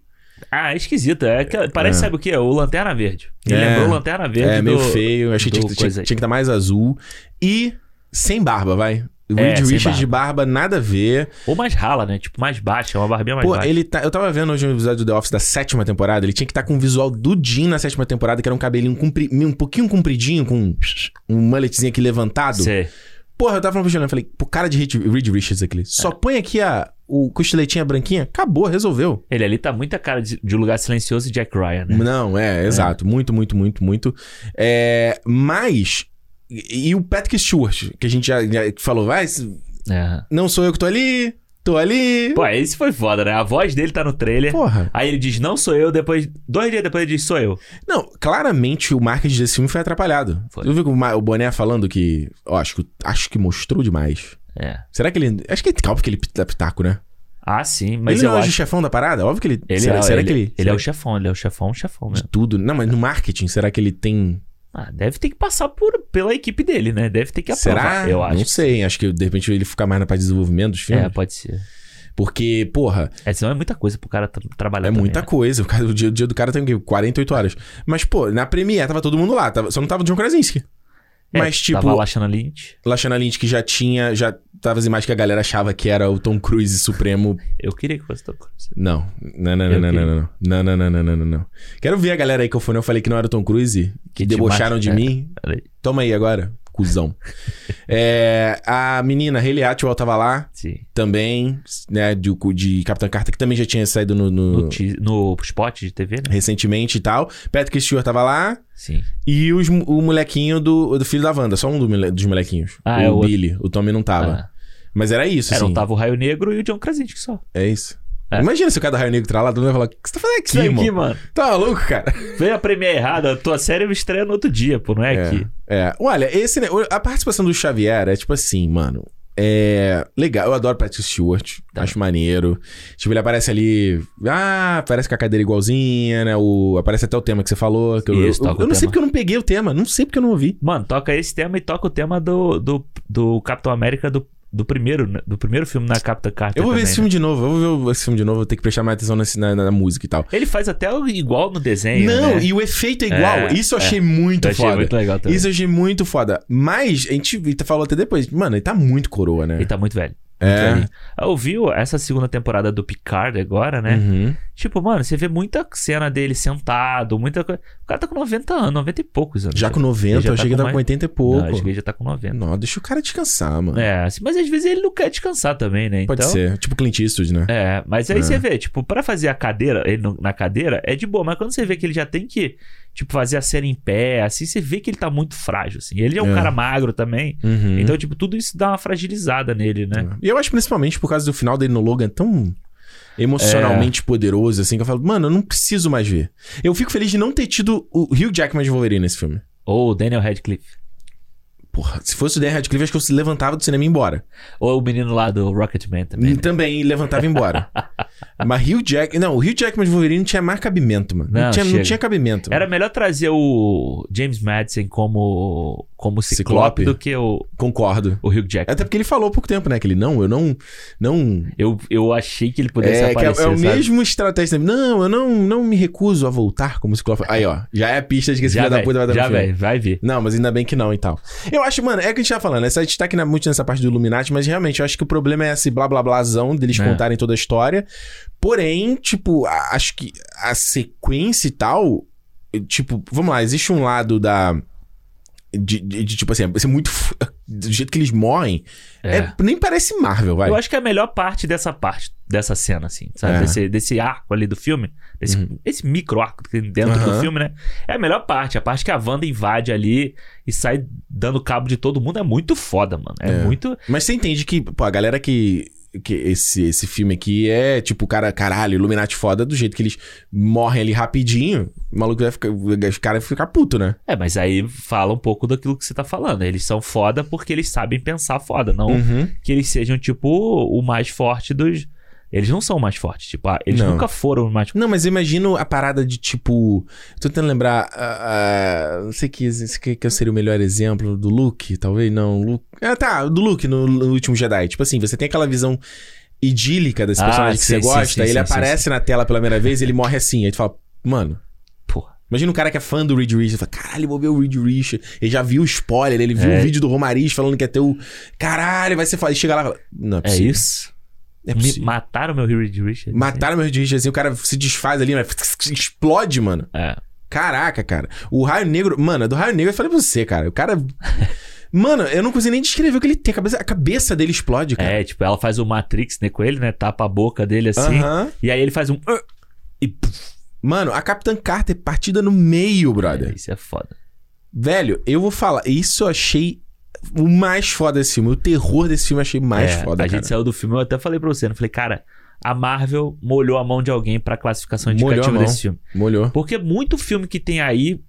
Speaker 2: Ah, é esquisito. É que- parece,
Speaker 1: É.
Speaker 2: sabe o que? O Lanterna Verde. Me
Speaker 1: É.
Speaker 2: lembrou o Lanterna Verde
Speaker 1: é,
Speaker 2: do...
Speaker 1: meio feio. Achei que tinha, que- tinha, tinha que estar mais azul. E sem barba, vai. O
Speaker 2: É,
Speaker 1: Reed Richards de barba, nada a ver.
Speaker 2: Ou mais rala, né? Tipo, mais baixa. Uma barbinha mais
Speaker 1: Pô,
Speaker 2: baixa.
Speaker 1: ele tá. Eu tava vendo hoje um episódio do The Office da sétima temporada. Ele tinha que estar com o visual do Jim na sétima temporada, que era um cabelinho compri, um pouquinho compridinho, com um mulletzinho aqui levantado.
Speaker 2: Sei.
Speaker 1: Porra, eu tava falando pro Juliano, eu falei, pô, cara de Reed, Reed Richards aqui. Só
Speaker 2: É.
Speaker 1: põe aqui a, o costeletinha branquinha, acabou, resolveu.
Speaker 2: Ele ali tá muita cara de, de Lugar Silencioso e Jack Ryan, né?
Speaker 1: Não, é, exato. Muito, muito, muito, muito. É, mas. E, e o Patrick Stewart, que a gente já, já falou, vai,
Speaker 2: É.
Speaker 1: não sou eu que tô ali, tô ali.
Speaker 2: Pô, esse foi foda, né? A voz dele tá no trailer.
Speaker 1: Porra.
Speaker 2: Aí ele diz, não sou eu, depois... Dois dias depois ele diz, sou eu.
Speaker 1: Não, claramente o marketing desse filme foi atrapalhado.
Speaker 2: Foi.
Speaker 1: Tu viu que o, o Boné falando que. Ó, acho que, acho que mostrou demais.
Speaker 2: É.
Speaker 1: Será que ele. Acho que é óbvio que ele dá pitaco, né?
Speaker 2: Ah, sim, mas
Speaker 1: ele
Speaker 2: eu
Speaker 1: não é o chefão da parada? Óbvio que ele.
Speaker 2: Ele
Speaker 1: será,
Speaker 2: é,
Speaker 1: será
Speaker 2: ele,
Speaker 1: que ele.
Speaker 2: ele
Speaker 1: será
Speaker 2: é o chefão, ele é o chefão, chefão
Speaker 1: de
Speaker 2: mesmo.
Speaker 1: tudo? Não, mas no marketing, será que ele tem.
Speaker 2: Ah, deve ter que passar por, pela equipe dele, né? Deve ter que aprovar,
Speaker 1: será?
Speaker 2: eu acho.
Speaker 1: Não sei. Acho que de repente ele fica mais na parte de desenvolvimento dos filmes.
Speaker 2: É, pode ser.
Speaker 1: Porque, porra,
Speaker 2: É, senão é muita coisa pro cara tra- trabalhar
Speaker 1: é
Speaker 2: também,
Speaker 1: muita
Speaker 2: né?
Speaker 1: coisa. O, cara- o dia, o dia do cara tem o quê? 48 horas. Mas, pô, na Premiere tava todo mundo lá. tava- só não tava o John Krasinski.
Speaker 2: É,
Speaker 1: Mas, tipo.
Speaker 2: Tava Lashana Lynch.
Speaker 1: Lashana Lynch que já tinha. Já tava as imagens que a galera achava que era o Tom Cruise Supremo.
Speaker 2: Eu queria que fosse Tom Cruise.
Speaker 1: Não. Não, não, não, não, não, não, não. Não, não, não, não, não, Quero ver a galera aí que eu falei, né? eu falei que não era o Tom Cruise, que,
Speaker 2: que
Speaker 1: debocharam de,
Speaker 2: de
Speaker 1: mim. Toma aí agora cuzão. é, a menina Hayley Atwell tava lá
Speaker 2: Sim.
Speaker 1: também, né, de, de Capitã Carter, que também já tinha saído no, no-
Speaker 2: No, no spot de TV, né?
Speaker 1: recentemente e tal. Patrick Stewart tava lá
Speaker 2: Sim.
Speaker 1: e os, o molequinho do, do filho da Wanda, só um do dos molequinhos.
Speaker 2: Ah,
Speaker 1: o
Speaker 2: é o outro.
Speaker 1: Billy, o Tommy não tava.
Speaker 2: Ah.
Speaker 1: Mas era isso,
Speaker 2: Era,
Speaker 1: assim.
Speaker 2: não tava o Raio Negro e o John Krasinski só.
Speaker 1: É isso.
Speaker 2: É.
Speaker 1: Imagina se o cara da Raio Negro tá lá, todo mundo vai falar, o que você tá fazendo aqui,
Speaker 2: aqui,
Speaker 1: irmão?
Speaker 2: mano.
Speaker 1: Tá maluco, cara?
Speaker 2: Veio a premiere errada, a tua série estreia no outro dia, pô, não é, aqui.
Speaker 1: É. Olha, esse, a participação do Xavier é tipo assim, mano. É. Legal, eu adoro Patrick Stewart.
Speaker 2: Tá.
Speaker 1: Acho maneiro. Tipo, ele aparece ali. Ah, aparece com a cadeira igualzinha, né? O... Aparece até o tema que você falou. Que eu,
Speaker 2: Isso,
Speaker 1: eu, eu
Speaker 2: o
Speaker 1: não sei porque eu não peguei o tema. Não sei porque eu não ouvi.
Speaker 2: Mano, toca esse tema e toca o tema do, do, do Capitão América do, do primeiro, né? do primeiro filme na Capitã Carter.
Speaker 1: Eu vou ver
Speaker 2: também,
Speaker 1: esse
Speaker 2: né?
Speaker 1: filme de novo. Eu vou ver esse filme de novo. Vou ter que prestar mais atenção nesse- na, na- música e tal.
Speaker 2: Ele faz até igual no desenho.
Speaker 1: não,
Speaker 2: né?
Speaker 1: e o efeito é igual.
Speaker 2: É,
Speaker 1: Isso eu
Speaker 2: é.
Speaker 1: achei muito
Speaker 2: Eu achei
Speaker 1: foda.
Speaker 2: muito legal também.
Speaker 1: Isso eu achei muito foda. Mas, a gente falou até depois. Mano, ele tá muito coroa, né?
Speaker 2: Ele tá muito velho.
Speaker 1: É.
Speaker 2: Muito. Ah, Ouviu essa segunda temporada do Picard agora, né?
Speaker 1: Uhum.
Speaker 2: Tipo, mano, você vê muita cena dele sentado, muita coisa. O cara tá com 90 anos, 90 e poucos anos.
Speaker 1: Já com
Speaker 2: Ele
Speaker 1: 90,
Speaker 2: já
Speaker 1: eu achei que tava com
Speaker 2: mais-
Speaker 1: 80 e pouco.
Speaker 2: Não, acho que ele já tá com 90.
Speaker 1: Não, deixa o cara descansar, mano.
Speaker 2: É, assim, mas às vezes ele não quer descansar também, né?
Speaker 1: Pode
Speaker 2: então,
Speaker 1: ser. Tipo Clint Eastwood, né?
Speaker 2: É, mas aí
Speaker 1: É.
Speaker 2: você vê, tipo, pra fazer a cadeira, ele na cadeira, é de boa, mas quando você vê que ele já tem que, tipo, fazer a cena em pé, assim, você vê que ele tá muito frágil, assim. Ele é um
Speaker 1: É.
Speaker 2: cara magro também,
Speaker 1: Uhum.
Speaker 2: então, tipo, tudo isso dá uma fragilizada nele, né?
Speaker 1: E eu acho principalmente por causa do final dele no Logan tão emocionalmente
Speaker 2: É.
Speaker 1: poderoso, assim, que eu falo, mano, eu não preciso mais ver. Eu fico feliz de não ter tido o Hugh Jackman de Wolverine nesse filme.
Speaker 2: Ou o Daniel Radcliffe.
Speaker 1: Porra, se fosse o Dan Radcliffe, acho que eu se levantava do cinema e ia embora.
Speaker 2: Ou o menino lá do Rocketman também. Né?
Speaker 1: também levantava e ia embora. Mas Hugh Jack... Não, o Hugh Jackman de Wolverine não tinha mais cabimento, mano. Não,
Speaker 2: Não,
Speaker 1: tinha, não tinha cabimento.
Speaker 2: Era melhor trazer o James Madison como, como Ciclope,
Speaker 1: Ciclope?
Speaker 2: do que o,
Speaker 1: Concordo.
Speaker 2: o Hugh Jackman.
Speaker 1: Até porque ele falou há pouco tempo, né? Que ele, não, eu não... não
Speaker 2: Eu, eu achei que ele pudesse
Speaker 1: é, é,
Speaker 2: aparecer,
Speaker 1: é o
Speaker 2: sabe?
Speaker 1: mesmo estratégia. Não, eu não, não me recuso a voltar como Ciclope. Aí, ó. Já é a pista de que esse filho da puta vai dar
Speaker 2: já
Speaker 1: filme.
Speaker 2: vai, vai vir.
Speaker 1: Não, mas ainda bem que não e tal. Eu acho, mano, é o que a gente tá falando. Essa, a gente tá aqui na- muito nessa parte do Illuminati, mas realmente eu acho que o problema é esse blá blá blázão deles
Speaker 2: É.
Speaker 1: contarem toda a história. Porém, tipo, a- acho que a sequência e tal. Tipo, vamos lá, existe um lado da. De, de- de, tipo assim, ser muito. Do jeito que eles morrem.
Speaker 2: É.
Speaker 1: é- nem parece Marvel, vai.
Speaker 2: Eu acho que é a melhor parte dessa parte, dessa cena, assim, sabe?
Speaker 1: É.
Speaker 2: Desse, desse arco ali do filme, desse, esse micro arco que tem dentro
Speaker 1: Aham.
Speaker 2: do filme, né? É a melhor parte, a parte que a Wanda invade ali e sai dando cabo de todo mundo é muito foda, mano. É,
Speaker 1: É.
Speaker 2: muito.
Speaker 1: Mas você entende que, pô, a galera que. Que esse, esse filme aqui é tipo, cara, caralho, Illuminati foda, do jeito que eles morrem ali rapidinho, o maluco vai ficar. Os caras vão ficar puto, né?
Speaker 2: É, mas aí fala um pouco daquilo que você tá falando. Eles são foda porque eles sabem pensar foda, não
Speaker 1: Uhum.
Speaker 2: que eles sejam, tipo, o mais forte dos. Eles não são mais fortes, tipo, ah, eles
Speaker 1: Não.
Speaker 2: nunca foram mais
Speaker 1: Não, mas eu imagino a parada de tipo. Tô tentando lembrar. ah, ah, não sei que, que, que seria o melhor exemplo do Luke, talvez não. Luke, ah, tá, do Luke no, no último Jedi. Tipo assim, você tem aquela visão idílica desse
Speaker 2: Ah,
Speaker 1: personagem que
Speaker 2: sim,
Speaker 1: você
Speaker 2: sim,
Speaker 1: gosta,
Speaker 2: sim,
Speaker 1: aí ele
Speaker 2: sim,
Speaker 1: aparece na tela pela primeira vez e ele morre assim. Aí tu fala, mano.
Speaker 2: Porra.
Speaker 1: Imagina um cara que é fã do Reed Richards, fala, caralho, vou ver o Reed Richards. Ele já viu o spoiler, ele viu
Speaker 2: É.
Speaker 1: o vídeo do Romariz falando que ter o. Caralho, vai ser foda. E chega lá e fala, não é
Speaker 2: É isso?
Speaker 1: É possível.
Speaker 2: mataram meu Reed Richards.
Speaker 1: Mataram meu Reed Richards, assim, o cara se desfaz ali, mas explode, mano.
Speaker 2: É.
Speaker 1: Caraca, cara. O Raio Negro. Mano, do Raio Negro eu falei pra você, cara. O cara. Mano, eu não consigo nem descrever o que ele tem. A cabeça, a cabeça dele explode, cara.
Speaker 2: É, tipo, ela faz o Matrix, né, com ele, né? Tapa a boca dele assim.
Speaker 1: Aham.
Speaker 2: E aí ele faz um. E.
Speaker 1: Mano, a Capitã Carter partida no meio, brother.
Speaker 2: é, isso é foda.
Speaker 1: Velho, eu vou falar. Isso eu achei o mais foda desse filme. O terror desse filme eu achei mais
Speaker 2: É,
Speaker 1: foda,
Speaker 2: A
Speaker 1: cara.
Speaker 2: gente saiu do filme, eu até falei pra você, né? Falei, cara, a Marvel molhou a mão de alguém pra classificação
Speaker 1: Molhou
Speaker 2: indicativa
Speaker 1: mão.
Speaker 2: desse filme.
Speaker 1: Molhou.
Speaker 2: Porque muito filme que tem aí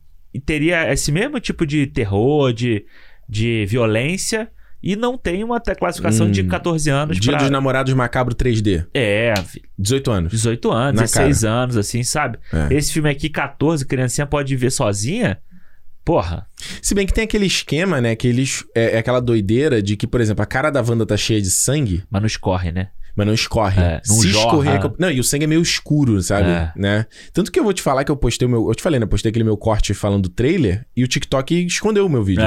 Speaker 2: teria esse mesmo tipo de terror, de, de violência, e não tem uma até classificação
Speaker 1: Hum.
Speaker 2: de 14 anos
Speaker 1: Dia
Speaker 2: pra...
Speaker 1: dos Namorados Macabro 3D.
Speaker 2: É, filho,
Speaker 1: 18 anos.
Speaker 2: 18 anos,
Speaker 1: Na
Speaker 2: 16 anos, assim, sabe?
Speaker 1: É.
Speaker 2: Esse filme aqui, 14, criancinha pode ver sozinha. Porra,
Speaker 1: Se bem que tem aquele esquema, né? Que eles. É, é aquela doideira de que, por exemplo, a cara da Wanda tá cheia de sangue,
Speaker 2: mas não escorre, né?
Speaker 1: Mas não escorre.
Speaker 2: É, não
Speaker 1: Se
Speaker 2: jorra.
Speaker 1: escorrer. é eu- Não, e o sangue é meio escuro, sabe?
Speaker 2: É.
Speaker 1: Né? Tanto que eu vou te falar que eu postei o meu. Eu te falei, né? Postei aquele meu corte falando do trailer e o TikTok escondeu o meu vídeo.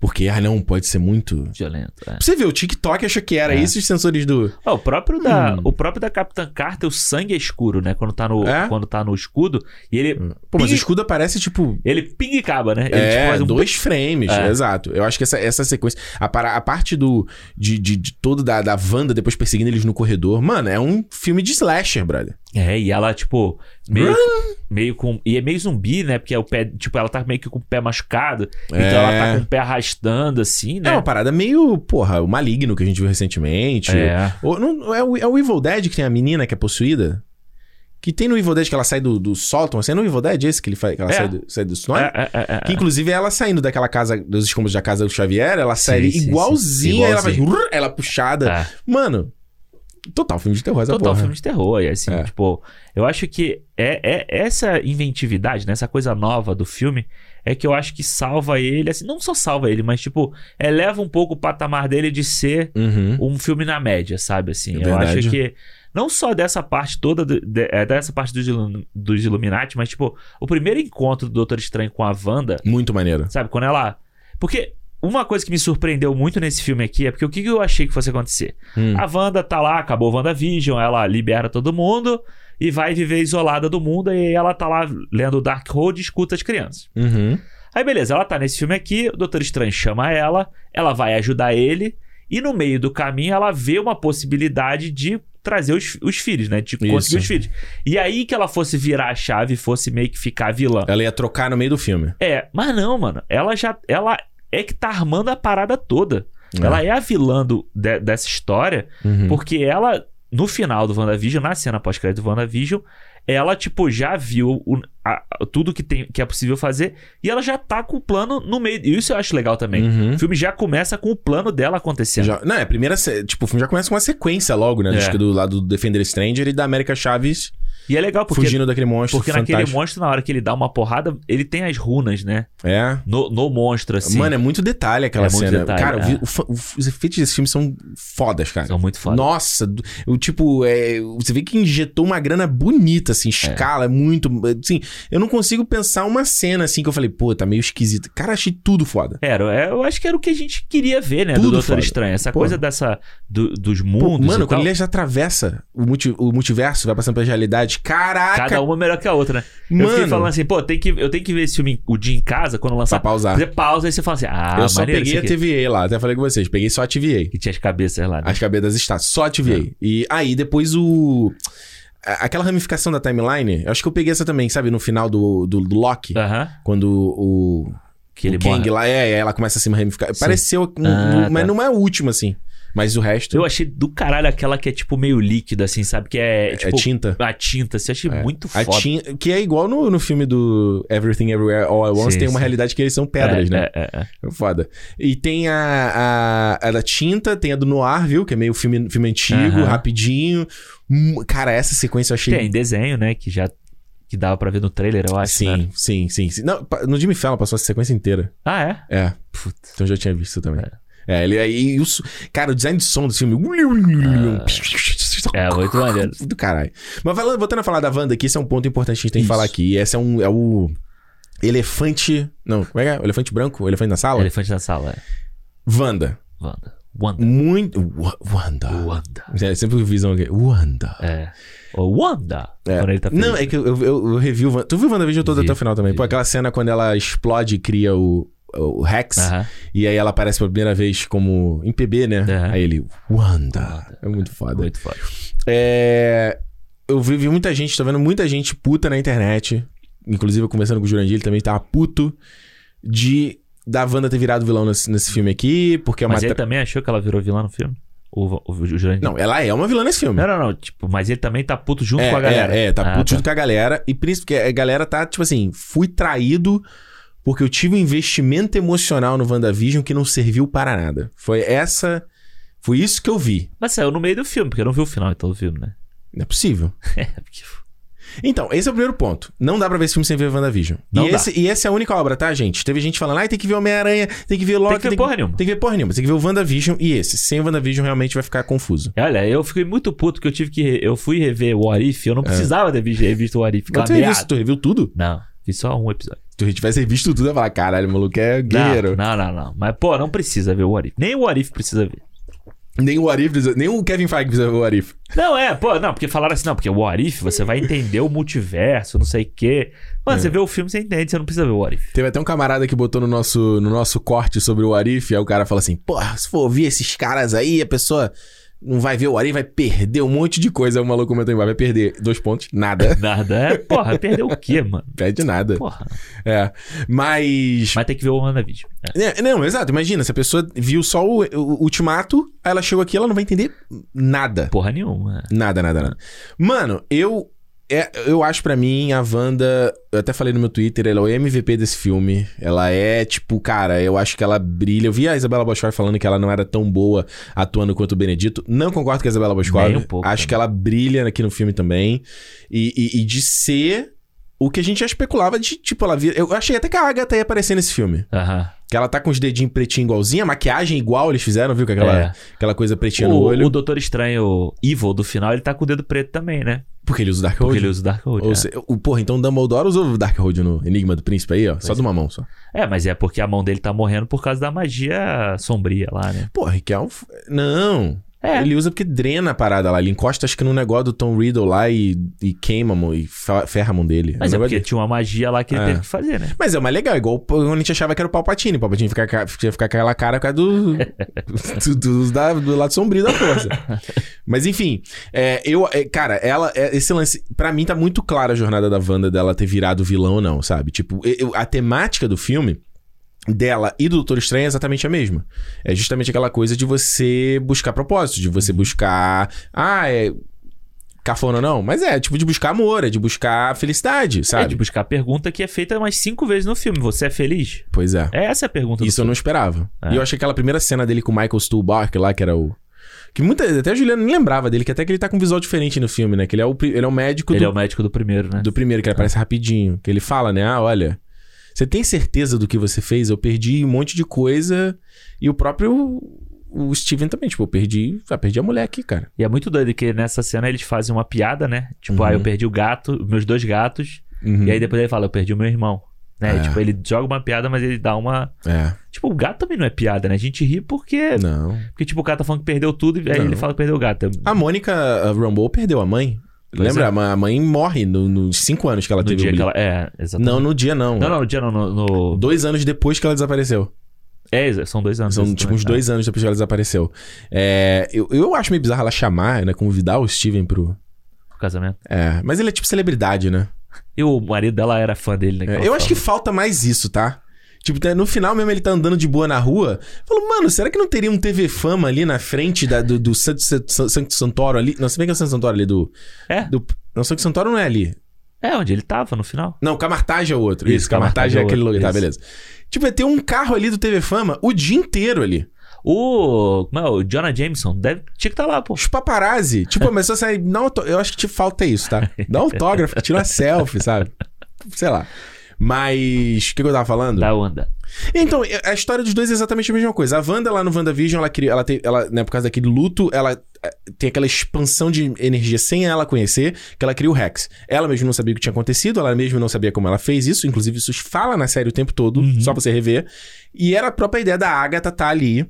Speaker 1: Porque, ah, não, pode ser muito.
Speaker 2: violento. É.
Speaker 1: Você ver, o TikTok achou que era
Speaker 2: É.
Speaker 1: isso os sensores do.
Speaker 2: Ó, o próprio da,
Speaker 1: Hum.
Speaker 2: o próprio da Capitã Carter, o sangue é escuro, né? Quando tá no,
Speaker 1: É?
Speaker 2: quando tá no escudo. E ele,
Speaker 1: Pô, mas o escudo aparece tipo.
Speaker 2: ele pinga e acaba, né? Ele
Speaker 1: é,
Speaker 2: tipo, faz um
Speaker 1: dois frames,
Speaker 2: É.
Speaker 1: exato. Eu acho que essa, essa sequência. A, a parte do. De, de, de todo da, da Wanda depois perseguindo eles no corredor. Mano, é um filme de slasher, brother.
Speaker 2: É, e ela, tipo, meio, meio com. E é meio zumbi, né? Porque é o pé. Tipo, ela tá meio que com o pé machucado. Então
Speaker 1: É.
Speaker 2: ela tá com o pé arrastando, assim,
Speaker 1: É
Speaker 2: né?
Speaker 1: uma parada meio, porra, o maligno que a gente viu recentemente.
Speaker 2: É.
Speaker 1: Ou, não, é, o, é o Evil Dead que tem a menina que é possuída? Que tem no Evil Dead que ela sai do, do sótão, assim, é no Evil Dead esse que, ele faz, que ela
Speaker 2: É.
Speaker 1: sai, do, sai do sonho?
Speaker 2: É, é, é, é.
Speaker 1: Que inclusive ela saindo daquela casa, dos escombros da casa do Xavier, ela sai
Speaker 2: Sim,
Speaker 1: ali
Speaker 2: sim, sim.
Speaker 1: igualzinha, ela
Speaker 2: Igualzinho.
Speaker 1: ela puxada.
Speaker 2: É.
Speaker 1: Mano, total filme de terror essa
Speaker 2: Total
Speaker 1: porra.
Speaker 2: filme de terror. E assim,
Speaker 1: É.
Speaker 2: tipo, eu acho que é, é essa inventividade, né? Essa coisa nova do filme é que eu acho que salva ele, assim, não só salva ele, mas, tipo, eleva um pouco o patamar dele de ser
Speaker 1: Uhum.
Speaker 2: um filme na média, sabe? Assim,
Speaker 1: É
Speaker 2: eu acho que não só dessa parte toda, do- de- é, dessa parte dos, Ilu- dos Illuminati, mas, tipo, o primeiro encontro do Doutor Estranho com a Wanda,
Speaker 1: Muito maneiro.
Speaker 2: sabe? Quando ela. Porque. Uma coisa que me surpreendeu muito nesse filme aqui é porque o que eu achei que fosse acontecer?
Speaker 1: Hum.
Speaker 2: A Wanda tá lá, acabou o WandaVision, ela libera todo mundo e vai viver isolada do mundo e ela tá lá lendo o Darkhold e escuta as crianças.
Speaker 1: Uhum.
Speaker 2: Aí beleza, ela tá nesse filme aqui, o Doutor Estranho chama ela, ela vai ajudar ele e no meio do caminho ela vê uma possibilidade de trazer os, os filhos, né? De conseguir
Speaker 1: Isso.
Speaker 2: os filhos. E aí que ela fosse virar a chave e fosse meio que ficar vilã.
Speaker 1: Ela ia trocar no meio do filme.
Speaker 2: É, mas não, mano. Ela já. Ela é que tá armando a parada toda.
Speaker 1: É.
Speaker 2: Ela é a vilã do- de- dessa história,
Speaker 1: Uhum.
Speaker 2: porque ela, no final do WandaVision, na cena pós-crédito do WandaVision, ela, tipo, já viu o- a- tudo que, tem, que é possível fazer e ela já tá com o plano no meio. E isso eu acho legal também.
Speaker 1: Uhum.
Speaker 2: O filme já começa com o plano dela acontecendo.
Speaker 1: Já- não, é a primeira. Tipo, o filme já começa com uma sequência logo, né?
Speaker 2: É.
Speaker 1: Acho que do lado do Defender Stranger e da América Chaves
Speaker 2: E é legal porque,
Speaker 1: fugindo daquele monstro.
Speaker 2: porque naquele
Speaker 1: fantástico.
Speaker 2: monstro, na hora que ele dá uma porrada, ele tem as runas, né?
Speaker 1: É.
Speaker 2: No, no monstro, assim.
Speaker 1: Mano, é muito detalhe aquela
Speaker 2: É
Speaker 1: cena.
Speaker 2: detalhe,
Speaker 1: cara,
Speaker 2: é.
Speaker 1: o o- os efeitos desse filme são fodas, cara.
Speaker 2: São muito foda.
Speaker 1: Nossa, o tipo, é, você vê que injetou uma grana bonita, assim, escala, é muito. Assim, eu não consigo pensar uma cena assim que eu falei, pô, tá meio esquisito. Cara, achei tudo foda.
Speaker 2: Era, é, eu acho que era o que a gente queria ver, né?
Speaker 1: Tudo
Speaker 2: do Doutor
Speaker 1: foda.
Speaker 2: Estranho. Essa
Speaker 1: Pô.
Speaker 2: coisa dessa. do- dos
Speaker 1: Pô,
Speaker 2: mundos.
Speaker 1: mano,
Speaker 2: e
Speaker 1: quando
Speaker 2: tal.
Speaker 1: ele já atravessa o, multi- o multiverso, vai passando pela realidade. Caraca!
Speaker 2: Cada uma melhor que a outra, né? Eu
Speaker 1: Mano.
Speaker 2: fiquei falando assim, pô, tem que, eu tenho que ver esse filme, o dia em casa, quando lançar.
Speaker 1: Pra pausar.
Speaker 2: Você pausa e você fala assim, ah,
Speaker 1: eu só
Speaker 2: maneiro
Speaker 1: peguei a. TVA lá, até falei com vocês. Peguei só a TVA.
Speaker 2: Que tinha as cabeças lá, né?
Speaker 1: As cabeças estátuas. Só a TVA. E aí, depois o. Aquela ramificação da timeline, eu acho que eu peguei essa também, sabe? No final do, do, do Loki.
Speaker 2: Aham.
Speaker 1: Quando o.
Speaker 2: Que ele
Speaker 1: o Kang
Speaker 2: morre.
Speaker 1: lá, é, é, ela começa a se ramificar.
Speaker 2: Sim.
Speaker 1: Pareceu,
Speaker 2: Ah,
Speaker 1: um- mas
Speaker 2: tá.
Speaker 1: não é o último, assim. Mas o resto
Speaker 2: Eu achei do caralho aquela que é tipo meio líquida, assim, sabe? Que é,
Speaker 1: é
Speaker 2: tipo.
Speaker 1: tinta.
Speaker 2: A tinta, assim, achei
Speaker 1: É.
Speaker 2: muito
Speaker 1: A
Speaker 2: foda.
Speaker 1: tinta. Que é igual no, no filme do Everything Everywhere All at Once,
Speaker 2: Sim,
Speaker 1: tem uma
Speaker 2: sim.
Speaker 1: realidade que eles são pedras,
Speaker 2: é,
Speaker 1: né?
Speaker 2: É, é, é.
Speaker 1: Foda. E tem a, a, a da tinta, tem a do Noir, viu? Que é meio filme, filme antigo,
Speaker 2: Aham.
Speaker 1: rapidinho. Hum, Cara, essa sequência eu achei.
Speaker 2: Tem desenho, né? Que já. Que dava pra ver no trailer, eu acho.
Speaker 1: Sim,
Speaker 2: né?
Speaker 1: sim, sim, sim. Não, no Jimmy Fallon passou essa sequência inteira.
Speaker 2: Ah, é?
Speaker 1: É,
Speaker 2: Puta.
Speaker 1: então eu já tinha visto também. É, ele aí. o su- Cara, o design de som do filme.
Speaker 2: É, muito maneiro.
Speaker 1: Do caralho. Mas falando, voltando a falar da Wanda aqui, esse é um ponto importante que a gente tem que
Speaker 2: Isso.
Speaker 1: falar aqui. Esse é, um, é o. Elefante. Não, como é que é? O elefante branco? O elefante na sala?
Speaker 2: Elefante na sala, é.
Speaker 1: Wanda.
Speaker 2: Wanda. Wanda.
Speaker 1: Muito. Wa- Wanda.
Speaker 2: Wanda.
Speaker 1: É, sempre visão aqui. Wanda.
Speaker 2: É. O Wanda.
Speaker 1: É.
Speaker 2: Quando ele tá feliz.
Speaker 1: Não, é que eu, eu, eu revi o Wanda. Tu viu o WandaVision todo
Speaker 2: Vi,
Speaker 1: até o final também?
Speaker 2: vi.
Speaker 1: Pô, aquela cena quando ela explode e cria o, o Rex. E aí ela aparece pela primeira vez como em PB, né? Aí ele, Wanda. É muito foda.
Speaker 2: Muito foda.
Speaker 1: É, Eu vi, muita gente, tô vendo muita gente puta na internet. Inclusive, eu conversando com o Jurandir, ele também tava puto de da Wanda ter virado vilão nesse, nesse filme aqui, porque é uma.
Speaker 2: Mas ele também achou que ela virou vilã no filme? O, o, o Jurandir?
Speaker 1: Não, ela é uma vilã nesse filme.
Speaker 2: Não, não, não. Tipo, mas ele também tá puto junto
Speaker 1: é,
Speaker 2: com a galera.
Speaker 1: É, é, tá
Speaker 2: Ah,
Speaker 1: puto junto com a galera. E principalmente porque a galera tá, tipo assim, fui traído porque eu tive um investimento emocional no WandaVision que não serviu para nada. Foi essa. Foi isso que eu vi.
Speaker 2: Mas saiu no meio do filme, porque eu não vi o final então do filme, né?
Speaker 1: Não é possível.
Speaker 2: É, porque...
Speaker 1: Então, esse é o primeiro ponto. Não dá pra ver esse filme sem ver WandaVision.
Speaker 2: Não
Speaker 1: e,
Speaker 2: dá.
Speaker 1: esse, e essa é a única obra, tá, gente? Teve gente falando, ah, tem que ver Homem-Aranha, tem que ver Loki.
Speaker 2: Tem que ver porra nenhuma.
Speaker 1: Tem que ver porra nenhuma. Tem que ver o WandaVision e esse. Sem o WandaVision, realmente vai ficar confuso.
Speaker 2: Olha, eu fiquei muito puto que eu tive que. Eu fui rever o Arif, eu não precisava ter visto, o Arif.
Speaker 1: É. Mas tu, tu reviu tudo?
Speaker 2: Não, vi só um episódio.
Speaker 1: Se tu tivesse revisto tudo, eu ia falar, caralho, o maluco é
Speaker 2: Não,
Speaker 1: guerreiro.
Speaker 2: não, não, não. Mas, pô, não precisa ver o Arif. Nem o Arif precisa ver.
Speaker 1: Nem o Arif, nem o Kevin Feige precisa ver o Arif.
Speaker 2: Não, é, pô, não, porque falaram assim, não, porque o Arif você vai entender o multiverso, não sei o quê. Mano,
Speaker 1: É.
Speaker 2: você vê o filme, você entende, você não precisa ver o Arif.
Speaker 1: Teve até um camarada que botou no nosso, no nosso corte sobre o Arif, aí o cara fala assim, porra, se for ouvir esses caras aí, a pessoa não vai ver o Arif, vai perder um monte de coisa. O maluco comentou embaixo, vai perder dois pontos, nada.
Speaker 2: Nada. É, porra, perdeu o quê, mano?
Speaker 1: Perde nada.
Speaker 2: Porra.
Speaker 1: É. Mas.
Speaker 2: Mas tem que ver o WandaVision. É.
Speaker 1: É, não, exato. Imagina, se a pessoa viu só o, o Ultimato, aí ela chegou aqui ela não vai entender nada.
Speaker 2: Porra nenhuma.
Speaker 1: Nada, nada, nada. Mano, eu. É, eu acho pra mim a Wanda. Eu até falei no meu Twitter, ela é o MVP desse filme. Ela é, tipo, cara, eu acho que ela brilha. Eu vi a Isabela Boscov falando que ela não era tão boa atuando quanto o Benedito. Não concordo com a Isabela Boscov.
Speaker 2: Um pouco,
Speaker 1: acho
Speaker 2: né?
Speaker 1: que ela brilha aqui no filme também. E, e- e de ser o que a gente já especulava de, tipo, ela vira. Eu achei até que a Agatha ia aparecer nesse filme.
Speaker 2: Aham.
Speaker 1: Que ela tá com os dedinhos pretinhos igualzinha, a maquiagem igual eles fizeram, viu? Com aquela,
Speaker 2: É.
Speaker 1: aquela coisa pretinha no
Speaker 2: O,
Speaker 1: olho.
Speaker 2: o Doutor Estranho Evil do final, ele tá com o dedo preto também, né?
Speaker 1: Porque ele usa o Dark
Speaker 2: Porque ele usa o Dark Road.
Speaker 1: Ou
Speaker 2: é.
Speaker 1: se- o, porra, então o Dumbledore usou o Dark Road no Enigma do Príncipe aí, ó. Só de uma mão só.
Speaker 2: É, mas é porque a mão dele tá morrendo por causa da magia sombria lá, né?
Speaker 1: Porra, que é um. Não.
Speaker 2: É.
Speaker 1: Ele usa porque drena a parada lá. Ele encosta, acho que no negócio do Tom Riddle lá e, e queima a mão e ferra a mão dele.
Speaker 2: Mas
Speaker 1: um
Speaker 2: é
Speaker 1: negócio
Speaker 2: porque
Speaker 1: dele.
Speaker 2: tinha uma magia lá que ele
Speaker 1: É.
Speaker 2: teve que fazer, né?
Speaker 1: Mas é mais legal, igual quando a gente achava que era o Palpatine. O Palpatine ficar, ficar com aquela cara por causa do, do, do- da- do lado sombrio da força. Mas enfim, é, eu, é, cara, ela, é, esse lance, pra mim tá muito clara a jornada da Wanda dela ter virado vilão ou não, sabe? Tipo, eu- a temática do filme dela e do Doutor Estranho é exatamente a mesma. É justamente aquela coisa de você buscar propósito, de você buscar. Ah, é. Cafona ou não? Mas é, tipo, de buscar amor, é de buscar felicidade,
Speaker 2: É
Speaker 1: sabe?
Speaker 2: de buscar a pergunta que é feita umas cinco vezes no filme. Você é feliz?
Speaker 1: Pois é.
Speaker 2: É essa a pergunta
Speaker 1: Isso eu não esperava.
Speaker 2: É.
Speaker 1: E eu achei aquela primeira cena dele com o Michael Stuhlbarg lá, que era o. Que muita. Até a Juliana nem lembrava dele, que até que ele tá com um visual diferente no filme, né? Que ele é o, ele é o médico
Speaker 2: Ele
Speaker 1: do,
Speaker 2: é o médico do primeiro, né?
Speaker 1: do primeiro, que ele aparece rapidinho. Que ele fala, né? Ah, olha. Você tem certeza do que você fez? Eu perdi um monte de coisa. E o próprio. O Steven também, tipo, eu perdi. Ah, perdi a mulher aqui, cara.
Speaker 2: E é muito doido que nessa cena eles fazem uma piada, né? Tipo,
Speaker 1: Uhum.
Speaker 2: ah, eu perdi o gato, meus dois gatos.
Speaker 1: Uhum.
Speaker 2: E aí depois ele fala, eu perdi o meu irmão. Né?
Speaker 1: É.
Speaker 2: Tipo, ele joga uma piada, mas ele dá uma.
Speaker 1: É.
Speaker 2: Tipo, o gato também não é piada, né? A gente ri porque.
Speaker 1: Não.
Speaker 2: Porque, tipo, o cara tá falando que perdeu tudo e aí
Speaker 1: Não.
Speaker 2: ele fala que perdeu o gato.
Speaker 1: A Mônica Rambeau perdeu a mãe.
Speaker 2: Pois
Speaker 1: Lembra?
Speaker 2: é.
Speaker 1: A mãe morre no- nos cinco anos que ela
Speaker 2: no
Speaker 1: teve
Speaker 2: dia
Speaker 1: o
Speaker 2: ela. É, exatamente.
Speaker 1: Não, no dia não.
Speaker 2: Não, não, no dia não. No, no-
Speaker 1: Dois anos depois que ela desapareceu.
Speaker 2: É, são dois anos.
Speaker 1: São tipo uns dois anos depois que ela desapareceu. É, eu, eu acho meio bizarro ela chamar, né? Convidar o Steven pro.
Speaker 2: O casamento.
Speaker 1: É, mas ele é tipo celebridade, né?
Speaker 2: E o marido dela era fã dele, né?
Speaker 1: É, eu acho que falta mais isso, tá? Tipo, tá- no final mesmo ele tá andando de boa na rua. Falo, mano, será que não teria um TV Fama ali na frente da- do, do Santo, Santo, Santo Santoro ali? Não, se bem que é o Santo Santoro ali do.
Speaker 2: É?
Speaker 1: do não, Santo Santoro não é ali.
Speaker 2: É, onde ele tava no final.
Speaker 1: Não, Camartage é o outro. Isso,
Speaker 2: Isso,
Speaker 1: Camartage
Speaker 2: Camartage
Speaker 1: é
Speaker 2: é
Speaker 1: aquele lugar. Tá, beleza. Tipo, ia ter um carro ali do TV Fama o dia inteiro ali.
Speaker 2: O. Como é? O Jonah Jameson deve, tinha que estar lá, pô.
Speaker 1: Os paparazzi. Tipo, começou a sair. Não, eu acho que te falta isso, tá? Dá autógrafo, tira uma selfie, sabe? Sei lá. Mas. O que, que eu tava falando?
Speaker 2: Da onda.
Speaker 1: Então, a história dos dois é exatamente a mesma coisa. A Wanda lá no WandaVision, ela cria. Ela tem. Ela, né, por causa daquele luto, ela eh, tem aquela expansão de energia sem ela conhecer, que ela cria o Rex. Ela mesma não sabia o que tinha acontecido, ela mesma não sabia como ela fez isso. Inclusive, isso fala na série o tempo todo,
Speaker 2: Uhum.
Speaker 1: só pra você rever. E era a própria ideia da Agatha tá ali.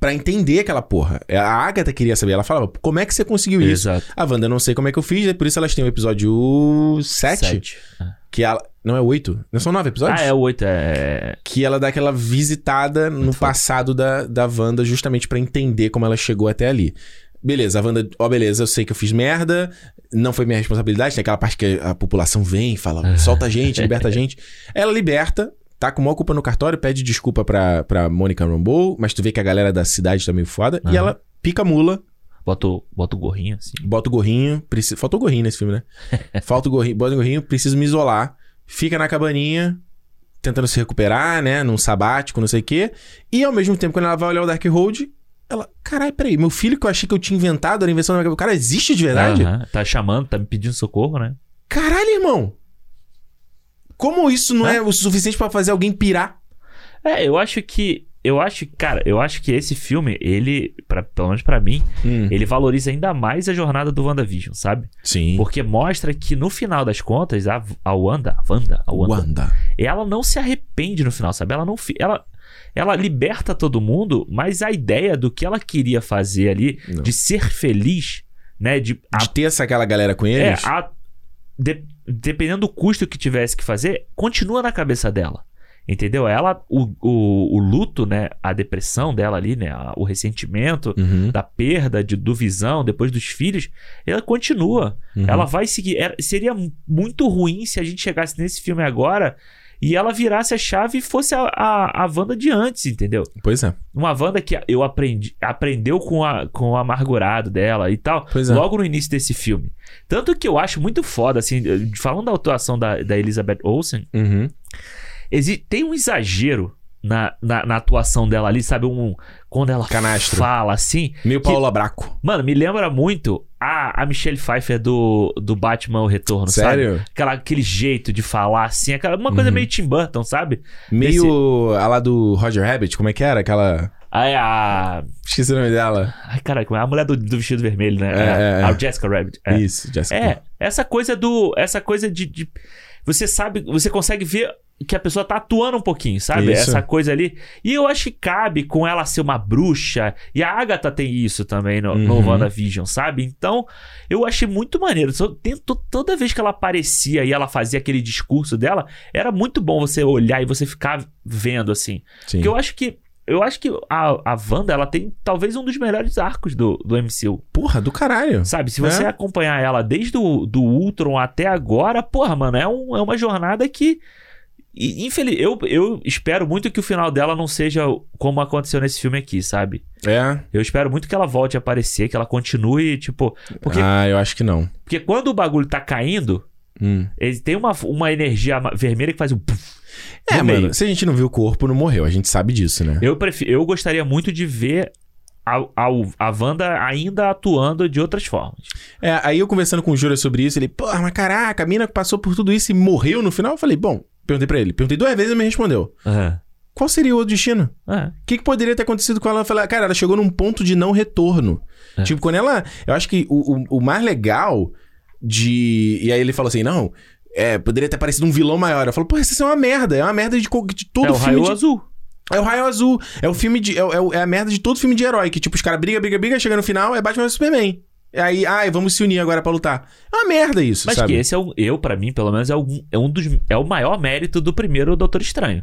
Speaker 1: Pra entender aquela porra. A Agatha queria saber. Ela falava, como é que você conseguiu isso?
Speaker 2: Exato.
Speaker 1: A Wanda, eu não sei como é que eu fiz, é por isso elas têm o episódio 7,
Speaker 2: Sete. É.
Speaker 1: que ela... Não é 8? Não são 9 episódios?
Speaker 2: Ah, é oito. É.
Speaker 1: Que ela dá aquela visitada no
Speaker 2: Muito
Speaker 1: passado da, da Wanda, justamente pra entender como ela chegou até ali. Beleza, a Wanda, ó, beleza, eu sei que eu fiz merda, não foi minha responsabilidade, tem aquela parte que a população vem, fala, solta a gente, liberta a gente. Ela liberta, tá com maior culpa no cartório, pede desculpa pra, pra Mônica Rambeau, mas tu vê que a galera da cidade tá meio foda, e
Speaker 2: Aham.
Speaker 1: ela pica a mula,
Speaker 2: Bota o, bota o gorrinho assim.
Speaker 1: bota o gorrinho, preci... faltou o gorrinho nesse filme, né? Falta o gorrinho, bota o gorrinho, preciso me isolar, fica na cabaninha, tentando se recuperar, né? Num sabático, não sei o quê. E ao mesmo tempo, quando ela vai olhar o Dark Road, ela, caralho, peraí, meu filho que eu achei que eu tinha inventado era a invenção da minha cabeça. O cara existe de verdade?
Speaker 2: Aham. Tá chamando, tá me pedindo socorro, né?
Speaker 1: Caralho, irmão! Como isso não é, o suficiente pra fazer alguém pirar?
Speaker 2: É, eu acho que. Eu acho, cara, eu acho que esse filme, ele, pra, pelo menos pra mim, ele valoriza ainda mais a jornada do WandaVision, sabe?
Speaker 1: Sim.
Speaker 2: Porque mostra que no final das contas, a, a Wanda, a Wanda, a Wanda,
Speaker 1: Wanda.
Speaker 2: ela não se arrepende no final, sabe? Ela não. Ela, ela liberta todo mundo, mas a ideia do que ela queria fazer ali,
Speaker 1: Não.
Speaker 2: de ser feliz, né? De, a-
Speaker 1: De ter essa aquela galera com
Speaker 2: é,
Speaker 1: eles.
Speaker 2: a- de- dependendo do custo que tivesse que fazer, continua na cabeça dela. Entendeu? Ela, o, o, o luto, né? A depressão dela ali, né? o ressentimento
Speaker 1: Uhum.
Speaker 2: da perda de, do visão depois dos filhos, ela continua.
Speaker 1: Uhum.
Speaker 2: Ela vai seguir. era- seria muito ruim se a gente chegasse nesse filme agora e ela virasse a chave e fosse a, a, a Wanda de antes, entendeu?
Speaker 1: Pois é.
Speaker 2: Uma Wanda que eu aprendi, aprendeu com, a, com o amargurado dela e tal,
Speaker 1: Pois é.
Speaker 2: logo no início desse filme. Tanto que eu acho muito foda, assim, falando da atuação da, da Elizabeth Olsen,
Speaker 1: Uhum.
Speaker 2: exi- tem um exagero na, na, na atuação dela ali, sabe? Um, quando ela
Speaker 1: Canastro.
Speaker 2: fala assim.
Speaker 1: Meio Paula Braco.
Speaker 2: Mano, me lembra muito a, a Michelle Pfeiffer do, do Batman O Retorno,
Speaker 1: Sério?
Speaker 2: sabe? Aquela, aquele jeito de falar assim, aquela, uma coisa
Speaker 1: Uhum.
Speaker 2: meio Tim Burton, sabe?
Speaker 1: Meio a lá do Roger Rabbit, como é que era? Aquela.
Speaker 2: Aí a.
Speaker 1: Esqueci o nome dela.
Speaker 2: Ai, caraca, a mulher do, do vestido vermelho, né?
Speaker 1: É, é, é.
Speaker 2: A Jessica Rabbit. É.
Speaker 1: Isso, Jessica.
Speaker 2: É, essa coisa do. Essa coisa de, de- Você sabe, você consegue ver que a pessoa tá atuando um pouquinho, sabe?
Speaker 1: Isso.
Speaker 2: Essa coisa ali. E eu acho que cabe com ela ser uma bruxa. E a Agatha tem isso também no, no
Speaker 1: Uhum.
Speaker 2: WandaVision, sabe? Então, eu achei muito maneiro. Só tem- to- toda vez que ela aparecia e ela fazia aquele discurso dela, era muito bom você olhar e você ficar vendo, assim.
Speaker 1: Sim.
Speaker 2: Porque eu acho que. Eu acho que a, a Wanda, ela tem talvez um dos melhores arcos do, do MCU.
Speaker 1: Porra, do caralho.
Speaker 2: Sabe, se você
Speaker 1: É.
Speaker 2: acompanhar ela desde o do Ultron até agora, porra, mano, é, um- é uma jornada que. E, Infeliz, eu, eu espero muito que o final dela não seja como aconteceu nesse filme aqui, sabe?
Speaker 1: É.
Speaker 2: Eu espero muito que ela volte a aparecer, que ela continue, tipo. Porque,
Speaker 1: Ah, eu acho que não.
Speaker 2: porque quando o bagulho tá caindo,
Speaker 1: Hum.
Speaker 2: ele tem uma, uma energia vermelha que faz um. puff
Speaker 1: É,
Speaker 2: no
Speaker 1: mano,
Speaker 2: meio.
Speaker 1: se a gente não viu o corpo, não morreu. A gente sabe disso, né?
Speaker 2: Eu, prefiro, eu gostaria muito de ver a, a, a Wanda ainda atuando de outras formas.
Speaker 1: É, aí eu conversando com o Júlia sobre isso, ele, porra, mas caraca, a mina passou por tudo isso e morreu no final. Eu falei, bom, perguntei pra ele. Perguntei duas vezes e me respondeu.
Speaker 2: É.
Speaker 1: Qual seria o destino?
Speaker 2: É.
Speaker 1: O que, que poderia ter acontecido com ela? Eu falei, cara, ela chegou num ponto de não retorno.
Speaker 2: É.
Speaker 1: Tipo, quando ela. Eu acho que o, o, o mais legal de. E aí ele falou assim: não, é, poderia ter aparecido um vilão maior. Eu falo, pô, isso é uma merda. É uma merda de, de todo
Speaker 2: é o
Speaker 1: filme.
Speaker 2: raio
Speaker 1: de-
Speaker 2: azul.
Speaker 1: É o raio azul. É o filme de. É, é é a merda de todo filme de herói. Que, tipo, os caras brigam, brigam, brigam, chega no final, é Batman vs Superman. Aí, ai, vamos se unir agora pra lutar. É uma merda isso,
Speaker 2: Mas
Speaker 1: sabe?
Speaker 2: que esse é um, eu, pra mim, pelo menos, é, um, é um dos. É o maior mérito do primeiro Doutor Estranho.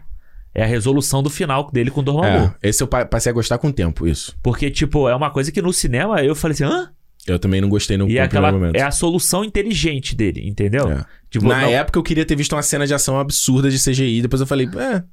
Speaker 2: É a resolução do final dele com o Dormammu.
Speaker 1: É, esse eu pa- passei a gostar com o tempo, isso.
Speaker 2: Porque, tipo, é uma coisa que no cinema eu falei assim, hã?
Speaker 1: Eu também não gostei no,
Speaker 2: E
Speaker 1: no
Speaker 2: aquela.
Speaker 1: momento.
Speaker 2: É a solução inteligente dele, entendeu?
Speaker 1: É.
Speaker 2: Tipo,
Speaker 1: Na
Speaker 2: não-
Speaker 1: época eu queria ter visto uma cena de ação absurda de CGI, depois eu falei, é,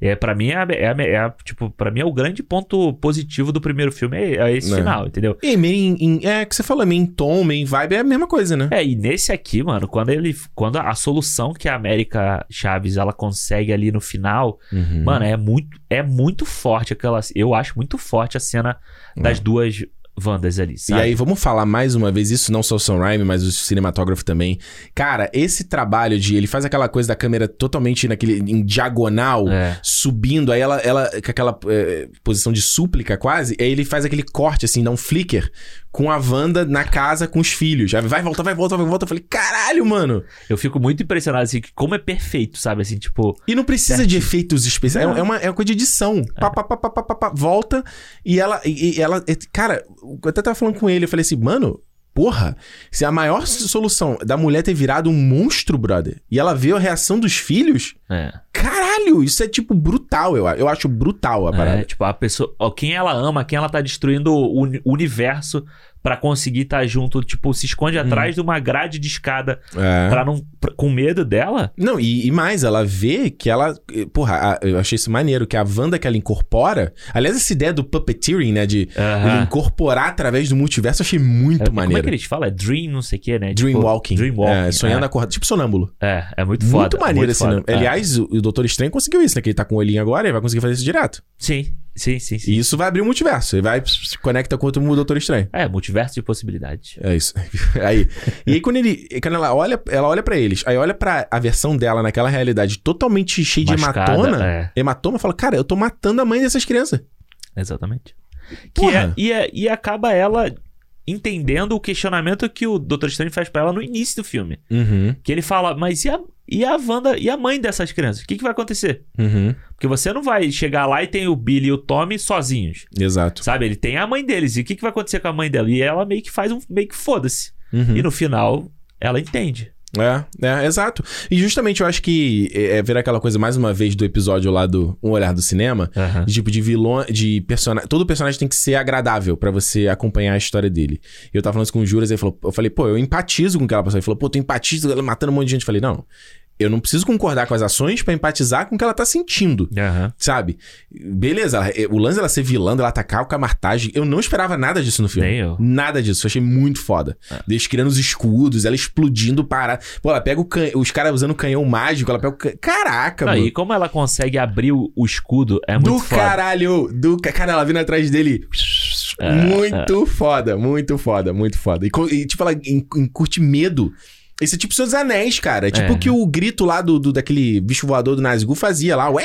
Speaker 2: É, pra mim, é, a- é, a- é a- tipo, pra mim é o grande ponto positivo do primeiro filme, é, é esse
Speaker 1: É.
Speaker 2: final, entendeu?
Speaker 1: E meio em, É, que você falou, meio em tom, meio em vibe, é a mesma coisa, né?
Speaker 2: É, e nesse aqui, mano, quando ele. Quando a solução que a América Chaves ela consegue ali no final,
Speaker 1: Uhum.
Speaker 2: mano, é muito, é muito forte aquela. Eu acho muito forte a cena das duas Wandas ali,
Speaker 1: E
Speaker 2: sabe?
Speaker 1: aí, vamos falar mais uma vez, isso não só o Sam Raimi, mas o cinematógrafo também. Cara, esse trabalho de... Ele faz aquela coisa da câmera totalmente naquele... Em diagonal,
Speaker 2: É.
Speaker 1: subindo, aí ela... ela com aquela eh, posição de súplica quase, aí ele faz aquele corte, assim, dá um flicker com a Wanda na casa com os filhos. Aí vai, volta, vai, volta, vai, volta. Eu falei, caralho, mano!
Speaker 2: Eu fico muito impressionado, assim, que como é perfeito, sabe? Assim, tipo.
Speaker 1: E não precisa de efeitos especiais. É, é uma, é uma coisa de edição. Pá, pá, pá, pá, pá, pá, pá, volta e ela. E, e ela. é- Cara, eu até tava falando com ele. Eu falei assim, mano. Porra, se a maior solução da mulher ter virado um monstro, brother, e ela vê a reação dos filhos,
Speaker 2: É.
Speaker 1: caralho, isso é tipo brutal, eu, eu acho brutal a parada.
Speaker 2: É, tipo, a pessoa. Ó, quem ela ama, quem ela tá destruindo o uni- universo pra conseguir estar junto, tipo, se esconde atrás de uma grade de escada
Speaker 1: É.
Speaker 2: pra não. pra- com medo dela.
Speaker 1: Não, e, e mais, ela vê que ela. eh, Porra, a- eu achei isso maneiro, que a Wanda que ela incorpora. Aliás, essa ideia do puppeteering, né? De
Speaker 2: Aham.
Speaker 1: ele incorporar através do multiverso, eu achei muito
Speaker 2: É, Como é
Speaker 1: maneiro.
Speaker 2: que eles falam? É dream, não sei o que, né?
Speaker 1: Dreamwalking.
Speaker 2: Tipo, dreamwalking.
Speaker 1: É, sonhando
Speaker 2: é.
Speaker 1: acordado. Tipo sonâmbulo.
Speaker 2: É, é muito foda.
Speaker 1: muito maneiro
Speaker 2: muito
Speaker 1: esse
Speaker 2: foda.
Speaker 1: nome.
Speaker 2: É.
Speaker 1: Aliás, o, o Doutor Estranho conseguiu isso, né? Que ele tá com o olhinho agora e vai conseguir fazer isso direto.
Speaker 2: Sim, sim, sim, sim.
Speaker 1: E isso vai abrir o multiverso. Ele vai se conecta com outro Doutor Estranho.
Speaker 2: É, multiverso de possibilidades.
Speaker 1: É isso. aí. E aí, quando ele. Quando ela olha, ela olha para eles, aí olha pra a versão dela naquela realidade totalmente cheia de
Speaker 2: Mascada,
Speaker 1: hematoma.
Speaker 2: é.
Speaker 1: Hematoma fala, cara, eu tô matando a mãe dessas crianças.
Speaker 2: Exatamente. Que é, e, é- e acaba ela entendendo o questionamento que o Dr. Strange faz pra ela no início do filme.
Speaker 1: Uhum.
Speaker 2: Que ele fala, mas e a, e a Wanda e a mãe dessas crianças? O que, que vai acontecer?
Speaker 1: Uhum.
Speaker 2: Porque você não vai chegar lá e tem o Billy e o Tommy sozinhos.
Speaker 1: Exato.
Speaker 2: Sabe? Ele tem a mãe deles. E o que, que vai acontecer com a mãe dela? E ela meio que faz um. meio que foda-se.
Speaker 1: Uhum.
Speaker 2: E no final, ela entende.
Speaker 1: É, é, exato. E justamente eu acho que é, é ver aquela coisa mais uma vez do episódio lá do Um Olhar do Cinema,
Speaker 2: Aham.
Speaker 1: de tipo de vilão, de personagem. Todo personagem tem que ser agradável pra você acompanhar a história dele. Eu tava falando isso com o Juras, ele falou, eu falei, pô, eu empatizo com aquela pessoa. Ele falou, pô, tu empatiza ela matando um monte de gente. Eu falei, não. Eu não preciso concordar com as ações pra empatizar com o que ela tá sentindo.
Speaker 2: Aham.
Speaker 1: Sabe? Beleza, ela- o lance dela ser vilã, dela atacar o camartagem, eu não esperava nada disso no filme.
Speaker 2: Nem eu.
Speaker 1: Nada disso, eu achei muito foda. Deles criando os escudos, ela explodindo para. Pô, ela pega o can... os caras usando o canhão mágico, ela pega o can... Caraca,
Speaker 2: Não,
Speaker 1: mano.
Speaker 2: e como ela consegue abrir o, o escudo é muito
Speaker 1: do
Speaker 2: foda.
Speaker 1: caralho! Do... ca- Cara, ela vindo atrás dele.
Speaker 2: É,
Speaker 1: muito foda, muito foda, muito foda. E, e, tipo, ela encurte medo. Esse é tipo Seus Anéis, cara. É tipo
Speaker 2: É.
Speaker 1: o que o grito lá do, do- daquele bicho voador do Nazgûl fazia lá. Ué!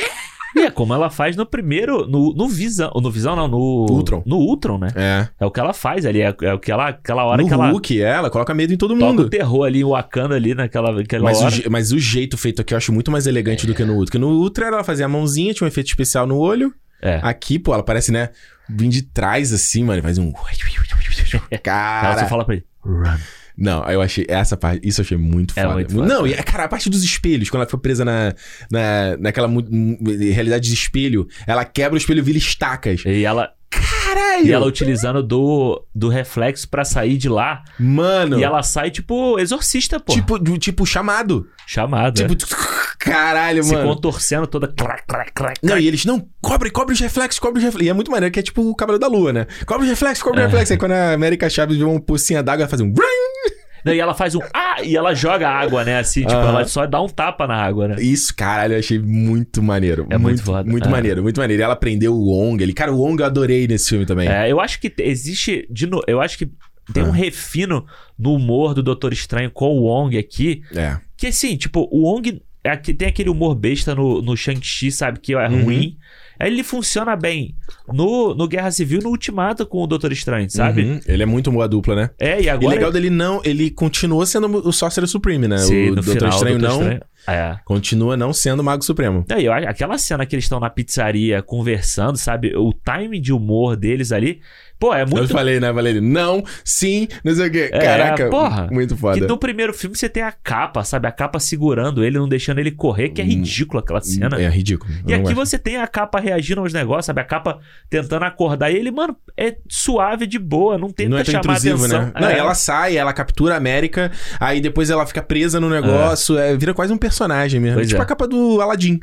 Speaker 2: E é como ela faz no primeiro. No, no Visão. No Visão, não, no.
Speaker 1: Ultron.
Speaker 2: No Ultron, né?
Speaker 1: É.
Speaker 2: É o que ela faz ali. É, é o que ela. Aquela hora
Speaker 1: no
Speaker 2: que ela
Speaker 1: Hulk, é, ela coloca medo em todo
Speaker 2: toca
Speaker 1: mundo.
Speaker 2: o terror ali, o Wakanda ali naquela, naquela
Speaker 1: Mas o,
Speaker 2: hora.
Speaker 1: je- mas o jeito feito aqui eu acho muito mais elegante do que no Ultra. Porque no Ultra ela fazia a mãozinha, tinha um efeito especial no olho.
Speaker 2: É.
Speaker 1: Aqui, pô, ela parece, né? Vim de trás assim, mano. Faz um.
Speaker 2: Ela
Speaker 1: Cara.
Speaker 2: só fala pra ele. Run.
Speaker 1: Não, eu achei. Essa parte. Isso eu achei muito
Speaker 2: É
Speaker 1: foda.
Speaker 2: muito foda.
Speaker 1: Não, e cara, a parte dos espelhos, quando ela foi presa na, na, naquela realidade de espelho, ela quebra o espelho e vira estacas.
Speaker 2: E ela,
Speaker 1: Caralho!
Speaker 2: e ela utilizando do, do reflexo pra sair de lá.
Speaker 1: Mano.
Speaker 2: E ela sai, tipo, exorcista, pô.
Speaker 1: Tipo, do- tipo, chamado.
Speaker 2: Chamada.
Speaker 1: Tipo, caralho,
Speaker 2: se
Speaker 1: mano.
Speaker 2: contorcendo toda. Clac, clac, clac,
Speaker 1: Não, e eles, não, cobre, cobre os reflexos, cobre os reflexos. E é muito maneiro que é tipo o cabelo da lua, né? Cobre os reflexos, cobre os
Speaker 2: É.
Speaker 1: reflexos. Aí quando a América Chaves vê uma pocinha d'água, ela faz um...
Speaker 2: E ela faz um. Ah! E ela joga água, né? Assim, tipo,
Speaker 1: Aham.
Speaker 2: ela só dá um tapa na água, né?
Speaker 1: Isso, caralho, eu achei muito maneiro.
Speaker 2: É muito foda.
Speaker 1: Muito
Speaker 2: É.
Speaker 1: maneiro, muito maneiro. E ela aprendeu o Wong. Ele, cara, o Wong eu adorei nesse filme também.
Speaker 2: É, eu acho que te- existe. De no... Eu acho que tem
Speaker 1: Ah.
Speaker 2: um refino no humor do Doutor Estranho com o Wong aqui.
Speaker 1: É.
Speaker 2: Que assim, tipo, o Wong é tem aquele humor besta no, no Shang-Chi, sabe? Que é
Speaker 1: Uhum.
Speaker 2: ruim. Aí ele funciona bem no, no Guerra Civil no Ultimato com o Doutor Estranho, sabe?
Speaker 1: Uhum. Ele é muito boa dupla, né?
Speaker 2: É, e
Speaker 1: E
Speaker 2: agora.
Speaker 1: legal dele não... Ele continuou sendo o Sorcerer Supreme, né?
Speaker 2: Sim,
Speaker 1: o Doutor
Speaker 2: final,
Speaker 1: Estranho
Speaker 2: Doutor
Speaker 1: não...
Speaker 2: Estranho- É.
Speaker 1: Continua não sendo o Mago Supremo.
Speaker 2: E eu aquela cena que eles estão na pizzaria conversando, sabe? O time de humor deles ali. Pô, é
Speaker 1: Eu
Speaker 2: muito.
Speaker 1: falei, né? Falei, não, sim, não sei o quê.
Speaker 2: É,
Speaker 1: Caraca,
Speaker 2: porra.
Speaker 1: muito foda.
Speaker 2: Que no primeiro filme você tem a capa, sabe? A capa segurando ele, não deixando ele correr, que é ridículo aquela cena.
Speaker 1: É ridículo. eu
Speaker 2: E aqui
Speaker 1: gosto.
Speaker 2: você tem a capa reagindo aos negócios, sabe? A capa tentando acordar. E ele, mano, é suave, de boa, não tenta
Speaker 1: Não é
Speaker 2: chamar atenção.
Speaker 1: né? Não,
Speaker 2: É.
Speaker 1: ela sai, ela captura a América, aí depois ela fica presa no negócio, é, vira quase um personagem mesmo.
Speaker 2: Pois
Speaker 1: tipo
Speaker 2: é.
Speaker 1: a capa do Aladdin.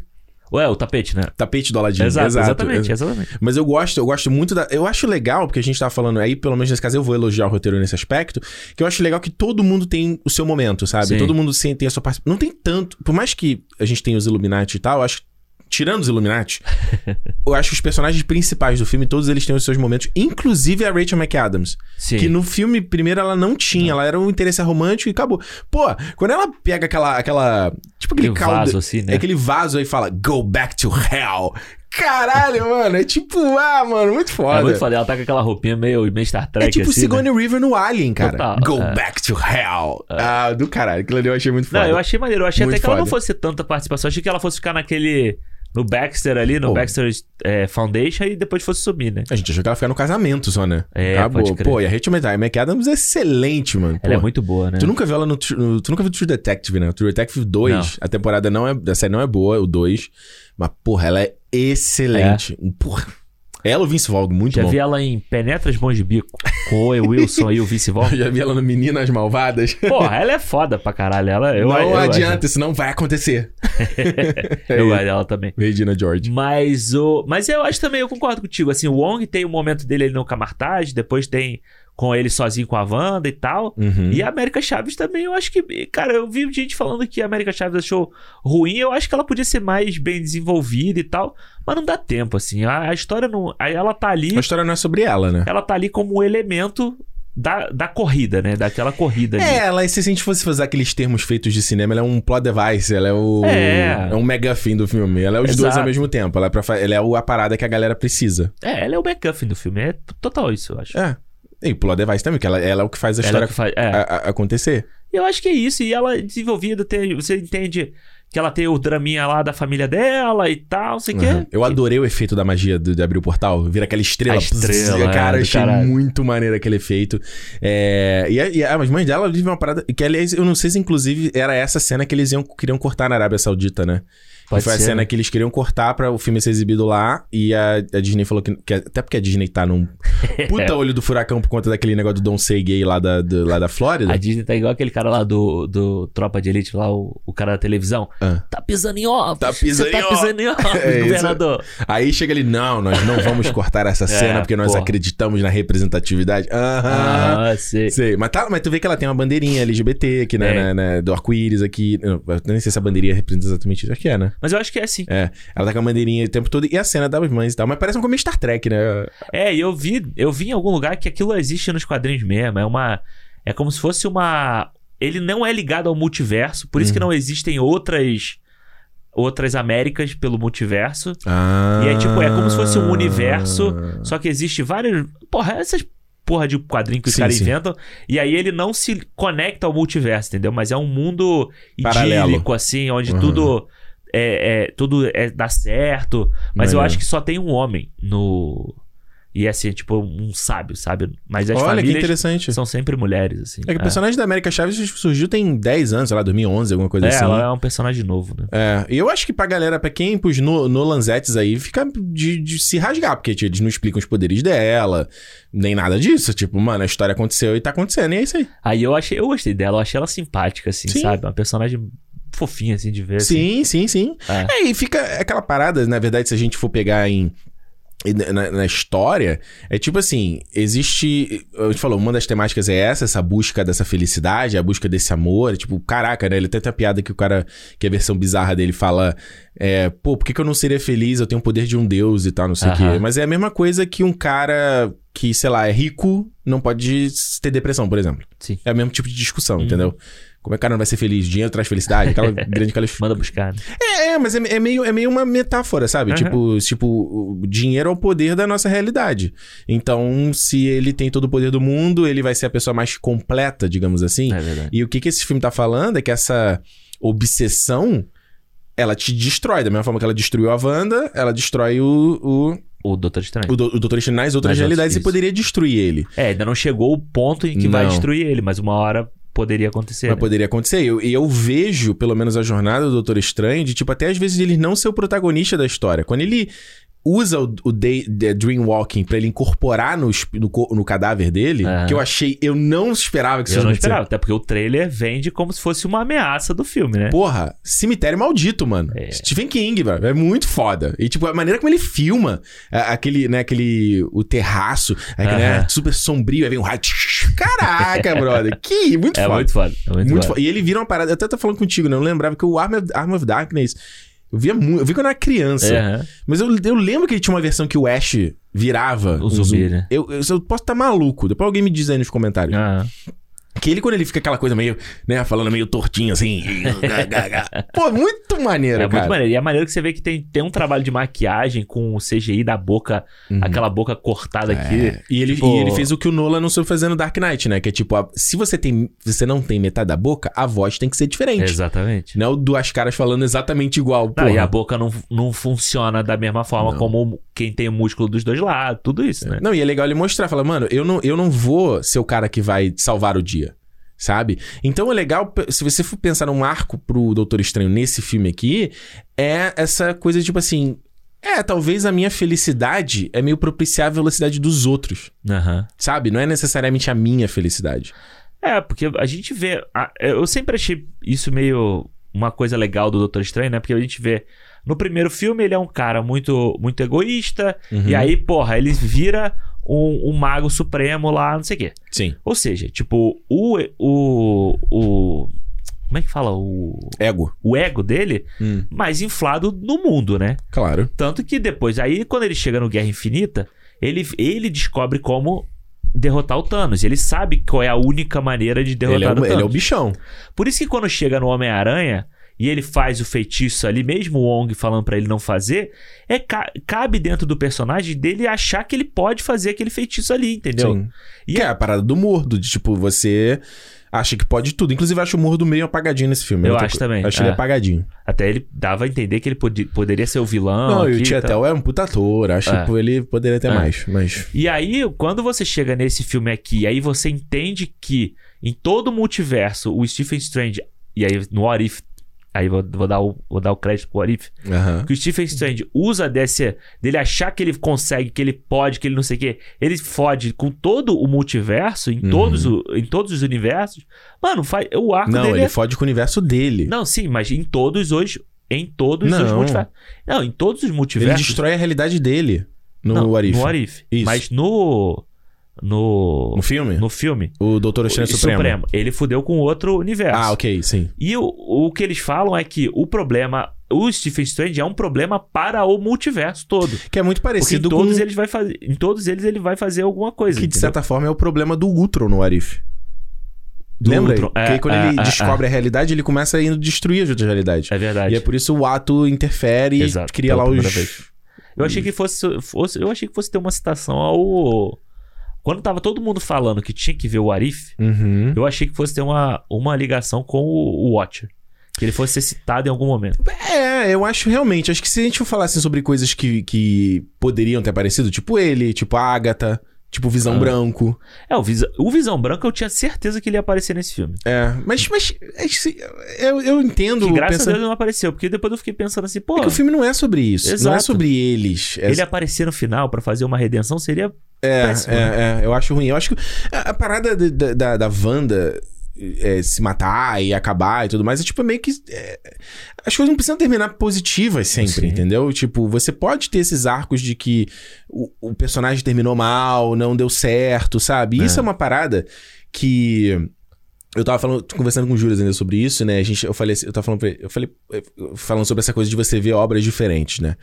Speaker 2: Ué, o tapete, né?
Speaker 1: Tapete do Aladdin.
Speaker 2: Exato,
Speaker 1: Exato,
Speaker 2: exatamente,
Speaker 1: ex-
Speaker 2: exatamente.
Speaker 1: Mas eu gosto, eu gosto muito da. Eu acho legal, porque a gente tava falando aí, pelo menos nesse caso, eu vou elogiar o roteiro nesse aspecto, que eu acho legal que todo mundo tem o seu momento, sabe?
Speaker 2: Sim.
Speaker 1: Todo mundo tem a sua parte. Não tem tanto. Por mais que a gente tenha os Illuminati e tal, eu acho que. Tirando os Illuminati, eu acho que os personagens principais do filme, todos eles têm os seus momentos, inclusive a Rachel McAdams.
Speaker 2: Sim.
Speaker 1: Que no filme, primeiro, ela não tinha, ela era um interesse romântico e acabou. Pô, quando ela pega aquela. aquela tipo aquele,
Speaker 2: Aquele
Speaker 1: caldo.
Speaker 2: vaso assim, né?
Speaker 1: É aquele vaso aí e fala, go back to hell. Caralho, mano. É tipo, ah, mano, muito foda.
Speaker 2: É muito foda. Ela tá com aquela roupinha meio, meio Star Trek,
Speaker 1: É tipo
Speaker 2: assim,
Speaker 1: Sigourney
Speaker 2: né?
Speaker 1: River no Alien, cara.
Speaker 2: Total,
Speaker 1: Go
Speaker 2: é.
Speaker 1: back to hell. Ah, do caralho. Aquilo ali eu achei muito foda.
Speaker 2: Não, eu achei maneiro. Eu achei
Speaker 1: Muito
Speaker 2: até que ela não
Speaker 1: foda.
Speaker 2: fosse tanta participação. Eu achei que ela fosse ficar naquele... No Baxter ali, no
Speaker 1: Pô.
Speaker 2: Baxter é, Foundation e depois fosse subir, né?
Speaker 1: A gente achou que ela ficar no casamento só, né?
Speaker 2: É,
Speaker 1: Acabou.
Speaker 2: pode crer.
Speaker 1: Pô, e a Rachel McAdams é excelente, mano.
Speaker 2: Ela é
Speaker 1: Pô.
Speaker 2: muito boa, né?
Speaker 1: Tu nunca viu ela no, no- Tu nunca viu True Detective, né? True Detective 2,
Speaker 2: Não.
Speaker 1: a temporada não é. A série não é boa, o 2. Mas, porra, ela é excelente. Porra. Ela, o Vince Vaughn, muito
Speaker 2: Já
Speaker 1: bom.
Speaker 2: vi ela em Penetras Bons de Bico. Com o Owen Wilson e o Vice Vaughn.
Speaker 1: Já vi ela no Meninas Malvadas.
Speaker 2: Porra, ela é foda pra caralho. Ela, eu,
Speaker 1: não
Speaker 2: eu,
Speaker 1: adianta, isso não vai acontecer.
Speaker 2: Eu, eu gosto dela também.
Speaker 1: Regina George.
Speaker 2: Mas o. Mas eu acho também, eu concordo contigo. Assim, o Wong tem o momento dele ali no Camartage, depois tem com ele sozinho com a Wanda e tal.
Speaker 1: Uhum.
Speaker 2: E a América Chaves também, eu acho que. Cara, eu vi gente falando que a América Chaves achou ruim. Eu acho que ela podia ser mais bem desenvolvida e tal. Mas não dá tempo, assim. A, a história não. aí Ela tá ali.
Speaker 1: A história não é sobre ela, né?
Speaker 2: Ela tá ali como um elemento da, da corrida, né? Daquela corrida ali.
Speaker 1: É, ela, se a gente fosse fazer aqueles termos feitos de cinema, ela é um plot device, ela é o.
Speaker 2: É.
Speaker 1: É um megafim do filme. Ela é os
Speaker 2: Exato.
Speaker 1: dois ao mesmo tempo. Ela é, pra, ela é a parada que a galera precisa.
Speaker 2: É, ela é o McGuffin do filme. É total isso, eu acho.
Speaker 1: É. E plot device também, que ela, ela é o que faz a
Speaker 2: Ela é
Speaker 1: história
Speaker 2: que faz- é.
Speaker 1: a- a- acontecer.
Speaker 2: Eu acho que é isso. E ela é desenvolvida, tem, você entende que ela tem o draminha lá da família dela e tal, não sei o quê.
Speaker 1: Uhum. Eu adorei o efeito da magia de, de abrir o portal. Vira aquela estrela.
Speaker 2: A estrela,
Speaker 1: Pss, cara,
Speaker 2: é,
Speaker 1: eu
Speaker 2: do
Speaker 1: achei
Speaker 2: caralho.
Speaker 1: muito maneiro aquele efeito. É, e, a- e a- as mães dela vivem uma parada. Que, aliás, eu não sei se inclusive era essa cena que eles iam, queriam cortar na Arábia Saudita, né?
Speaker 2: Pode
Speaker 1: foi
Speaker 2: ser,
Speaker 1: a cena
Speaker 2: né?
Speaker 1: que eles queriam cortar pra o filme ser exibido lá. E a, a Disney falou que, que- Até porque a Disney tá num puta olho do furacão por conta daquele negócio do Don't Say Gay lá da, do- lá da Flórida.
Speaker 2: A Disney tá igual aquele cara lá do, do Tropa de Elite, lá, o, o cara da televisão.
Speaker 1: Ah.
Speaker 2: Tá pisando em ovos.
Speaker 1: Tá pisando
Speaker 2: Você
Speaker 1: em
Speaker 2: tá
Speaker 1: ovos.
Speaker 2: pisando em ovos,
Speaker 1: É isso.
Speaker 2: governador.
Speaker 1: Aí chega ele, não, nós não vamos cortar essa cena porque nós
Speaker 2: porra.
Speaker 1: acreditamos na representatividade. Aham.
Speaker 2: Ah, sei.
Speaker 1: Sei, mas, tá, mas tu vê que ela tem uma bandeirinha LGBT aqui, né,
Speaker 2: É.
Speaker 1: né, né, do arco-íris aqui. Eu nem sei se a bandeirinha representa exatamente isso. Acho que é, né?
Speaker 2: Mas eu acho que é assim.
Speaker 1: É, ela tá com a bandeirinha o tempo todo e a cena das mães e tal. Mas parece um começo Star Trek, né?
Speaker 2: É, e eu vi, eu vi em algum lugar que aquilo existe nos quadrinhos mesmo. É uma. É como se fosse uma. Ele não é ligado ao multiverso, por isso que
Speaker 1: Uhum.
Speaker 2: não existem outras. Outras Américas pelo multiverso.
Speaker 1: Ah.
Speaker 2: E é tipo, é como se fosse um universo, só que existe vários. Porra, essas porra de quadrinho que os caras inventam. E aí ele não se conecta ao multiverso, entendeu? Mas é um mundo
Speaker 1: Paralelo.
Speaker 2: idílico, assim, onde
Speaker 1: Uhum.
Speaker 2: tudo. É, é- tudo é, dá certo. Mas eu acho que só tem um homem no. E é assim, tipo, um sábio, sabe? Mas as
Speaker 1: Olha que interessante.
Speaker 2: são sempre mulheres, assim.
Speaker 1: É que o personagem da América Chaves surgiu tem 10 anos, sei lá, 2011, alguma coisa
Speaker 2: É,
Speaker 1: assim.
Speaker 2: ela é um personagem novo, né?
Speaker 1: É, e eu acho que pra galera, pra quem, pros no, Nolanzetes aí, fica de, de se rasgar, porque eles não explicam os poderes dela, nem nada disso. Tipo, mano, a história aconteceu e tá acontecendo, e é isso aí.
Speaker 2: Aí eu achei, eu gostei dela, eu achei ela simpática, assim,
Speaker 1: Sim.
Speaker 2: sabe? Uma personagem fofinha, assim, de ver. assim.
Speaker 1: Sim, sim, sim.
Speaker 2: É.
Speaker 1: É, e fica aquela parada, na verdade, se a gente for pegar em. Na, na história, é tipo assim: existe. A gente falou, uma das temáticas é essa, essa busca dessa felicidade, a busca desse amor. Tipo, caraca, né? Ele tem até a piada que o cara, que a versão bizarra dele fala: é, pô, por que, que eu não seria feliz? Eu tenho o poder de um deus e tal, não sei o
Speaker 2: Aham.
Speaker 1: quê. Mas é a mesma coisa que um cara que, sei lá, é rico, não pode ter depressão, por exemplo.
Speaker 2: Sim.
Speaker 1: É o mesmo tipo de discussão,
Speaker 2: Uhum.
Speaker 1: entendeu? Como é que o cara não vai ser feliz? Dinheiro traz felicidade? Aquela grande aquela
Speaker 2: Manda buscar, né?
Speaker 1: é, é, mas é, é meio, é meio uma metáfora, sabe?
Speaker 2: Uhum.
Speaker 1: Tipo, tipo, o dinheiro é o poder da nossa realidade. Então, se ele tem todo o poder do mundo, ele vai ser a pessoa mais completa, digamos assim.
Speaker 2: É verdade.
Speaker 1: E o que, que esse filme tá falando é que essa obsessão, ela te destrói. Da mesma forma que ela destruiu a Wanda, ela destrói o,
Speaker 2: O Doutor Estranho.
Speaker 1: o, o, do- o Doutor Estranho nas outras
Speaker 2: Nas
Speaker 1: realidades
Speaker 2: outras,
Speaker 1: e poderia destruir ele.
Speaker 2: É, ainda não chegou o ponto em que vai
Speaker 1: Não.
Speaker 2: destruir ele, mas uma hora poderia acontecer.
Speaker 1: Mas
Speaker 2: né?
Speaker 1: poderia acontecer. E eu, e eu vejo, pelo menos, a jornada do Doutor Estranho, de, tipo, até às vezes ele não ser o protagonista da história. Quando ele usa o, o day, the Dreamwalking pra ele incorporar no, no, no cadáver dele, que eu achei... Eu não esperava que isso
Speaker 2: Eu não esperava, até porque o trailer vende como se fosse uma ameaça do filme, né?
Speaker 1: Porra, cemitério maldito, mano.
Speaker 2: É.
Speaker 1: Stephen King, velho. É muito foda. E, tipo, a maneira como ele filma aquele, né, aquele... O terraço, aí, né, super sombrio, aí vem um raio... Caraca, brother. Que... Muito
Speaker 2: é
Speaker 1: foda.
Speaker 2: muito foda. É muito,
Speaker 1: Muito
Speaker 2: foda.
Speaker 1: fo- E ele vira uma parada. Eu até tô falando contigo, né? Eu não lembrava que o Arm of, Arm of Darkness. Eu via muito. Eu vi quando eu era criança.
Speaker 2: É.
Speaker 1: Mas eu, eu lembro que ele tinha uma versão que o Ash virava.
Speaker 2: O
Speaker 1: um
Speaker 2: zumbi, né?
Speaker 1: Eu, eu, eu posso estar maluco. Depois alguém me diz aí nos comentários.
Speaker 2: Aham.
Speaker 1: Que ele, quando ele fica aquela coisa meio, né, falando meio tortinho assim. Pô, muito maneiro,
Speaker 2: É
Speaker 1: cara.
Speaker 2: muito maneiro. E é maneiro que você vê que tem, tem um trabalho de maquiagem com o CGI da boca,
Speaker 1: Uhum.
Speaker 2: aquela boca cortada aqui.
Speaker 1: É. E ele,
Speaker 2: Tipo-
Speaker 1: e ele fez o que o Nolan não soube fazer no Dark Knight, né? Que é tipo, a- se você tem, você não tem metade da boca, a voz tem que ser diferente.
Speaker 2: Exatamente.
Speaker 1: Não é o duas caras falando exatamente igual.
Speaker 2: Não, e a boca não, não funciona da mesma forma
Speaker 1: Não.
Speaker 2: como quem tem o músculo dos dois lados, tudo isso, né?
Speaker 1: Não, e é legal ele mostrar, falar, mano, eu não, eu não vou ser o cara que vai salvar o dia. Sabe? Então é legal, se você for pensar num arco pro Doutor Estranho nesse filme aqui, é essa coisa tipo assim. É, talvez a minha felicidade é meio propiciar a velocidade dos outros.
Speaker 2: Aham.
Speaker 1: Sabe? Não é necessariamente a minha felicidade.
Speaker 2: É, porque a gente vê. a- eu sempre achei isso meio uma coisa legal do Doutor Estranho, né? Porque a gente vê. No primeiro filme, ele é um cara muito, muito egoísta.
Speaker 1: Uhum.
Speaker 2: E aí, porra, ele vira um, um mago supremo lá, não sei o quê.
Speaker 1: Sim.
Speaker 2: Ou seja, tipo, o. O. o como é que fala? O,
Speaker 1: Ego.
Speaker 2: o ego dele
Speaker 1: Hum,
Speaker 2: mais inflado no mundo, né?
Speaker 1: claro.
Speaker 2: Tanto que depois, aí quando ele chega no Guerra Infinita, ele, ele descobre como derrotar o Thanos. Ele sabe qual é a única maneira de derrotar
Speaker 1: Ele é,
Speaker 2: o
Speaker 1: o,
Speaker 2: Thanos.
Speaker 1: ele é o bichão.
Speaker 2: Por isso que quando chega no Homem-Aranha e ele faz o feitiço ali, mesmo o Wong falando pra ele não fazer, é ca- cabe dentro do personagem dele achar que ele pode fazer aquele feitiço ali, entendeu?
Speaker 1: Sim.
Speaker 2: E
Speaker 1: que é a parada do mordo, de tipo, você acha que pode tudo. Inclusive, eu acho o mordo meio apagadinho nesse filme.
Speaker 2: Eu acho também,
Speaker 1: Eu acho
Speaker 2: é.
Speaker 1: ele apagadinho.
Speaker 2: Até ele dava a entender que ele pode- poderia ser o vilão.
Speaker 1: Não, e o. Tietel é um puta ator. Acho
Speaker 2: É.
Speaker 1: que ele poderia ter
Speaker 2: É.
Speaker 1: mais, mas...
Speaker 2: E aí, quando você chega nesse filme aqui, aí você entende que em todo o multiverso, o Stephen Strange, e aí no What If Aí vou, vou dar, o, vou dar o crédito pro Arif.
Speaker 1: Aham.
Speaker 2: Que o Stephen Strange usa desse. dele achar que ele consegue, que ele pode, que ele não sei o quê. Ele fode com todo o multiverso, em,
Speaker 1: Uhum.
Speaker 2: todos, o- em todos os universos. Mano, faz, o arco
Speaker 1: Não,
Speaker 2: dele
Speaker 1: ele
Speaker 2: é
Speaker 1: fode com o universo dele.
Speaker 2: Não, sim, mas em todos os. Em todos os
Speaker 1: Não.
Speaker 2: multiversos. Não, em todos os
Speaker 1: ele
Speaker 2: multiversos.
Speaker 1: destrói a realidade dele no
Speaker 2: não,
Speaker 1: Arif.
Speaker 2: No Arif.
Speaker 1: Isso.
Speaker 2: Mas no. No.
Speaker 1: No filme?
Speaker 2: No filme.
Speaker 1: O Doutor Estranho
Speaker 2: o
Speaker 1: Supremo.
Speaker 2: Ele fudeu com outro universo.
Speaker 1: Ah, ok, sim.
Speaker 2: E o, o que eles falam é que o problema. O Stephen Strange é um problema para o multiverso todo.
Speaker 1: Que é muito
Speaker 2: Porque em
Speaker 1: parecido com...
Speaker 2: todos eles vai fazer. Em todos eles ele vai fazer alguma coisa.
Speaker 1: Que de
Speaker 2: entendeu?
Speaker 1: certa forma é o problema do Ultron no Arif.
Speaker 2: Do
Speaker 1: Lembra?
Speaker 2: Ultron,
Speaker 1: que
Speaker 2: é,
Speaker 1: quando
Speaker 2: é,
Speaker 1: ele
Speaker 2: é,
Speaker 1: descobre a realidade, ele começa a destruir as outras realidades.
Speaker 2: É verdade.
Speaker 1: E é por isso o ato interfere
Speaker 2: Exato,
Speaker 1: e cria lá os...
Speaker 2: vez. Eu achei que fosse, fosse- Eu achei que fosse ter uma citação ao. Quando tava todo mundo falando que tinha que ver o Arif,
Speaker 1: Uhum.
Speaker 2: eu achei que fosse ter uma, uma ligação com o, o Watcher. Que ele fosse ser citado em algum momento.
Speaker 1: É, eu acho realmente. Acho que se a gente for falar assim, sobre coisas que, que poderiam ter aparecido, tipo ele, tipo a Agatha, tipo Visão
Speaker 2: Ah.
Speaker 1: Branco.
Speaker 2: É, o, Visa, o Visão Branco eu tinha certeza que ele ia aparecer nesse filme.
Speaker 1: É, mas, mas é eu, eu entendo.
Speaker 2: Que graças
Speaker 1: pensando-
Speaker 2: a Deus não apareceu, porque depois eu fiquei pensando assim, pô,
Speaker 1: É que o filme não é sobre isso. Não é
Speaker 2: Exato.
Speaker 1: sobre eles. É,
Speaker 2: ele aparecer no final pra fazer uma redenção seria.
Speaker 1: é,
Speaker 2: péssimo, né?
Speaker 1: é, é, eu acho ruim. Eu acho que a, a parada da, da, da, da Wanda é, se matar e acabar e tudo mais é tipo meio que. é, as coisas não precisam terminar positivas sempre,
Speaker 2: Sim.
Speaker 1: entendeu? Tipo, você pode ter esses arcos de que o, o personagem terminou mal, não deu certo, sabe? E
Speaker 2: É.
Speaker 1: Isso é uma parada que. Eu tava falando, conversando com o Júlio ainda sobre isso, né? A gente, eu falei, assim- eu tava falando pra ele, eu falei, falando sobre essa coisa de você ver obras diferentes, né?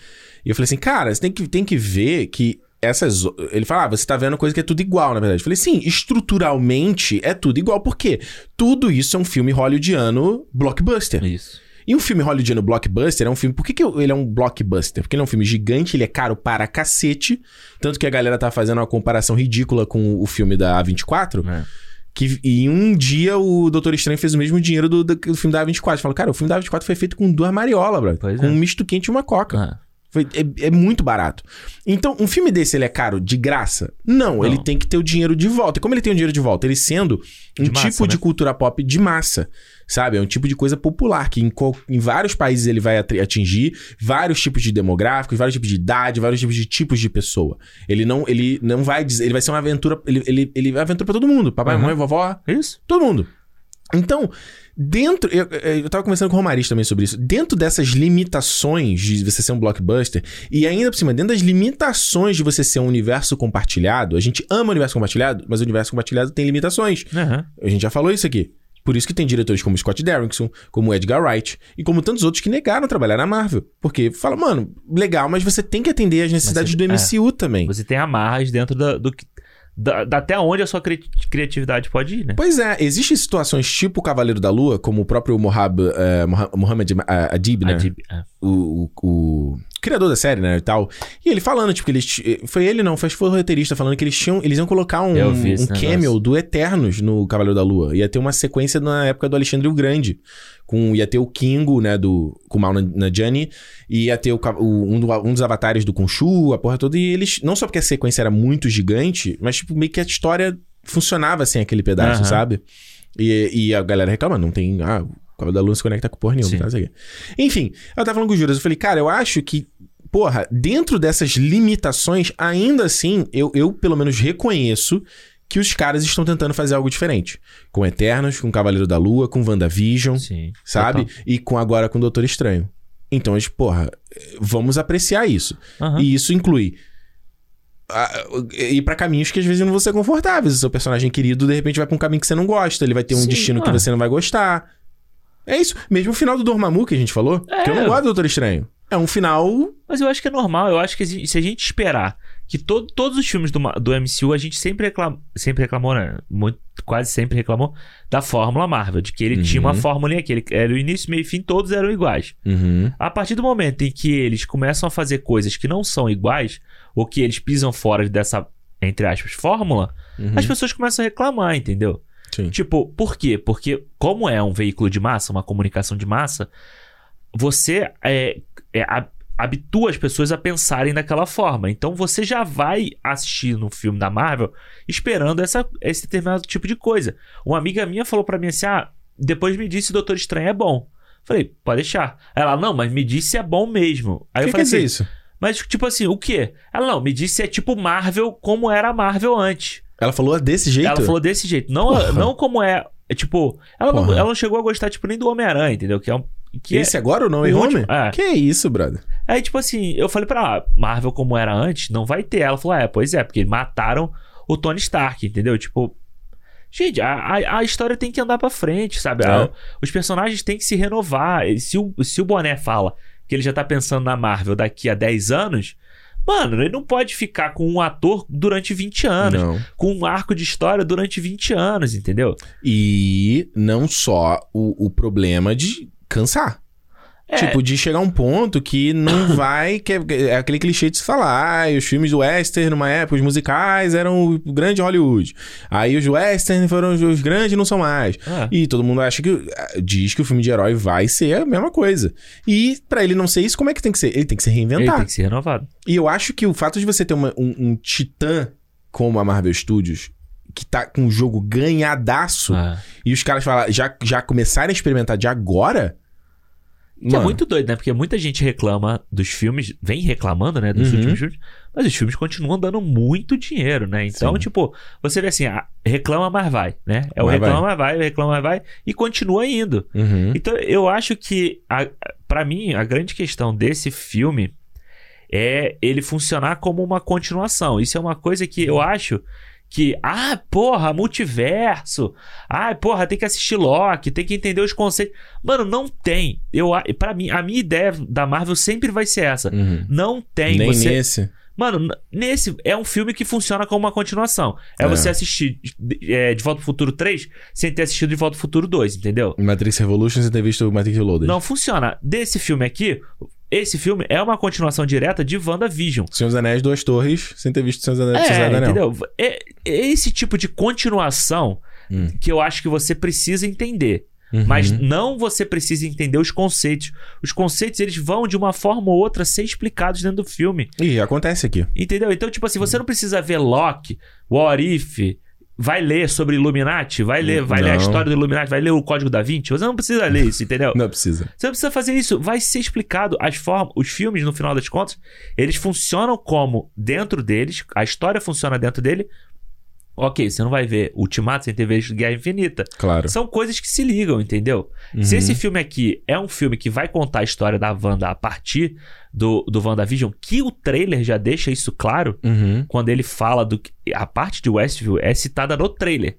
Speaker 1: E eu falei assim, cara, você tem que, tem que ver que essas. Ele fala, ah, você tá vendo coisa que é tudo igual, na verdade. Eu falei, sim, estruturalmente é tudo igual, porque tudo isso é um filme hollywoodiano blockbuster.
Speaker 2: Isso.
Speaker 1: E um filme hollywoodiano blockbuster é um filme. Por que, que ele é um blockbuster? Porque ele é um filme gigante, ele é caro para cacete. Tanto que a galera tá fazendo uma comparação ridícula com o filme da A24.
Speaker 2: É.
Speaker 1: Que e em um dia o Doutor Estranho fez o mesmo dinheiro do, do, do filme da A24. Fala, cara, o filme da A24 foi feito com duas mariolas, bro.
Speaker 2: Pois
Speaker 1: com
Speaker 2: é.
Speaker 1: um misto quente e uma coca.
Speaker 2: Ah,
Speaker 1: Foi- é, é muito barato. Então, um filme desse, ele é caro de graça? Não,
Speaker 2: Não.
Speaker 1: ele tem que ter o dinheiro de volta. E como ele tem o dinheiro de volta? Ele sendo um
Speaker 2: De massa,
Speaker 1: tipo de
Speaker 2: né?
Speaker 1: cultura pop de massa, sabe? É um tipo de coisa popular, que em, em vários países ele vai atingir vários tipos de demográficos, vários tipos de idade, vários tipos de tipos de pessoa. Ele não, ele não vai dizer... Ele vai ser uma aventura... Ele, ele, ele é aventura pra todo mundo. Papai,
Speaker 2: Uhum.
Speaker 1: mamãe, vovó,
Speaker 2: Isso.
Speaker 1: Todo mundo. Então, dentro. Eu, eu tava conversando com o Romariz também sobre isso. Dentro dessas limitações de você ser um blockbuster, e ainda por cima, dentro das limitações de você ser um universo compartilhado, a gente ama o universo compartilhado, mas o universo compartilhado tem limitações.
Speaker 2: Aham.
Speaker 1: A gente já falou isso aqui. Por isso que tem diretores como Scott Derrickson, como Edgar Wright e como tantos outros que negaram trabalhar na Marvel. Porque fala, mano, legal, mas você tem que atender às necessidades
Speaker 2: Mas
Speaker 1: do
Speaker 2: você-
Speaker 1: MCU também.
Speaker 2: Você tem amarras dentro da, do que. Da, da- até onde a sua cri- criatividade pode ir, né?
Speaker 1: Pois é, existem situações tipo o Cavaleiro da Lua, como o próprio Mohab, eh, Moha- Mohamed eh, Adib, né?
Speaker 2: Adib- ah.
Speaker 1: o, o, o criador da série, né, e tal. E ele falando, tipo, que eles... ti- Foi ele não, foi, foi o roteirista falando que eles tinham... Eles iam colocar um, um cameo do Eternos no Cavaleiro da Lua. Ia ter uma sequência na época do Alexandre o Grande. Com, ia ter o Kingo, né, do Kumal Najani. E ia ter o, o- um, do- um dos avatares do Khonshu, a porra toda. E eles... Não só porque a sequência era muito gigante, mas, tipo, meio que a história funcionava sem aquele pedaço,
Speaker 2: Aham.
Speaker 1: sabe? E, e a galera reclama, não tem... Ah, o Cavaleiro da Lua não se conecta com porra nenhuma, tá? Enfim, eu tava falando com o Juras, eu falei, cara, eu acho que, porra, dentro dessas limitações, ainda assim, eu, eu pelo menos reconheço que os caras estão tentando fazer algo diferente. Com Eternos, com Cavaleiro da Lua, com WandaVision,
Speaker 2: Sim.
Speaker 1: sabe?
Speaker 2: Total.
Speaker 1: E com agora com Doutor Estranho. Então, eles, porra, vamos apreciar isso.
Speaker 2: Aham.
Speaker 1: E isso inclui ir pra caminhos que às vezes não vão ser confortáveis. O seu personagem querido, de repente, vai pra um caminho que você não gosta. Ele vai ter um
Speaker 2: Sim,
Speaker 1: destino que
Speaker 2: mano.
Speaker 1: você não vai gostar. É isso. Mesmo o final do Dormammu que a gente falou,
Speaker 2: É.
Speaker 1: que eu não gosto do Doutor Estranho. É um final...
Speaker 2: Mas eu acho que é normal. Eu acho que se a gente esperar que to- todos os filmes do, do MCU, a gente sempre, reclam, sempre reclamou, né? Muito, quase sempre reclamou da fórmula Marvel. De que ele
Speaker 1: Uhum.
Speaker 2: tinha uma fórmula aqui. Ele era o início, meio e fim, todos eram iguais.
Speaker 1: Uhum.
Speaker 2: A partir do momento em que eles começam a fazer coisas que não são iguais, ou que eles pisam fora dessa, entre aspas, fórmula,
Speaker 1: Uhum.
Speaker 2: as pessoas começam a reclamar, entendeu?
Speaker 1: Sim.
Speaker 2: Tipo, por quê? Porque, como é um veículo de massa, uma comunicação de massa, você é, é, habitua as pessoas a pensarem daquela forma. Então você já vai assistir no filme da Marvel esperando essa, esse determinado tipo de coisa. Uma amiga minha falou pra mim assim: ah, depois me disse Doutor Estranho é bom. Falei, pode deixar. Ela, não, mas me disse se é bom mesmo. Aí
Speaker 1: O
Speaker 2: eu
Speaker 1: que
Speaker 2: falei
Speaker 1: quer dizer
Speaker 2: assim,
Speaker 1: isso?
Speaker 2: mas tipo assim, o quê? Ela, não, me disse se é tipo Marvel como era a Marvel antes.
Speaker 1: Ela falou desse jeito?
Speaker 2: Ela falou desse jeito. Não,
Speaker 1: Porra.
Speaker 2: não como é. é tipo, ela não, ela não chegou a gostar, tipo, nem do Homem-Aranha, entendeu? Que é um. Que é-
Speaker 1: Esse agora, o No Way
Speaker 2: o
Speaker 1: Home?
Speaker 2: é.
Speaker 1: Que isso, brother?
Speaker 2: Aí, tipo assim, eu falei pra ela, Marvel como era antes, não vai ter. Ela falou, é, pois é, porque mataram o Tony Stark, entendeu? Tipo. Gente, a, a, a história tem que andar pra frente, sabe?
Speaker 1: É.
Speaker 2: A- os personagens têm que se renovar. Se o, se o Boné fala que ele já tá pensando na Marvel daqui a 10 anos, mano, ele não pode ficar com um ator durante 20 anos.
Speaker 1: Não.
Speaker 2: Com um arco de história durante 20 anos, entendeu?
Speaker 1: E não só o, o problema de cansar.
Speaker 2: É.
Speaker 1: Tipo, de chegar a um ponto que não vai. Que é, é aquele clichê de se falar. Ah, os filmes do western, numa época, os musicais eram o grande Hollywood. Aí os western foram os, os grandes não são mais.
Speaker 2: Ah.
Speaker 1: E todo mundo acha que. ah, Diz que o filme de herói vai ser a mesma coisa. E pra ele não ser isso, como é que tem que ser? Ele tem que se
Speaker 2: Ele
Speaker 1: reinventar.
Speaker 2: tem que ser renovado.
Speaker 1: E eu acho que o fato de você ter uma- um, um titã como a Marvel Studios, que tá com um jogo ganhadaço,
Speaker 2: Ah.
Speaker 1: e os caras falar, já, já começarem a experimentar de agora.
Speaker 2: Que é muito doido, né? Porque muita gente reclama dos filmes, vem reclamando, né? Dos
Speaker 1: Uhum.
Speaker 2: últimos filmes, mas os filmes continuam dando muito dinheiro, né? Então,
Speaker 1: Sim.
Speaker 2: tipo, você vê assim, ah, reclama, mas vai, né? É o
Speaker 1: Mas
Speaker 2: reclama, mas vai, reclama, mas vai, e continua indo.
Speaker 1: Uhum.
Speaker 2: Então, eu acho que, para mim, a grande questão desse filme é ele funcionar como uma continuação. Isso é uma coisa que eu acho que, ah, porra, multiverso. Ah, porra, tem que assistir Loki, tem que entender os conceitos. Mano, não tem. Eu, para mim, a minha ideia da Marvel sempre vai ser essa.
Speaker 1: Uhum.
Speaker 2: Não tem.
Speaker 1: Nem
Speaker 2: você,
Speaker 1: nesse.
Speaker 2: Mano, nesse é um filme que funciona como uma continuação. É,
Speaker 1: É.
Speaker 2: você assistir de, é, de Volta pro Futuro 3 sem ter assistido de Volta pro Futuro 2, entendeu?
Speaker 1: Matrix Revolution, você ter visto Matrix Reloaded.
Speaker 2: Não funciona. Desse filme aqui, esse filme é uma continuação direta de WandaVision.
Speaker 1: Senhor dos Anéis, Duas Torres, sem ter visto Senhor dos Anéis,
Speaker 2: É,
Speaker 1: Anel.
Speaker 2: entendeu? É, é esse tipo de continuação
Speaker 1: Hum.
Speaker 2: que eu acho que você precisa entender.
Speaker 1: Uhum.
Speaker 2: Mas não você precisa entender os conceitos. Os conceitos, eles vão de uma forma ou outra ser explicados dentro do filme.
Speaker 1: Ih, acontece aqui.
Speaker 2: Entendeu? Então, tipo assim, você não precisa ver Loki, What If, vai ler sobre Illuminati, vai ler, vai ler a história do Illuminati, vai ler o Código da Vinci. Você não precisa ler isso, entendeu?
Speaker 1: Não precisa.
Speaker 2: Você não precisa fazer isso. Vai ser explicado. As formas, os filmes, no final das contas, eles funcionam como dentro deles, a história funciona dentro dele. Ok, você não vai ver Ultimato sem ter visto Guerra Infinita.
Speaker 1: Claro.
Speaker 2: São coisas que se ligam, entendeu?
Speaker 1: Uhum.
Speaker 2: Se esse filme aqui é um filme que vai contar a história da Wanda a partir do, do WandaVision, que o trailer já deixa isso claro,
Speaker 1: Uhum.
Speaker 2: quando ele fala do que. A parte de Westview é citada no trailer.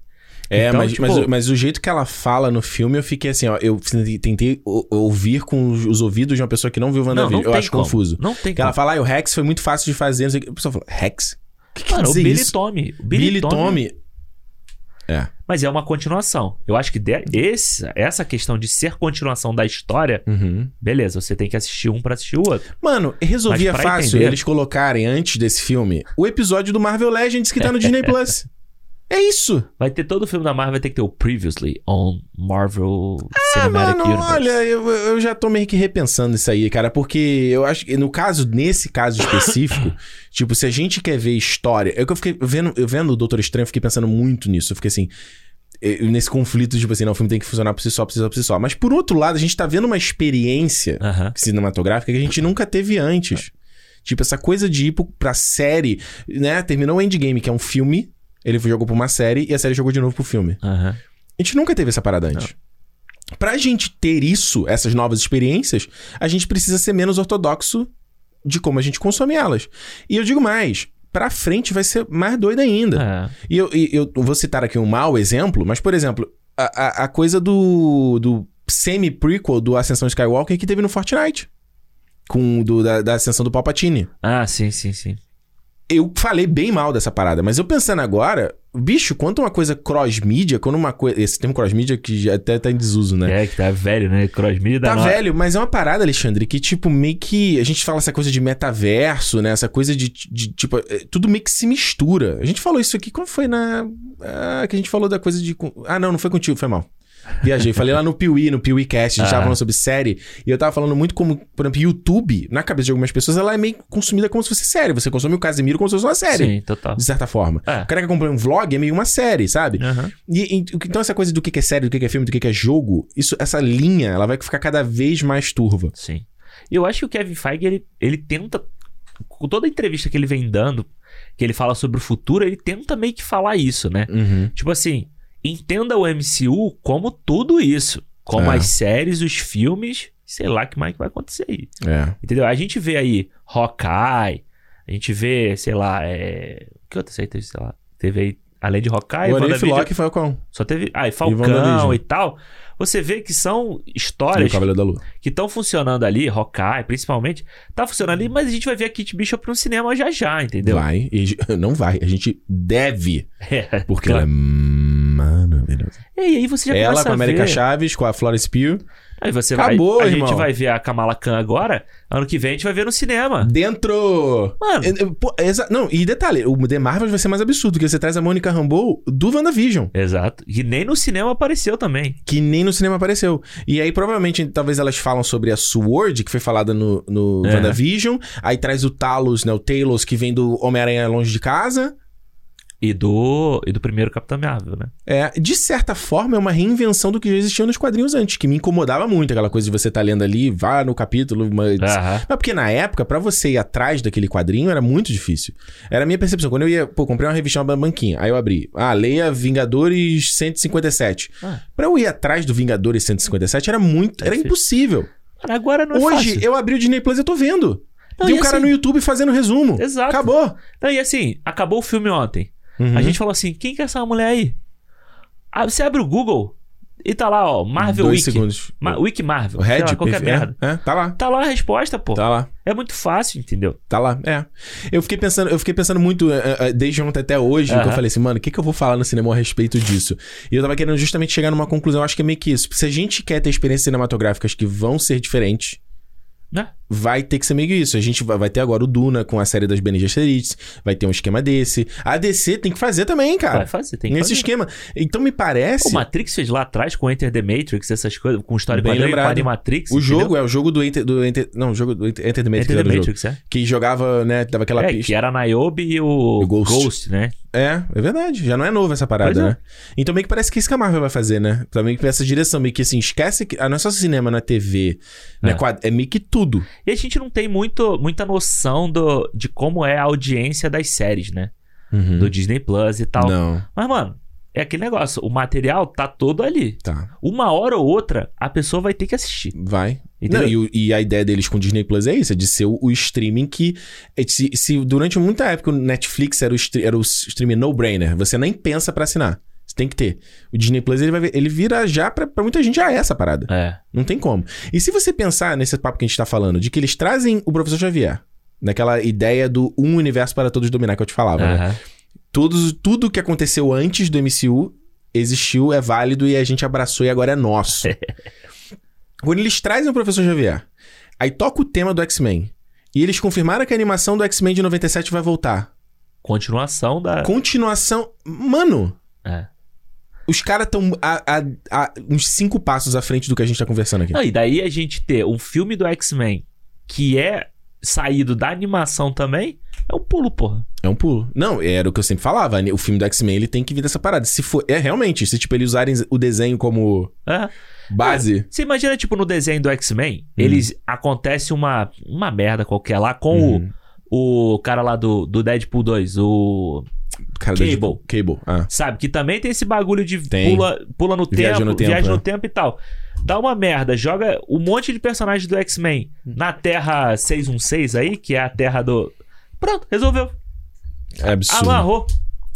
Speaker 1: É,
Speaker 2: Então,
Speaker 1: mas,
Speaker 2: tipo-
Speaker 1: mas, mas o jeito que ela fala no filme, eu fiquei assim, ó. Eu tentei ouvir com os, os ouvidos de uma pessoa que não viu
Speaker 2: Não,
Speaker 1: WandaVision.
Speaker 2: não
Speaker 1: eu
Speaker 2: tem
Speaker 1: acho
Speaker 2: como.
Speaker 1: confuso.
Speaker 2: Não tem
Speaker 1: Que ela
Speaker 2: como.
Speaker 1: fala, ah, o Rex foi muito fácil de fazer. não sei o quê. A pessoa fala, Rex? Que, que
Speaker 2: Mano,
Speaker 1: quer
Speaker 2: o Billy
Speaker 1: isso?
Speaker 2: Tommy. O Billy,
Speaker 1: Billy
Speaker 2: Tommy.
Speaker 1: É.
Speaker 2: Mas é uma continuação. Eu acho que de- esse, essa questão de ser continuação da história,
Speaker 1: Uhum.
Speaker 2: beleza, você tem que assistir um pra assistir o outro.
Speaker 1: Mano, resolvia
Speaker 2: pra
Speaker 1: fácil
Speaker 2: entender-
Speaker 1: eles colocarem antes desse filme o episódio do Marvel Legends que tá no Disney Plus. É isso.
Speaker 2: Vai ter todo o filme da Marvel, vai ter que ter o Previously on Marvel
Speaker 1: Ah,
Speaker 2: Cinematic
Speaker 1: mano,
Speaker 2: Universe.
Speaker 1: olha, eu, eu já tô meio que repensando isso aí, cara, porque eu acho que no caso, nesse caso específico, tipo, se a gente quer ver história. É que eu fiquei vendo, eu vendo o Doutor Estranho, eu fiquei pensando muito nisso. Eu fiquei assim. eh, Nesse conflito, tipo assim, não, o filme tem que funcionar por si só, por si só, por si só. Mas por outro lado, a gente tá vendo uma experiência cinematográfica que a gente nunca teve antes. Tipo, essa coisa de ir pra série, né? Terminou o Endgame, que é um filme, ele jogou pra uma série e a série jogou de novo pro filme.
Speaker 2: Aham.
Speaker 1: A gente nunca teve essa parada antes. Pra gente ter isso, essas novas experiências, a gente precisa ser menos ortodoxo de como a gente consome elas. E eu digo mais, pra frente vai ser mais doido ainda.
Speaker 2: É.
Speaker 1: E eu, eu vou citar aqui um mau exemplo, mas, por exemplo, a, a, a coisa do, do semi-prequel do Ascensão Skywalker que teve no Fortnite. Com o do, da, da ascensão do Palpatine.
Speaker 2: Ah, sim, sim, sim.
Speaker 1: Eu falei bem mal dessa parada, mas eu pensando agora, bicho, quanto uma coisa cross-mídia, quando uma coisa. Esse termo cross-mídia que já até tá em desuso, né?
Speaker 2: É, que tá velho, né? Crossmedia da
Speaker 1: Tá
Speaker 2: no-
Speaker 1: velho, mas é uma parada, Alexandre, que, tipo, meio que. A gente fala essa coisa de metaverso, né? Essa coisa de, de, tipo, é, tudo meio que se mistura. A gente falou isso aqui, quando foi na. Ah, que a gente falou da coisa de. Ah, não, não foi contigo, foi mal. Viajei. Falei lá no Piuí, no Piuí Cast, a gente tava
Speaker 2: Ah.
Speaker 1: falando sobre série. E eu tava falando muito como, por exemplo, YouTube, na cabeça de algumas pessoas, ela é meio consumida como se fosse série. Você consome o Casimiro como se fosse uma série.
Speaker 2: Sim, total.
Speaker 1: De certa forma.
Speaker 2: É.
Speaker 1: O cara que acompanha um vlog é meio uma série, sabe?
Speaker 2: Aham.
Speaker 1: E, e- então essa coisa do que é série, do que é filme, do que é jogo, isso, essa linha, ela vai ficar cada vez mais turva.
Speaker 2: Sim. E eu acho que o Kevin Feige, ele, ele tenta. Com toda a entrevista que ele vem dando, que ele fala sobre o futuro, ele tenta meio que falar isso, né?
Speaker 1: Uhum.
Speaker 2: Tipo assim, entenda o MCU como tudo isso. Como
Speaker 1: É.
Speaker 2: as séries, os filmes, sei lá que mais que vai acontecer aí.
Speaker 1: É.
Speaker 2: Entendeu? A gente vê aí Hawkeye, a gente vê, sei lá, é... que outra série teve, sei lá, teve aí, além de Hawkeye,
Speaker 1: o Arif Loki foi o qual?
Speaker 2: só teve, ah, e. Falcão e tal. Você vê que são histórias que estão funcionando ali, Hawkeye principalmente, tá funcionando ali, mas a gente vai ver a Kate Bishop no cinema já já, entendeu?
Speaker 1: Vai. Não vai. A gente deve.
Speaker 2: É,
Speaker 1: Porque
Speaker 2: claro.
Speaker 1: ela é maravilhosa.
Speaker 2: E aí você já
Speaker 1: Ela
Speaker 2: começa
Speaker 1: com a América
Speaker 2: ver.
Speaker 1: Chaves, com a Florence Pugh.
Speaker 2: Aí você
Speaker 1: Acabou,
Speaker 2: vai, a
Speaker 1: irmão.
Speaker 2: gente vai ver a Kamala Khan agora, ano que vem a gente vai ver no cinema.
Speaker 1: Dentro.
Speaker 2: Mano.
Speaker 1: É, é, pô, exa- Não, e detalhe, o The Marvel vai ser mais absurdo, porque você traz a Mônica Rambeau do WandaVision,
Speaker 2: Exato. E nem no cinema apareceu também.
Speaker 1: que nem no cinema apareceu. E aí, provavelmente, talvez elas falam sobre a Sword, que foi falada no, no
Speaker 2: É.
Speaker 1: WandaVision. Aí traz o Talos, né? O Talos, que vem do Homem-Aranha Longe de Casa.
Speaker 2: E do, e do primeiro Capitão Marvel, né?
Speaker 1: É, de certa forma, é uma reinvenção do que já existia nos quadrinhos antes, que me incomodava muito, aquela coisa de você estar lendo ali, vá no capítulo, mas... Mas porque na época, pra você ir atrás daquele quadrinho, era muito difícil. Era a minha percepção. Quando eu ia, pô, comprei uma revista na banquinha, aí eu abri, ah, leia Vingadores 157.
Speaker 2: Ah.
Speaker 1: Pra eu ir atrás do Vingadores 157 era muito, era impossível.
Speaker 2: Agora não é
Speaker 1: Hoje,
Speaker 2: fácil.
Speaker 1: eu abri o Disney Plus e eu tô vendo.
Speaker 2: Não,
Speaker 1: Tem um cara
Speaker 2: assim-
Speaker 1: no YouTube fazendo resumo.
Speaker 2: Exato.
Speaker 1: Acabou.
Speaker 2: Não, e assim, acabou o filme ontem.
Speaker 1: Uhum.
Speaker 2: A gente falou assim: quem que é essa mulher aí? Ah, você abre o Google e tá lá, ó, Marvel
Speaker 1: Dois
Speaker 2: Wiki.
Speaker 1: segundos.
Speaker 2: Ma Wiki Marvel.
Speaker 1: Red,
Speaker 2: lá, qualquer
Speaker 1: é,
Speaker 2: merda.
Speaker 1: é, tá lá.
Speaker 2: Tá lá a resposta, pô.
Speaker 1: Tá lá.
Speaker 2: É muito fácil, entendeu?
Speaker 1: Tá lá, é. Eu fiquei pensando, eu fiquei pensando muito, eh, eh, desde ontem até hoje, que eu falei assim, mano, o que, que eu vou falar no cinema a respeito disso? E eu tava querendo justamente chegar numa conclusão, eu acho que é meio que isso. Se a gente quer ter experiências cinematográficas que vão ser diferentes,
Speaker 2: Né?
Speaker 1: Vai ter que ser meio isso. A gente vai, ter agora o Duna com a série das Bene Gesserits, vai ter um esquema desse. A DC tem que fazer também, cara.
Speaker 2: Vai fazer, tem que
Speaker 1: Nesse
Speaker 2: fazer.
Speaker 1: esquema. Então me parece.
Speaker 2: O Matrix fez lá atrás com Enter the Matrix, essas coisas, com história
Speaker 1: Bem lembrado.
Speaker 2: Matrix.
Speaker 1: O
Speaker 2: entendeu?
Speaker 1: jogo é o jogo do Enter, do Enter, não, o jogo do Enter, Enter the Matrix,
Speaker 2: Enter the
Speaker 1: o jogo.
Speaker 2: Matrix, é.
Speaker 1: que jogava, né, dava aquela
Speaker 2: É,
Speaker 1: pista.
Speaker 2: que era a Niobe e o,
Speaker 1: O Ghost.
Speaker 2: Ghost. né?
Speaker 1: É, é verdade. Já não é novo essa parada,
Speaker 2: é.
Speaker 1: né? Então meio que parece que isso que a Marvel vai fazer, né? Também que essa direção, meio que assim, esquece que. Ah, não é só cinema, não é TV, né?
Speaker 2: É.
Speaker 1: É meio que tudo.
Speaker 2: E a gente não tem muito, muita noção do, de como é a audiência das séries, né? Do Disney Plus e tal.
Speaker 1: Uhum. Não,
Speaker 2: Mas, mano, é aquele negócio. O material tá todo ali.
Speaker 1: tá.
Speaker 2: Uma hora ou outra, a pessoa vai ter que assistir.
Speaker 1: Vai. Não, e, e a ideia deles com o Disney Plus é isso, é de ser o, o streaming que. é Se, se durante muita época o Netflix era o, era o streaming no-brainer, você nem pensa pra assinar. Você tem que ter. O Disney Plus, ele, vai, ver- ele vira já pra, pra muita gente já é essa parada.
Speaker 2: É.
Speaker 1: Não tem como. E se você pensar nesse papo que a gente tá falando, de que eles trazem o professor Xavier, naquela ideia do um universo para todos dominar que eu te falava, né? Todos, tudo que aconteceu antes do MCU existiu, é válido e a gente abraçou e agora é nosso. Quando eles trazem o professor Xavier, aí toca o tema do X-Men. E eles confirmaram que a animação do X-Men de 97 vai voltar.
Speaker 2: Continuação da.
Speaker 1: Continuação. Mano,
Speaker 2: É.
Speaker 1: os caras estão uns cinco passos à frente do que a gente tá conversando aqui.
Speaker 2: Não, e daí a gente ter um filme do X-Men que é saído da animação também, é um pulo, porra.
Speaker 1: É um pulo. Não, era o que eu sempre falava. O filme do X-Men, ele tem que vir dessa parada. Se for... É, realmente. Se, tipo, eles usarem o desenho como
Speaker 2: É.
Speaker 1: base...
Speaker 2: Você imagina, tipo, no desenho do X-Men, eles acontece uma, uma merda qualquer lá com
Speaker 1: Uhum.
Speaker 2: o, o cara lá do, do Deadpool 2, o.
Speaker 1: Cara,
Speaker 2: Cable.
Speaker 1: da- Cable. Ah.
Speaker 2: Sabe? Que também tem esse bagulho de
Speaker 1: Tem.
Speaker 2: pula, pula no
Speaker 1: Viaja
Speaker 2: tempo,
Speaker 1: no tempo,
Speaker 2: viaja
Speaker 1: é.
Speaker 2: no tempo e tal. Dá uma merda, joga um monte de personagens do X-Men na Terra 616 aí, que é a terra do. Pronto, resolveu.
Speaker 1: É absurdo.
Speaker 2: Amarrou.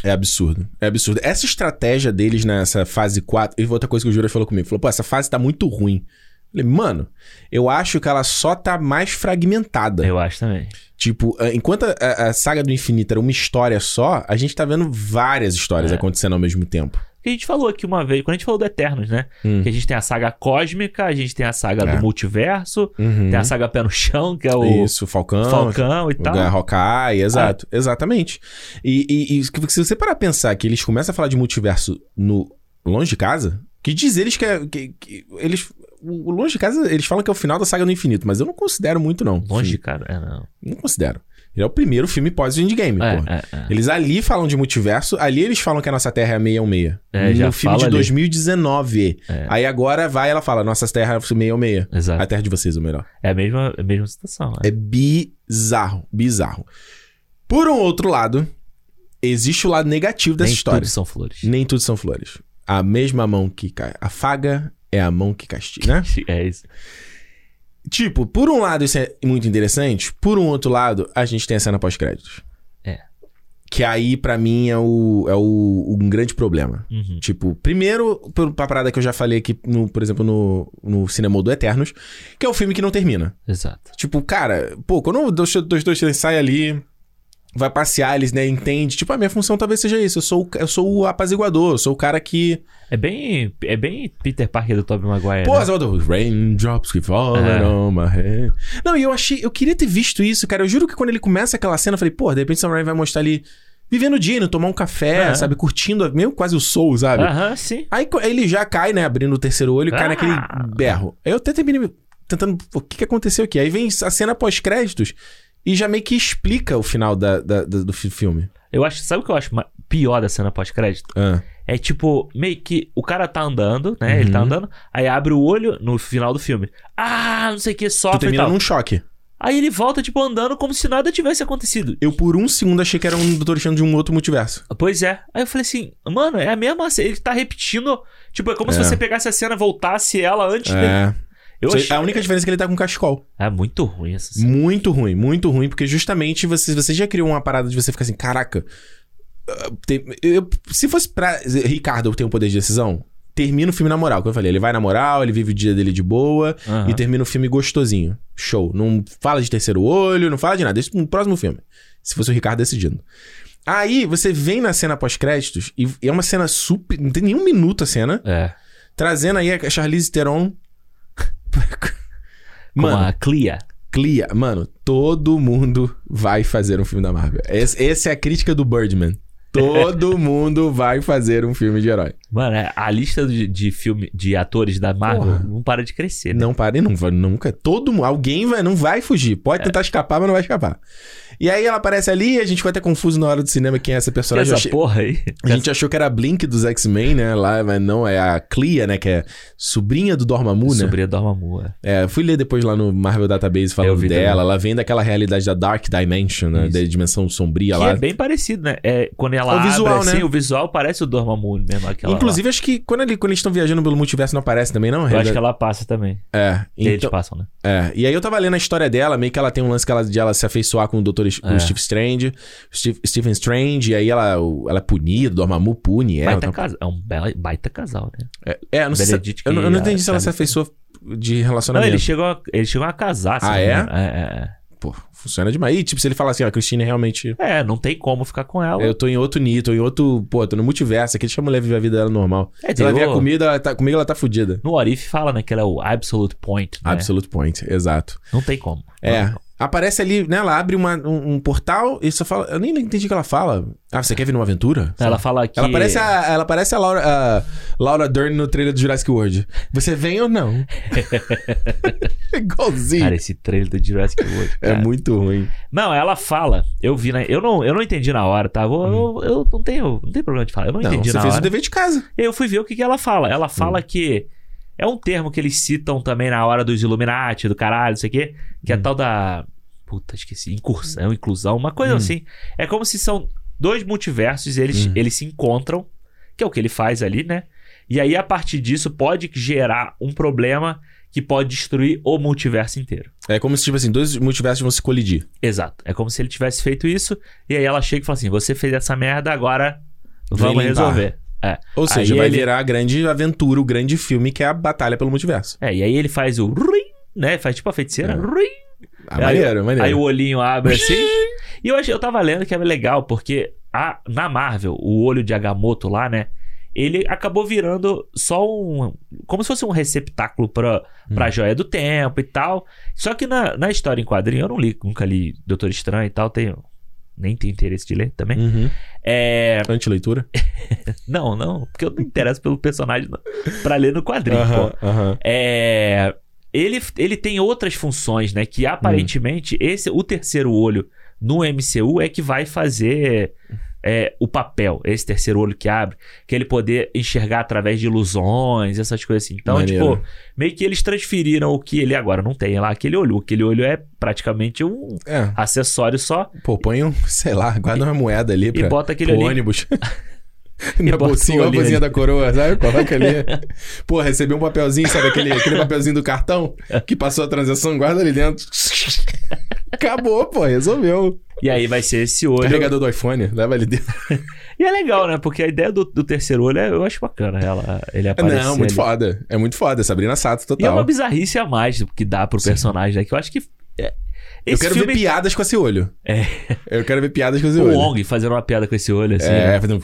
Speaker 1: É absurdo. É absurdo. Essa estratégia deles nessa fase 4... E outra coisa que o Júlio falou comigo. Falou, pô, essa fase tá muito ruim. Falei, mano, eu acho que ela só tá mais fragmentada.
Speaker 2: Eu acho também.
Speaker 1: Tipo, enquanto a, a saga do infinito era uma história só, a gente tá vendo várias histórias
Speaker 2: É.
Speaker 1: acontecendo ao mesmo tempo.
Speaker 2: que a gente falou aqui uma vez, quando a gente falou do Eternos, né?
Speaker 1: Hum.
Speaker 2: Que a gente tem a saga cósmica, a gente tem a saga
Speaker 1: É.
Speaker 2: do multiverso,
Speaker 1: Uhum.
Speaker 2: tem a saga pé no chão, que é o
Speaker 1: Isso, Falcão.
Speaker 2: Falcão e
Speaker 1: O
Speaker 2: tal.
Speaker 1: Hawkeye, exato. Exatamente. E, e- e se você parar pra pensar que eles começam a falar de multiverso no longe de casa, Que diz eles que é. Que, que eles. O Longe de Casa, eles falam que é o final da saga do infinito, mas eu não considero muito, não.
Speaker 2: Longe,
Speaker 1: Sim,
Speaker 2: cara. É, não.
Speaker 1: Não considero. Ele é o primeiro filme pós-endgame,
Speaker 2: É,
Speaker 1: pô.
Speaker 2: é, é.
Speaker 1: Eles ali falam de multiverso, ali eles falam que a nossa Terra é a 616.
Speaker 2: É,
Speaker 1: no
Speaker 2: já
Speaker 1: filme de
Speaker 2: ali.
Speaker 1: 2019.
Speaker 2: É.
Speaker 1: Aí agora vai ela fala, nossa Terra é 616.
Speaker 2: Exato.
Speaker 1: A Terra de vocês, o melhor.
Speaker 2: É a mesma, a mesma situação. né?
Speaker 1: É bizarro, bizarro. Por um outro lado, existe o lado negativo dessa
Speaker 2: Nem
Speaker 1: história.
Speaker 2: tudo são flores.
Speaker 1: Nem tudo são flores. A mesma mão que afaga é a mão que castiga, né?
Speaker 2: É isso.
Speaker 1: tipo, por um lado isso é muito interessante, por um outro lado, a gente tem a cena pós-créditos.
Speaker 2: É.
Speaker 1: Que aí, pra mim, é, o, é o, um grande problema.
Speaker 2: Uhum.
Speaker 1: Tipo, primeiro, pra parada que eu já falei aqui, no, por exemplo, no, no Cinema do Eternos, que é o filme que não termina.
Speaker 2: Exato.
Speaker 1: Tipo, cara, pô, quando o dois, dois, dois sai ali, vai passear, eles, né, entende. Tipo, a minha função talvez seja isso. Eu sou, o- eu sou o apaziguador, eu sou o cara que.
Speaker 2: É bem, é bem Peter Parker do Tobey Maguire.
Speaker 1: Pô,
Speaker 2: né?
Speaker 1: do Raindrops que falling
Speaker 2: É.
Speaker 1: on my head. Não, e eu achei. Eu queria ter visto isso, cara. Eu juro que quando ele começa aquela cena, eu falei, pô, de repente Sam Raimi vai mostrar ali. Vivendo o dia, indo tomar um café,
Speaker 2: É.
Speaker 1: sabe? Curtindo, meio quase o soul, sabe?
Speaker 2: Aham, sim.
Speaker 1: Aí ele já cai, né? Abrindo o terceiro olho e cai
Speaker 2: Ah.
Speaker 1: naquele berro. Aí eu até terminei tentando. O que, que aconteceu aqui? Aí vem a cena pós-créditos e já meio que explica o final da, da- da- do fi- filme.
Speaker 2: Eu acho, sabe o que eu acho pior da cena pós-crédito?
Speaker 1: Ah.
Speaker 2: É tipo, meio que o cara tá andando, né? Ele tá
Speaker 1: Uhum.
Speaker 2: andando, aí abre o olho no final do filme. Ah, não sei o que,
Speaker 1: Tu
Speaker 2: sofre e
Speaker 1: termina
Speaker 2: tal.
Speaker 1: num choque.
Speaker 2: Aí ele volta, tipo, andando como se nada tivesse acontecido.
Speaker 1: Eu, por um segundo, achei que era um Doutor Estranho de um outro multiverso.
Speaker 2: Pois é. Aí eu falei assim, mano, é a mesma cena. Ele tá repetindo. Tipo, é como se
Speaker 1: É.
Speaker 2: você pegasse a cena, voltasse ela antes dele.
Speaker 1: É.
Speaker 2: Eu
Speaker 1: Você-. A única diferença é que ele tá com cachecol.
Speaker 2: É muito ruim essa cena.
Speaker 1: Muito ruim, muito ruim, porque justamente você, você já criou uma parada de você ficar assim, caraca. ah, tem- eu- se fosse pra. Ricardo ter um poder de decisão, termina o filme na moral. Como eu falei, ele vai na moral, ele vive o dia dele de boa
Speaker 2: Aham.
Speaker 1: e termina o filme gostosinho. Show. Não fala de terceiro olho, não fala de nada. Deixa no próximo filme. Se fosse o Ricardo decidindo. Aí você vem na cena pós-créditos e é uma cena super. Não tem nenhum minuto a cena.
Speaker 2: É.
Speaker 1: Trazendo aí a Charlize Theron.
Speaker 2: Com
Speaker 1: Mano,
Speaker 2: a Clia.
Speaker 1: Clia, mano, todo mundo vai fazer um filme da Marvel. Esse- Essa é a crítica do Birdman. Todo mundo vai fazer um filme de herói.
Speaker 2: Mano, é- a lista de, de filme de atores da Marvel
Speaker 1: Porra.
Speaker 2: não para de crescer. né?
Speaker 1: Não para e não vai, nunca. Todo alguém vai, não vai fugir. Pode tentar escapar, mas não vai escapar. E aí ela aparece ali, a gente ficou até confuso na hora do cinema quem é essa personagem.
Speaker 2: Essa
Speaker 1: achei-
Speaker 2: porra aí.
Speaker 1: a gente achou que era a Blink dos X-Men, né? Lá, mas não, é a Clia, né? Que é sobrinha do Dormammu, né?
Speaker 2: Sobrinha Dormammu, é.
Speaker 1: É, fui ler depois lá no Marvel Database falando dela.
Speaker 2: também.
Speaker 1: Ela vem daquela realidade da Dark Dimension, né?
Speaker 2: Isso.
Speaker 1: Da dimensão sombria
Speaker 2: Que
Speaker 1: lá.
Speaker 2: é bem parecido, né? É, quando ela
Speaker 1: O visual,
Speaker 2: abre assim,
Speaker 1: né?
Speaker 2: o visual parece o Dormammu mesmo. Aquela
Speaker 1: Inclusive, acho que quando, ele- quando eles estão viajando pelo multiverso não aparece também, não?
Speaker 2: lá. Eu acho que ela passa também.
Speaker 1: É,
Speaker 2: Eles
Speaker 1: então,
Speaker 2: passam, né?
Speaker 1: é. E aí eu tava lendo a história dela, meio que ela tem um lance que ela, de ela se afeiçoar com o Doutor com
Speaker 2: É.
Speaker 1: o Steve Strange, Steve, Stephen Strange, e aí ela, ela é punida, o Dormammu pune ela.
Speaker 2: baita
Speaker 1: tá-
Speaker 2: casa- É um bela- baita casal, né?
Speaker 1: É, é, não sei se, eu, não- eu não entendi se ela se afeiçoou de
Speaker 2: Não,
Speaker 1: relacionamento.
Speaker 2: eles chegam, a, eles chegam a casar.
Speaker 1: Ah,
Speaker 2: não
Speaker 1: é?
Speaker 2: engano. É, é,
Speaker 1: Pô, funciona demais. E tipo, se ele falar assim, ó, a Christine realmente...
Speaker 2: é. É, não tem como ficar com ela.
Speaker 1: Eu tô em outro nível, tô em outro... Pô, tô no multiverso aqui, deixa a mulher viver a vida dela normal.
Speaker 2: É,
Speaker 1: se ela vier
Speaker 2: o-
Speaker 1: comida, ela tá, comigo ela tá fudida.
Speaker 2: No Orif fala, né, que ela é o absolute point. Né?
Speaker 1: Absolute point, exato.
Speaker 2: Não tem como.
Speaker 1: É.
Speaker 2: Não-
Speaker 1: Aparece ali, né? Ela abre uma- um, um portal e só fala. Eu nem entendi o que ela fala. Ah, você quer vir numa aventura?
Speaker 2: Ela fala que.
Speaker 1: Ela parece a, ela parece a Laura, a Laura Dern no trailer do Jurassic World. Você vem ou não? Igualzinho.
Speaker 2: Cara, esse trailer do Jurassic World.
Speaker 1: é
Speaker 2: cara.
Speaker 1: muito ruim.
Speaker 2: Não, ela fala. Eu vi, né? Eu não, eu não entendi na hora, tá? Eu, eu, eu não tenho, não tem problema de falar. Eu não,
Speaker 1: Hum. Não,
Speaker 2: entendi
Speaker 1: você
Speaker 2: na
Speaker 1: fez
Speaker 2: hora.
Speaker 1: o dever de casa.
Speaker 2: Eu fui ver o que, que ela fala. Ela fala
Speaker 1: Hum.
Speaker 2: que é um termo que eles citam também na hora dos Illuminati, do caralho, não sei o quê, que é
Speaker 1: Hum.
Speaker 2: tal da. Puta, esqueci. Incursão, inclusão, uma coisa
Speaker 1: Hum.
Speaker 2: assim. É como se são dois multiversos, eles,
Speaker 1: Hum.
Speaker 2: eles se encontram, que é o que ele faz ali, né? E aí, a partir disso, pode gerar um problema que pode destruir o multiverso inteiro.
Speaker 1: É como se, tipo assim, dois multiversos vão se colidir.
Speaker 2: Exato. É como se ele tivesse feito isso, e aí ela chega e fala assim: você fez essa merda, agora vamos resolver. É.
Speaker 1: Ou seja,
Speaker 2: Aí
Speaker 1: vai
Speaker 2: ele-
Speaker 1: virar a grande aventura, o grande filme que é a batalha pelo multiverso.
Speaker 2: É, e aí ele faz o ring, né? Faz tipo a feiticeira.
Speaker 1: É. Ah,
Speaker 2: Aí-
Speaker 1: maneiro, maneiro.
Speaker 2: Aí o olhinho abre assim. e eu, achei, eu tava lendo que era legal, porque a, na Marvel, o olho de Agamotto lá, né? Ele acabou virando só um. Como se fosse um receptáculo pra,
Speaker 1: Hum.
Speaker 2: pra joia do tempo e tal. Só que na, na história em quadrinho, eu não li, nunca li Doutor Estranho e tal. Tenho nem tenho interesse de ler também.
Speaker 1: Uhum.
Speaker 2: É.
Speaker 1: Antileitura?
Speaker 2: Não, não, porque eu não interesso pelo personagem não, pra ler no quadrinho,
Speaker 1: Aham,
Speaker 2: pô.
Speaker 1: aham.
Speaker 2: É. Ele, ele tem outras funções, né? Que aparentemente esse o terceiro olho no MCU é que vai fazer é, o papel. Esse terceiro olho que abre, que ele poder enxergar através de ilusões, essas coisas assim. Então,
Speaker 1: Maneiro.
Speaker 2: tipo, meio que eles transferiram o que ele agora não tem lá, aquele olho. Aquele olho é praticamente um
Speaker 1: É,
Speaker 2: acessório só
Speaker 1: pô, põe um, sei lá, guarda uma moeda ali pra,
Speaker 2: bota aquele
Speaker 1: pro
Speaker 2: ali.
Speaker 1: ônibus. Na bolsinha, uma
Speaker 2: olhinho
Speaker 1: bolsinha
Speaker 2: ali.
Speaker 1: da coroa, sabe? Coloca ali. Pô, recebeu um papelzinho, sabe? Aquele, aquele papelzinho do cartão que passou a transação, guarda ali dentro. Acabou, pô, resolveu.
Speaker 2: E aí vai ser esse olho.
Speaker 1: Carregador do iPhone, leva ali dentro.
Speaker 2: E é legal, né? Porque a ideia do, do terceiro olho é- eu acho bacana. Ela, ele aparecer
Speaker 1: Não, muito
Speaker 2: ali.
Speaker 1: foda. É muito foda. Sabrina Sato,
Speaker 2: E é
Speaker 1: total.
Speaker 2: uma bizarrice a mais que dá pro personagem, né? Que eu acho que. é-
Speaker 1: Eu
Speaker 2: Esse
Speaker 1: quero
Speaker 2: filme.
Speaker 1: ver piadas com esse olho.
Speaker 2: É.
Speaker 1: Eu quero ver piadas com esse
Speaker 2: O
Speaker 1: olho.
Speaker 2: Wong fazendo uma piada com esse olho, assim,
Speaker 1: É,
Speaker 2: né?
Speaker 1: fazendo...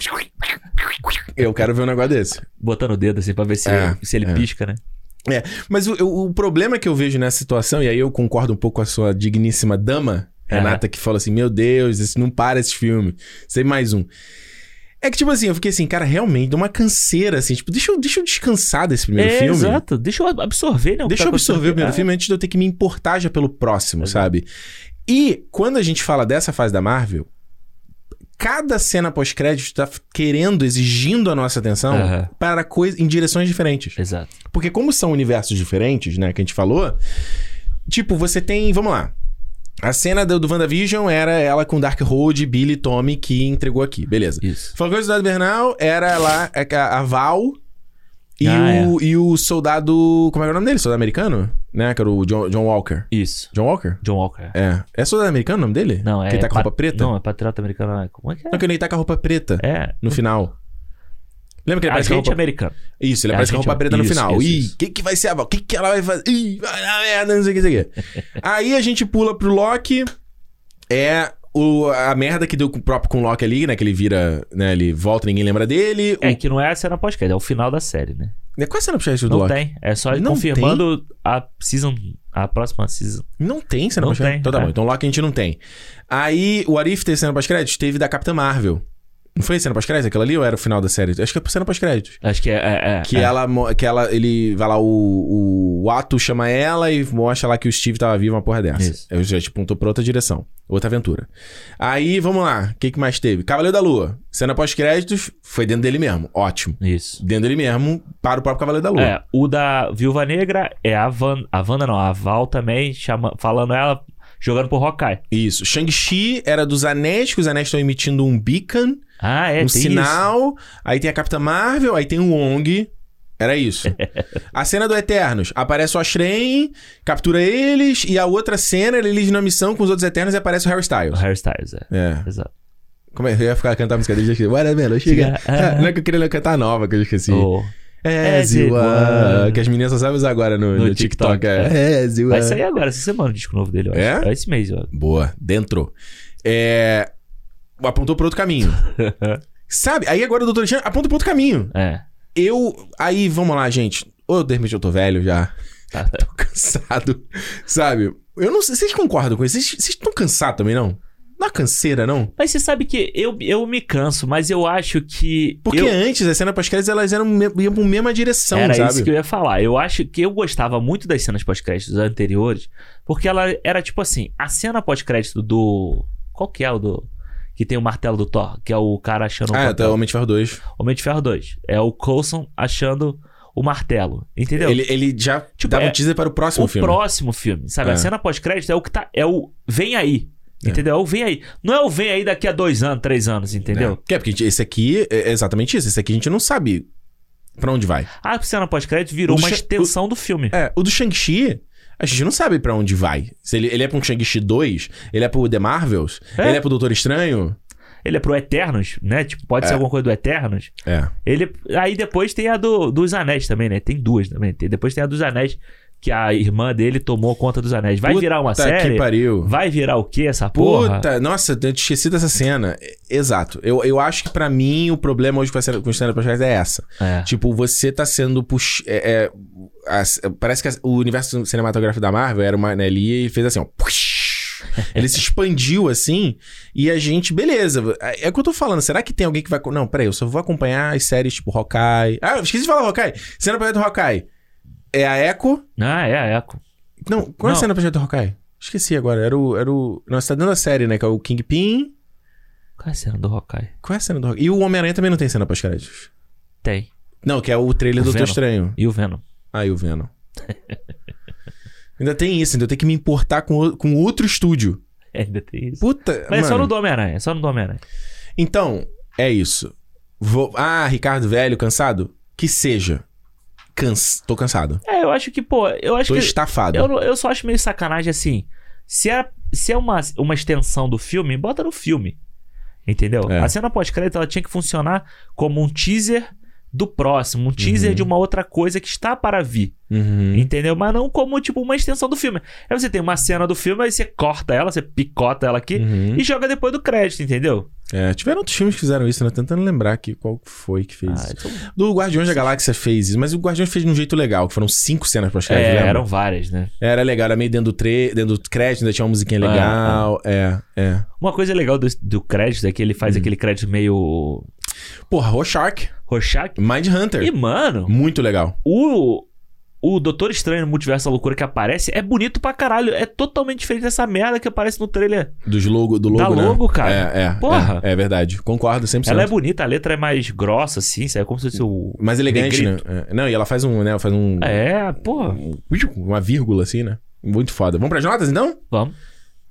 Speaker 1: Eu quero ver um negócio desse.
Speaker 2: botando o dedo assim pra ver se,
Speaker 1: É,
Speaker 2: se ele
Speaker 1: é.
Speaker 2: pisca, né?
Speaker 1: É, mas o, o- o problema que eu vejo nessa situação, e aí eu concordo um pouco com a sua digníssima dama, Renata, que fala assim: Meu Deus, isso não para esse filme. Sei mais um. É que, tipo assim, eu fiquei assim, cara, realmente, dá uma canseira, assim, tipo, deixa eu, deixa eu descansar desse primeiro
Speaker 2: é,
Speaker 1: filme.
Speaker 2: exato. Deixa eu absorver, né?
Speaker 1: Deixa
Speaker 2: tá
Speaker 1: eu absorver o primeiro filme antes de eu ter que me importar já pelo próximo,
Speaker 2: Exato.
Speaker 1: sabe? E quando a gente fala dessa fase da Marvel, cada cena pós-crédito tá querendo, exigindo a nossa atenção
Speaker 2: Aham.
Speaker 1: para coisas em direções diferentes.
Speaker 2: Exato.
Speaker 1: Porque como são universos diferentes, né, que a gente falou, tipo, você tem, vamos lá. A cena do, do WandaVision era ela com Darkhold, Billy e Tommy que entregou aqui, beleza.
Speaker 2: Isso.
Speaker 1: Falcão e o Soldado Invernal era lá a, a Val e,
Speaker 2: Ah,
Speaker 1: o, e o soldado. Como é que é o nome dele? Soldado americano? Né? Que era o John, John Walker.
Speaker 2: Isso.
Speaker 1: John Walker?
Speaker 2: John Walker.
Speaker 1: É. É soldado americano o nome dele?
Speaker 2: Não, é.
Speaker 1: Que ele tá com a roupa preta?
Speaker 2: Não, é patriota americano. é. Como é que é?
Speaker 1: Não, que ele tá com a roupa preta
Speaker 2: É.
Speaker 1: no final. Lembra que ele a
Speaker 2: Agente
Speaker 1: roupa...
Speaker 2: americano.
Speaker 1: Isso, ele
Speaker 2: É,
Speaker 1: aparece com roupa preta no
Speaker 2: isso,
Speaker 1: final.
Speaker 2: isso,
Speaker 1: Ih, o que, que vai ser a? O que, que ela vai fazer? Ih, vai dar merda, não sei o que, não sei o que. Aí a gente pula pro Loki. É o, a merda que deu com, próprio com o Loki ali, né? Que ele vira, né? Ele volta, ninguém lembra dele.
Speaker 2: É
Speaker 1: O,
Speaker 2: que não é a cena pós-crédito, é o final da série, né?
Speaker 1: é, qual é a cena pós do
Speaker 2: Não
Speaker 1: Loki?
Speaker 2: tem. É só
Speaker 1: Não
Speaker 2: confirmando a season. A próxima season.
Speaker 1: Não tem cena
Speaker 2: Não
Speaker 1: pós-crédito?
Speaker 2: tem,
Speaker 1: Então tá
Speaker 2: é.
Speaker 1: bom. Então Loki a gente não tem. Aí o Arif teve cena pós-crédito? Teve da Capitã Marvel. Não foi cena pós-crédito aquela ali ou era o final da série? Acho que é cena pós-crédito.
Speaker 2: Acho que é. é, é
Speaker 1: Que
Speaker 2: é.
Speaker 1: ela, que ela, ele vai lá, o, o Ato chama ela e mostra lá que o Steve tava vivo, uma porra dessa.
Speaker 2: Isso.
Speaker 1: Eu já te apontou pra outra direção, outra aventura. Aí, vamos lá, o que, que mais teve? Cavaleiro da Lua, cena pós-créditos, foi dentro dele mesmo, ótimo.
Speaker 2: Isso.
Speaker 1: Dentro dele mesmo, para o próprio Cavaleiro da Lua.
Speaker 2: É, o da Viúva Negra é a Van, a Wanda não, a Val também, chama, falando ela, jogando pro Hawkeye.
Speaker 1: Isso. Shang-Chi era dos anéis, que os anéis estão emitindo um beacon,
Speaker 2: Ah, é,
Speaker 1: um
Speaker 2: tem
Speaker 1: sinal. Aí tem a Capitã Marvel, aí tem o Wong. Era isso. a cena do Eternos. Aparece o Ashrain, captura eles, e a outra cena, eles na missão com os outros Eternos e aparece o Harry
Speaker 2: isso. O
Speaker 1: Styles.
Speaker 2: Harry Styles, é.
Speaker 1: É.
Speaker 2: Exato.
Speaker 1: Como é? Eu ia ficar cantando a música dele, já Watermelon, chega.
Speaker 2: Ah.
Speaker 1: Não é que eu queria cantar nova, que eu esqueci.
Speaker 2: O-
Speaker 1: As you are. Que as meninas só sabem usar agora no,
Speaker 2: No
Speaker 1: no TikTok.
Speaker 2: TikTok,
Speaker 1: É. You
Speaker 2: Vai sair agora, essa semana, o disco novo dele, eu acho.
Speaker 1: É?
Speaker 2: É esse mês, ó.
Speaker 1: Boa, dentro. É. Apontou pro outro caminho. Sabe? Aí agora o Dr. Jean aponta pro outro caminho.
Speaker 2: É.
Speaker 1: Eu. Aí, vamos lá, gente. Ou de repente eu tô velho já.
Speaker 2: Tá.
Speaker 1: Tô cansado. Sabe? Eu não sei. Vocês concordam com isso? Vocês estão cansados também, não? Não é canseira, não?
Speaker 2: Mas você sabe que eu, eu me canso, mas eu acho que.
Speaker 1: Porque
Speaker 2: eu,
Speaker 1: antes as cenas pós-créditos elas eram iam pra mesma direção,
Speaker 2: Era
Speaker 1: sabe?
Speaker 2: isso que eu ia falar. Eu acho que eu gostava muito das cenas pós-créditos anteriores, porque ela era tipo assim, a cena pós-crédito do. Qual que é o do. Que tem o martelo do Thor, que é o cara achando o
Speaker 1: Ah, tá,
Speaker 2: martelo.
Speaker 1: Homem de Ferro 2.
Speaker 2: Homem de Ferro 2. É o Coulson achando o martelo. Entendeu?
Speaker 1: Ele, ele já
Speaker 2: Tipo,
Speaker 1: dava
Speaker 2: é-
Speaker 1: um teaser para o próximo
Speaker 2: o
Speaker 1: filme.
Speaker 2: próximo filme, sabe?
Speaker 1: É.
Speaker 2: A cena pós-crédito é o que tá. É o vem aí.
Speaker 1: É.
Speaker 2: Entendeu? É o vem aí. Não é o vem aí daqui a dois anos, três anos, entendeu?
Speaker 1: É. Que é porque esse aqui é exatamente isso. Esse aqui a gente não sabe pra onde vai.
Speaker 2: A cena pós-crédito virou
Speaker 1: O
Speaker 2: uma extensão do filme.
Speaker 1: É, o do Shang-Chi, a gente não sabe pra onde vai. Se ele, ele é pra um Shang-Chi 2, ele é pro The Marvels,
Speaker 2: É.
Speaker 1: ele é pro Doutor Estranho.
Speaker 2: Ele é pro Eternos, né? Tipo, pode ser
Speaker 1: É.
Speaker 2: alguma coisa do Eternos.
Speaker 1: É.
Speaker 2: Ele, aí depois tem a do, dos Anéis também, né? Tem duas também. Tem- depois tem a dos Anéis, que a irmã dele tomou conta dos Anéis. Vai
Speaker 1: Puta
Speaker 2: virar uma
Speaker 1: que
Speaker 2: série?
Speaker 1: pariu.
Speaker 2: Vai virar o quê essa porra?
Speaker 1: Puta, nossa, eu tinha esquecido dessa cena. Exato. Eu, eu acho que pra mim o problema hoje com a cena, com pós-crédito é essa.
Speaker 2: É.
Speaker 1: Tipo, você tá sendo pux... é, é, as- parece que o universo cinematográfico da Marvel era uma anelha e fez assim, ó. Ele se expandiu assim e a gente, beleza. É é o que eu tô falando. Será que tem alguém que vai. Não, peraí, eu só vou acompanhar as séries tipo Hawkeye. Ah, esqueci de falar Hawkeye. Cena do projeto Hawkeye. É a Echo.
Speaker 2: Ah, é a Echo.
Speaker 1: Não, qual é a cena do projeto Hawkeye? Esqueci agora. Era o. Era o... Não, você tá dando a série, né? Que é o Kingpin.
Speaker 2: Qual é a cena do Hawkeye?
Speaker 1: Qual é a cena do Hawkeye? E o Homem-Aranha também não tem cena pós-créditos.
Speaker 2: Tem.
Speaker 1: Não, que é o trailer
Speaker 2: O
Speaker 1: do Doutor. Estranho.
Speaker 2: E o Venom.
Speaker 1: E o Venom. ainda tem isso, ainda eu tenho que me importar com, com outro estúdio.
Speaker 2: É, ainda tem isso.
Speaker 1: Puta.
Speaker 2: Mas é só
Speaker 1: mano.
Speaker 2: no do Homem-Aranha. É só no do Homem-Aranha.
Speaker 1: Então, é isso. Vou... Ah, Ricardo velho, cansado? Que seja. Cans... Tô cansado.
Speaker 2: É, eu acho que, pô, eu acho
Speaker 1: Tô
Speaker 2: que.
Speaker 1: estafado.
Speaker 2: Eu, eu só acho meio sacanagem assim. Se é, se é uma, uma extensão do filme, bota no filme. Entendeu?
Speaker 1: É.
Speaker 2: A cena pós-crédito ela tinha que funcionar como um teaser do próximo, um teaser
Speaker 1: Uhum.
Speaker 2: de uma outra coisa que está para vir.
Speaker 1: Uhum.
Speaker 2: Entendeu? Mas não como, tipo, uma extensão do filme. Aí você tem uma cena do filme, aí você corta ela, você picota ela aqui
Speaker 1: Uhum.
Speaker 2: e joga depois do crédito, entendeu?
Speaker 1: É, tiveram outros filmes que fizeram isso, né? Tentando lembrar aqui qual foi que fez.
Speaker 2: Ah, então-
Speaker 1: Do Guardiões da Galáxia fez isso, mas o Guardiões fez de um jeito legal, que foram cinco cenas pós
Speaker 2: é,
Speaker 1: crédito
Speaker 2: eram várias, né?
Speaker 1: Era legal, era meio dentro do, tre... dentro do crédito, ainda tinha uma musiquinha
Speaker 2: Ah,
Speaker 1: legal. É, é.
Speaker 2: Uma coisa legal do, do crédito é que ele
Speaker 1: Hum.
Speaker 2: faz aquele crédito meio.
Speaker 1: Porra, Rorschach,
Speaker 2: Rorschach.
Speaker 1: Mind Hunter.
Speaker 2: E, mano,
Speaker 1: Muito legal.
Speaker 2: o. O Doutor Estranho no Multiverso da Loucura que aparece é bonito pra caralho. É totalmente diferente dessa merda que aparece no trailer.
Speaker 1: Dos logo, do logo,
Speaker 2: Da
Speaker 1: né?
Speaker 2: logo, cara.
Speaker 1: É, é.
Speaker 2: Porra.
Speaker 1: É, é verdade. Concordo 100%.
Speaker 2: Ela é bonita, a letra é mais grossa, assim? É como se fosse o.
Speaker 1: Mais elegante, né?
Speaker 2: negrito.
Speaker 1: É. Não, e ela faz um, né? Ela faz um...
Speaker 2: É, porra.
Speaker 1: Uma vírgula, assim, né? Muito foda. Vamos pras notas, então?
Speaker 2: Vamos.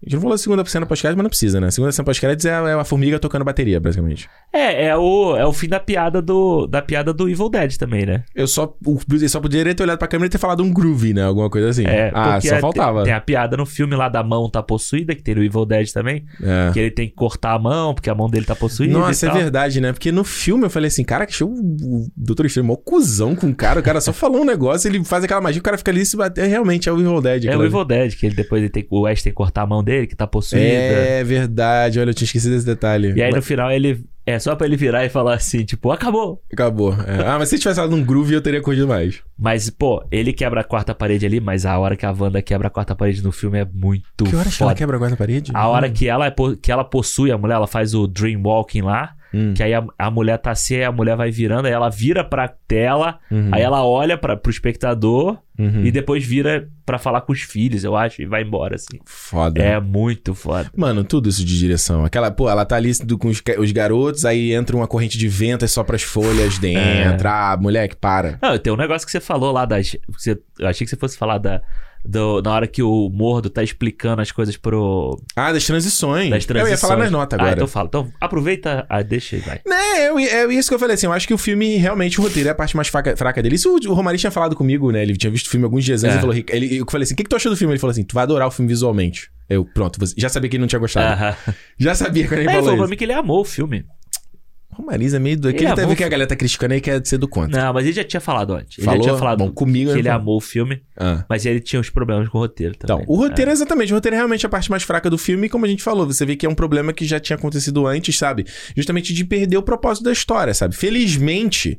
Speaker 1: A gente não falou da segunda cena pós-crédito, mas não precisa, né? A segunda cena pós-crédito é, é a formiga tocando bateria, basicamente.
Speaker 2: É, é o, é o fim da piada do da piada do Evil Dead também, né?
Speaker 1: Eu só... O Bruce só poderia ter olhado pra câmera e ter falado um groove, né? Alguma coisa assim.
Speaker 2: É,
Speaker 1: ah, só
Speaker 2: é-
Speaker 1: faltava.
Speaker 2: Tem, tem a piada no filme lá da mão tá possuída, que tem no Evil Dead também.
Speaker 1: É.
Speaker 2: Que ele tem que cortar a mão, porque a mão dele tá possuída.
Speaker 1: Nossa, é verdade, né? Porque no filme eu falei assim, cara, que show o Doutor Estranho, mó cuzão com o cara. O cara só falou um negócio, ele faz aquela magia, o cara fica ali e se bater. Realmente é o Evil Dead.
Speaker 2: É o. Evil Dead, que ele depois ele tem, o Ash tem que cortar a mão dele, que tá possuída.
Speaker 1: É verdade, olha, eu tinha esquecido desse detalhe.
Speaker 2: E aí no
Speaker 1: Mas
Speaker 2: final ele. É só pra ele virar e falar assim, tipo, acabou.
Speaker 1: Acabou. É. Ah, mas se tivesse falado um groove, eu teria corrido mais.
Speaker 2: Mas, pô, ele quebra a quarta parede ali, mas a hora que a Wanda quebra a quarta parede no filme é muito
Speaker 1: que horas que ela quebra agora na parede?
Speaker 2: A hora que ela, é que ela possui a mulher, ela faz o dream walking lá,
Speaker 1: Hum.
Speaker 2: que aí a, a mulher tá assim, a mulher vai virando, aí ela vira pra tela,
Speaker 1: Uhum.
Speaker 2: aí ela olha pra, pro espectador
Speaker 1: Uhum.
Speaker 2: e depois vira pra falar com os filhos, eu acho, e vai embora, assim.
Speaker 1: Foda.
Speaker 2: É muito foda.
Speaker 1: Mano, tudo isso de direção. Aquela, pô, ela tá ali com os, os garotos, aí entra uma corrente de vento, é só pras folhas dentro. Ah, moleque, para.
Speaker 2: Não, tem um negócio que você falou lá das. Você, eu achei que você fosse falar da. Do- na hora que o Mordo tá explicando as coisas pro.
Speaker 1: Ah, das transições.
Speaker 2: Das transições.
Speaker 1: Eu ia falar nas notas
Speaker 2: Ah,
Speaker 1: agora.
Speaker 2: então fala. Então aproveita. Ah, deixa aí, vai.
Speaker 1: Né, eu, é isso que eu falei assim. Eu acho que o filme, realmente, o roteiro é a parte mais fraca, fraca dele. Isso o, o Romari tinha falado comigo, né? Ele tinha visto o filme alguns dias antes
Speaker 2: É.
Speaker 1: e falou. Ele, eu falei assim: o que, que tu achou do filme? Ele falou assim: tu vai adorar o filme visualmente. Eu, pronto, já sabia que ele não tinha gostado.
Speaker 2: Aham.
Speaker 1: Já sabia quando ele
Speaker 2: É, ele
Speaker 1: falou
Speaker 2: falou pra mim que ele amou o filme.
Speaker 1: O Romariz é meio doido.
Speaker 2: Ele
Speaker 1: ele vendo que a galera tá criticando aí quer ser do contra.
Speaker 2: Não, mas ele já tinha falado antes. Ele
Speaker 1: Falou?
Speaker 2: já tinha falado
Speaker 1: Bom, comigo
Speaker 2: que
Speaker 1: ele falou.
Speaker 2: amou o filme,
Speaker 1: Ah.
Speaker 2: mas ele tinha os problemas com o roteiro também.
Speaker 1: Então, o roteiro é exatamente, o roteiro é realmente a parte mais fraca do filme, e como a gente falou, você vê que é um problema que já tinha acontecido antes, sabe? Justamente de perder o propósito da história, sabe? Felizmente,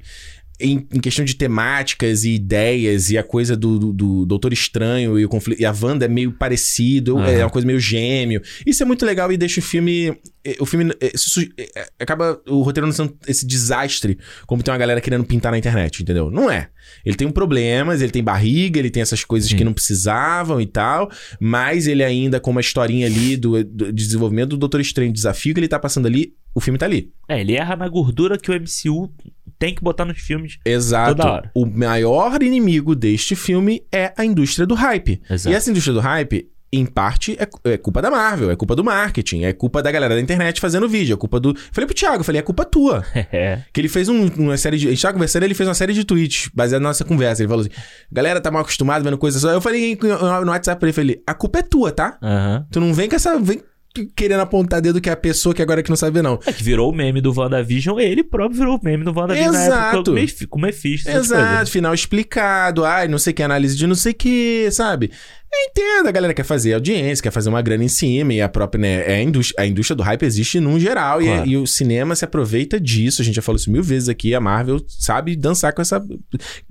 Speaker 1: em, em questão de temáticas e ideias, e a coisa do, do, do Doutor Estranho e, o conflito, e a Wanda é meio parecido,
Speaker 2: Aham.
Speaker 1: é uma coisa meio gêmeo. Isso é muito legal e deixa o filme. eh, O filme eh, eh, acaba o roteiro não sendo esse desastre, como tem uma galera querendo pintar na internet, entendeu? Não é. Ele tem problemas, ele tem barriga, ele tem essas coisas
Speaker 2: Sim.
Speaker 1: que não precisavam e tal, mas ele ainda, com uma historinha ali do, do desenvolvimento do Doutor Estranho, desafio que ele tá passando ali, o filme tá ali.
Speaker 2: É, ele erra na gordura que o MCU tem que botar nos filmes.
Speaker 1: Exato.
Speaker 2: Toda hora.
Speaker 1: O maior inimigo deste filme é a indústria do hype.
Speaker 2: Exato.
Speaker 1: E essa indústria do hype, em parte, é, é culpa da Marvel, é culpa do marketing, é culpa da galera da internet fazendo vídeo, é culpa do. Falei pro Thiago, falei, é culpa tua.
Speaker 2: É.
Speaker 1: Que ele fez um- uma série de. A gente tava conversando, ele fez uma série de tweets baseada na nossa conversa. Ele falou assim: galera tá mal acostumada vendo coisas só. Eu falei no WhatsApp pra ele, falei, a culpa é tua, tá?
Speaker 2: Aham.
Speaker 1: Tu não vem com essa. Vem querendo apontar dedo que é a pessoa que agora que não sabe não.
Speaker 2: É que virou o meme do WandaVision, ele próprio virou o meme do WandaVision na época
Speaker 1: Exato.
Speaker 2: com o Meph- com o Mephisto.
Speaker 1: Exato, final explicado, ai, não sei que, análise de não sei que, sabe? Entendo, a galera quer fazer audiência, quer fazer uma grana em cima, e a própria, né, é a, indústria, a indústria do hype existe num geral, e-
Speaker 2: Claro.
Speaker 1: e, o cinema se aproveita disso, a gente já falou isso mil vezes aqui, a Marvel sabe dançar com essa...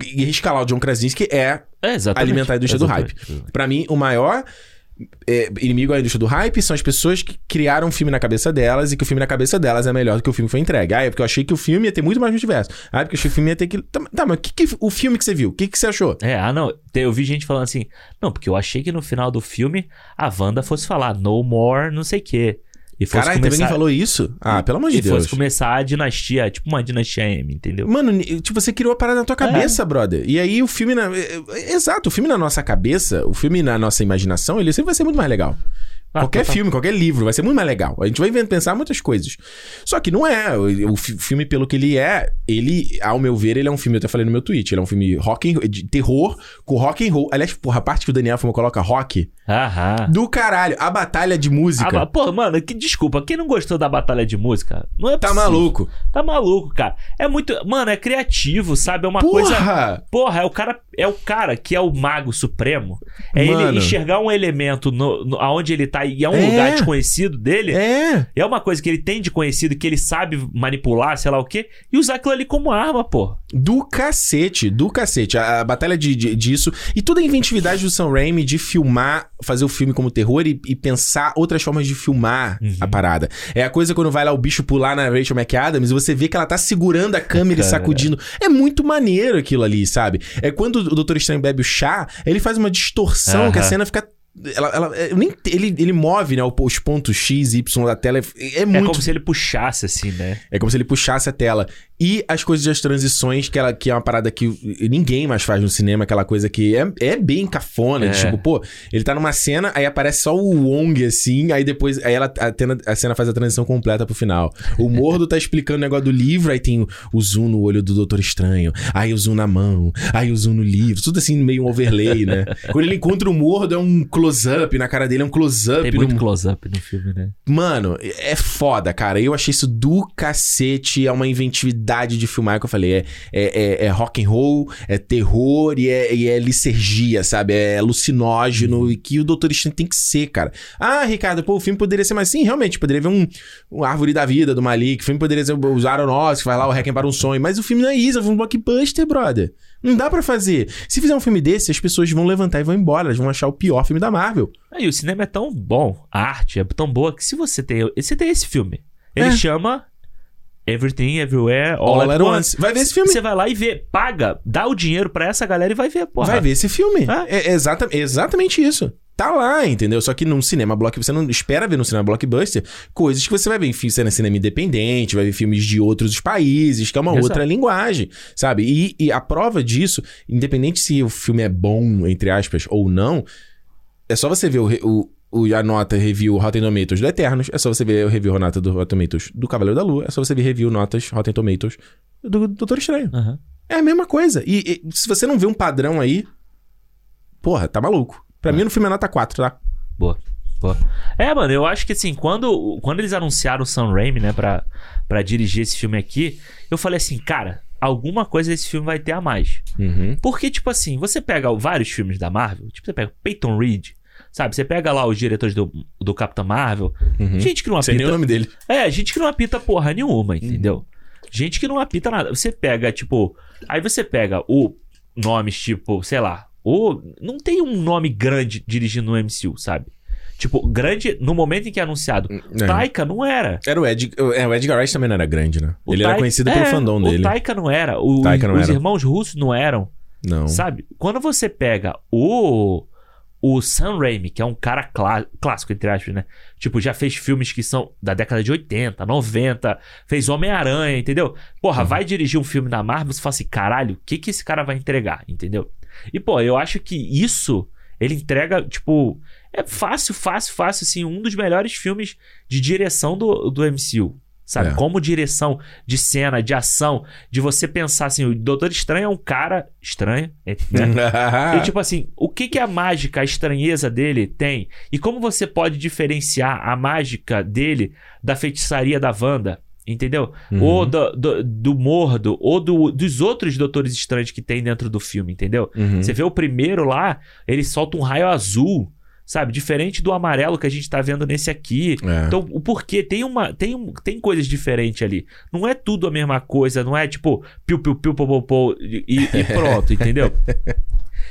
Speaker 1: e escalar o John Krasinski é
Speaker 2: É,
Speaker 1: alimentar a indústria do
Speaker 2: Exatamente.
Speaker 1: hype. Pra mim, o maior é, inimigo da indústria do hype são as pessoas que criaram um filme na cabeça delas e que o filme na cabeça delas é melhor do que o filme foi entregue. Ah, é porque eu achei que o filme ia ter muito mais multiverso. Ah, é porque eu achei que o filme ia ter que. Tá, tá, mas que, que, o filme que você viu, o que, que você achou?
Speaker 2: É, ah, não. Eu vi gente falando assim, não, porque eu achei que no final do filme a Wanda fosse falar no more, não sei o quê. E fosse
Speaker 1: Caralho, também
Speaker 2: começar,
Speaker 1: ninguém falou isso? Ah, pelo amor de
Speaker 2: e
Speaker 1: Deus.
Speaker 2: fosse começar a dinastia, tipo uma dinastia M, entendeu?
Speaker 1: Mano, tipo, você criou a parada na tua cabeça, brother. E aí o filme na. é, é, Exato, o filme na nossa cabeça, o filme na nossa imaginação, ele sempre vai ser muito mais legal.
Speaker 2: Ah,
Speaker 1: qualquer
Speaker 2: total.
Speaker 1: filme, qualquer livro, vai ser muito mais legal. A gente vai pensar muitas coisas. Só que não é. O, o fi- filme, pelo que ele é, ele, ao meu ver, ele é um filme, eu até falei no meu tweet, ele é um filme rock and, de terror com rock and roll. Aliás, porra, a parte que o Daniel Fuma coloca rock,
Speaker 2: Aham.
Speaker 1: do caralho. A batalha de música.
Speaker 2: Ah, mas, pô, mano, que desculpa, quem não gostou da batalha de música? Não é
Speaker 1: Tá
Speaker 2: possível.
Speaker 1: maluco.
Speaker 2: Tá maluco, cara. É muito, mano, é criativo, sabe? É uma coisa
Speaker 1: Porra!
Speaker 2: Porra, é o cara, é o cara que é o mago supremo. É ele
Speaker 1: Mano.
Speaker 2: enxergar um elemento no, no- aonde ele tá e é um
Speaker 1: É.
Speaker 2: lugar desconhecido dele.
Speaker 1: É.
Speaker 2: É uma coisa que ele tem de conhecido, que ele sabe manipular, sei lá o quê, e usar aquilo ali como arma, pô.
Speaker 1: Do cacete, do cacete. A, a batalha de, de- disso. E toda a inventividade do Sam Raimi de filmar, fazer o filme como terror e, e pensar outras formas de filmar
Speaker 2: Uhum.
Speaker 1: a parada. É a coisa quando vai lá o bicho pular na Rachel McAdams e você vê que ela tá segurando a câmera e sacudindo. É muito maneiro aquilo ali, sabe? É quando o Doutor Estranho bebe o chá, ele faz uma distorção que a cena fica. Ela, ela- eu nem, ele, ele move, né, os pontos X, Y da tela. É, é
Speaker 2: É
Speaker 1: muito
Speaker 2: como se ele puxasse, assim, né?
Speaker 1: é como se ele puxasse a tela. E as coisas das transições, que, ela, que é uma parada que ninguém mais faz no cinema, aquela coisa que é, é bem cafona.
Speaker 2: É.
Speaker 1: Tipo, pô, ele tá numa cena, aí aparece só o Wong, assim, aí depois aí ela, a, cena, a cena faz a transição completa pro final. O Mordo tá explicando o negócio do livro, aí tem o, o zoom no olho do Doutor Estranho, aí o zoom na mão, aí o zoom no livro, tudo assim meio um overlay, né? Quando ele encontra o Mordo, é um close-up, na cara dele é um close-up.
Speaker 2: Tem muito
Speaker 1: no-
Speaker 2: close-up no filme, né?
Speaker 1: Mano, é foda, cara. Eu achei isso do cacete. É uma inventividade de filmar que eu falei. É, é, é, é rock and roll, é terror e é, e é licergia, sabe? É alucinógeno e que o Doutor Estranho tem que ser, cara. Ah, Ricardo, pô, o filme poderia ser mais. Sim, realmente, poderia ver um, um Árvore da Vida do Malik. O filme poderia ser os Aronofsky, vai lá, o Requiem para um Sonho. Mas o filme não é isso, é um blockbuster, brother. Não dá pra fazer. Se fizer um filme desse, as pessoas vão levantar e vão embora. Elas vão achar o pior filme da Marvel.
Speaker 2: Aí o cinema é tão bom, a arte é tão boa que se você tem, você tem esse filme, ele
Speaker 1: É.
Speaker 2: chama Everything Everywhere All,
Speaker 1: All
Speaker 2: at Once.
Speaker 1: once. Vai ver esse filme.
Speaker 2: Você vai lá e vê, paga, dá o dinheiro pra essa galera e vai ver, porra.
Speaker 1: Vai ver esse filme.
Speaker 2: Ah.
Speaker 1: É, exata- exatamente isso. Tá lá, entendeu? Só que num cinema blockbuster, você não espera ver no cinema blockbuster coisas que você vai ver em fi- cinema cinema independente, vai ver filmes de outros países, que é uma
Speaker 2: Exato.
Speaker 1: outra linguagem, sabe? E, e a prova disso, independente se o filme é bom, entre aspas, ou não, é só você ver o, o, o- a nota review Rotten Tomatoes do Eternos, é só você ver o review nota do Rotten Tomatoes do Cavaleiro da Lua, é só você ver review notas Rotten Tomatoes do Doutor Estranho.
Speaker 2: Aham.
Speaker 1: É a mesma coisa. E, e se você não vê um padrão aí, porra, tá maluco. Pra mim, no filme é nota 4, tá?
Speaker 2: Boa, boa. É, mano, eu acho que assim, quando, quando eles anunciaram o Sam Raimi, né, pra, pra dirigir esse filme aqui, eu falei assim, cara, alguma coisa desse filme vai ter a mais.
Speaker 1: Uhum.
Speaker 2: Porque, tipo assim, você pega vários filmes da Marvel, tipo, você pega Peyton Reed, sabe? Você pega lá os diretores do, do Capitão Marvel,
Speaker 1: Uhum.
Speaker 2: gente que não
Speaker 1: Sei nem o
Speaker 2: apita.
Speaker 1: nome dele.
Speaker 2: É, gente que não apita porra nenhuma, entendeu? Gente que não apita nada. Você pega, tipo. Aí você pega o nomes, tipo, sei lá. O, não tem um nome grande dirigindo no MCU, sabe? Tipo, grande no momento em que é anunciado.
Speaker 1: É.
Speaker 2: Taika não era.
Speaker 1: Era o Ed... é, o Edgar Wright também não era grande, né?
Speaker 2: O
Speaker 1: ele era
Speaker 2: Taika-
Speaker 1: conhecido
Speaker 2: é,
Speaker 1: pelo fandom dele.
Speaker 2: O Taika não era. O-
Speaker 1: Taika não
Speaker 2: os
Speaker 1: era.
Speaker 2: irmãos russos não eram.
Speaker 1: Não.
Speaker 2: Sabe? Quando você pega o. O Sam Raimi, que é um cara clá- clássico, entre aspas, né? Tipo, já fez filmes que são da década de 80, 90, fez Homem-Aranha, entendeu? Porra,
Speaker 1: Uhum.
Speaker 2: vai dirigir um filme da Marvel, você fala assim, caralho, o que que esse cara vai entregar, entendeu? E, pô, eu acho que isso, ele entrega, tipo, é fácil, fácil, fácil, assim, um dos melhores filmes de direção do, do MCU. Sabe?
Speaker 1: É.
Speaker 2: Como direção de cena, de ação, de você pensar assim, o Doutor Estranho é um cara estranho, é, né? E tipo assim, o que que a mágica, a estranheza dele tem? E como você pode diferenciar a mágica dele da feitiçaria da Wanda? Entendeu?
Speaker 1: Uhum.
Speaker 2: Ou do, do, do Mordo, ou do- dos outros Doutores Estranhos que tem dentro do filme, entendeu?
Speaker 1: Uhum.
Speaker 2: Você vê o primeiro lá, ele solta um raio azul, sabe? Diferente do amarelo que a gente tá vendo nesse aqui.
Speaker 1: É.
Speaker 2: Então, o porquê? Tem uma. Tem, um- tem coisas diferentes ali. Não é tudo a mesma coisa, não é tipo piu, piu, piu, pô, pô, e, e pronto, entendeu?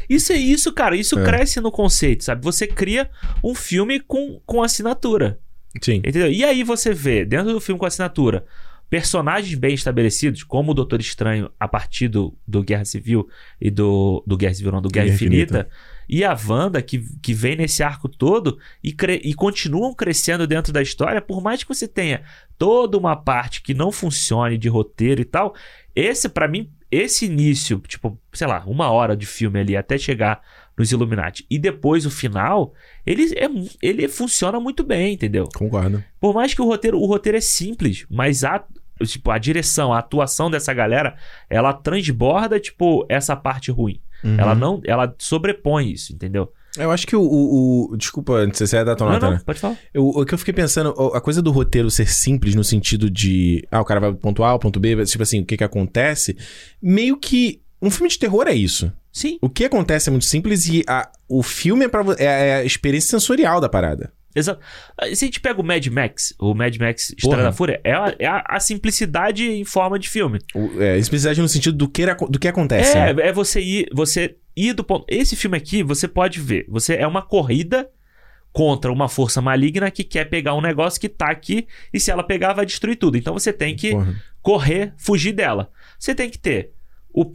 Speaker 2: Isso é isso, cara. Isso
Speaker 1: É.
Speaker 2: cresce no conceito, sabe? Você cria um filme com, com assinatura.
Speaker 1: Sim.
Speaker 2: Entendeu? E aí você vê, dentro do filme com assinatura, personagens bem estabelecidos, como o Doutor Estranho, a partir do, do Guerra Civil e do. Do Guerra Civil, não, do Guerra,
Speaker 1: Guerra
Speaker 2: Infinita. E a Wanda, que, que vem nesse arco todo e, cre- e continuam crescendo dentro da história, por mais que você tenha toda uma parte que não funcione de roteiro e tal, esse, pra mim, esse início, tipo, sei lá, uma hora de filme ali até chegar nos Illuminati e depois o final, ele, é, ele funciona muito bem, entendeu?
Speaker 1: Concordo.
Speaker 2: Por mais que o roteiro, o roteiro é simples, mas a, tipo, a direção, a atuação dessa galera, ela transborda, tipo, essa parte ruim.
Speaker 1: Uhum.
Speaker 2: Ela não, ela sobrepõe isso, entendeu?
Speaker 1: Eu acho que o. o- o- Desculpa, antes você ia dar tua
Speaker 2: Não,
Speaker 1: nota,
Speaker 2: não,
Speaker 1: né?
Speaker 2: pode falar.
Speaker 1: Eu- o que eu fiquei pensando, a coisa do roteiro ser simples no sentido de. Ah, o cara vai do ponto A ponto B, tipo assim, o que que acontece. Meio que. Um filme de terror é isso.
Speaker 2: Sim,
Speaker 1: O que acontece é muito simples e a- o filme é, pra, é, é a experiência sensorial da parada.
Speaker 2: exato. Ah, Se a gente pega o Mad Max, o Mad Max. Estrada da Fúria, é, a, é a- a simplicidade em forma de filme.
Speaker 1: O, é, simplicidade no sentido do que, do que acontece.
Speaker 2: É,
Speaker 1: né?
Speaker 2: é você ir, você ir do ponto. Esse filme aqui, você pode ver. Você é uma corrida contra uma força maligna que quer pegar um negócio que tá aqui e se ela pegar vai destruir tudo. Então você tem que
Speaker 1: Porra.
Speaker 2: correr, fugir dela. Você tem que ter o,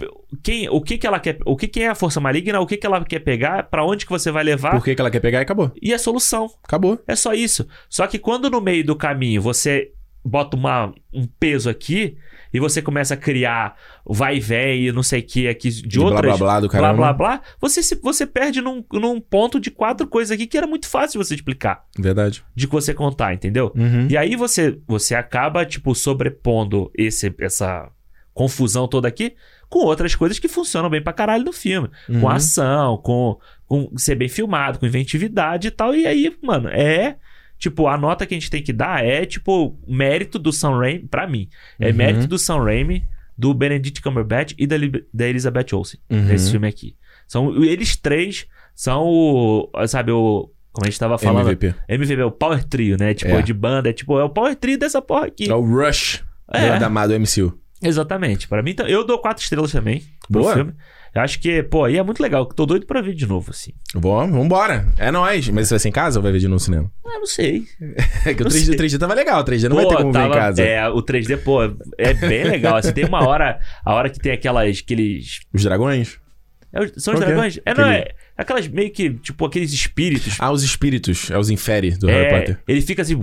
Speaker 2: quem, o que que ela quer, o que que é a força maligna, o que que ela quer pegar, pra onde que você vai levar
Speaker 1: Por que, que ela quer pegar e acabou.
Speaker 2: e a solução.
Speaker 1: Acabou.
Speaker 2: É só isso. Só que quando no meio do caminho você bota uma, um peso aqui e você começa a criar vai e vem e não sei o que aqui de,
Speaker 1: De
Speaker 2: outras
Speaker 1: blá blá blá do
Speaker 2: blá
Speaker 1: caramba.
Speaker 2: blá blá, você, se, você perde num, num ponto de quatro coisas aqui que era muito fácil de você explicar,
Speaker 1: Verdade.
Speaker 2: de você contar, entendeu?
Speaker 1: Uhum.
Speaker 2: E aí você, você acaba, tipo, sobrepondo esse, essa confusão toda aqui com outras coisas que funcionam bem pra caralho no filme.
Speaker 1: Uhum.
Speaker 2: Com ação, com, com ser bem filmado, com inventividade e tal. E aí, mano, é. Tipo, a nota que a gente tem que dar é, tipo, mérito do Sam Raimi, pra mim. É
Speaker 1: Uhum.
Speaker 2: mérito do Sam Raimi, do Benedict Cumberbatch e da, da Elizabeth Olsen,
Speaker 1: Uhum.
Speaker 2: nesse filme aqui. São, eles três são o, sabe, o... Como a gente tava falando,
Speaker 1: MVP.
Speaker 2: MVP é o Power Trio, né? Tipo,
Speaker 1: É.
Speaker 2: de banda, é tipo, é o Power Trio dessa porra aqui.
Speaker 1: É o Rush
Speaker 2: É.
Speaker 1: da amado MCU.
Speaker 2: Exatamente. Pra mim, então, eu dou quatro estrelas também pro
Speaker 1: Boa.
Speaker 2: filme. Eu acho que, pô, aí é muito legal. Tô doido pra ver de novo, assim.
Speaker 1: Bom, vambora. É nóis. Mas você vai ser em casa ou vai ver de novo no cinema?
Speaker 2: Ah, não sei.
Speaker 1: É que o
Speaker 2: Não
Speaker 1: 3D,
Speaker 2: sei.
Speaker 1: 3D tava legal. O 3D não vai ter como ver em
Speaker 2: tava-
Speaker 1: casa.
Speaker 2: É, o 3D, pô, é bem legal. Assim, tem uma hora, a hora que tem aquelas, aqueles...
Speaker 1: Os dragões?
Speaker 2: é são os
Speaker 1: que é?
Speaker 2: dragões? É, não,
Speaker 1: Aquele-
Speaker 2: é aquelas meio que, tipo, aqueles espíritos.
Speaker 1: Ah, os espíritos. É os infere do Harry
Speaker 2: é,
Speaker 1: Potter.
Speaker 2: ele fica assim,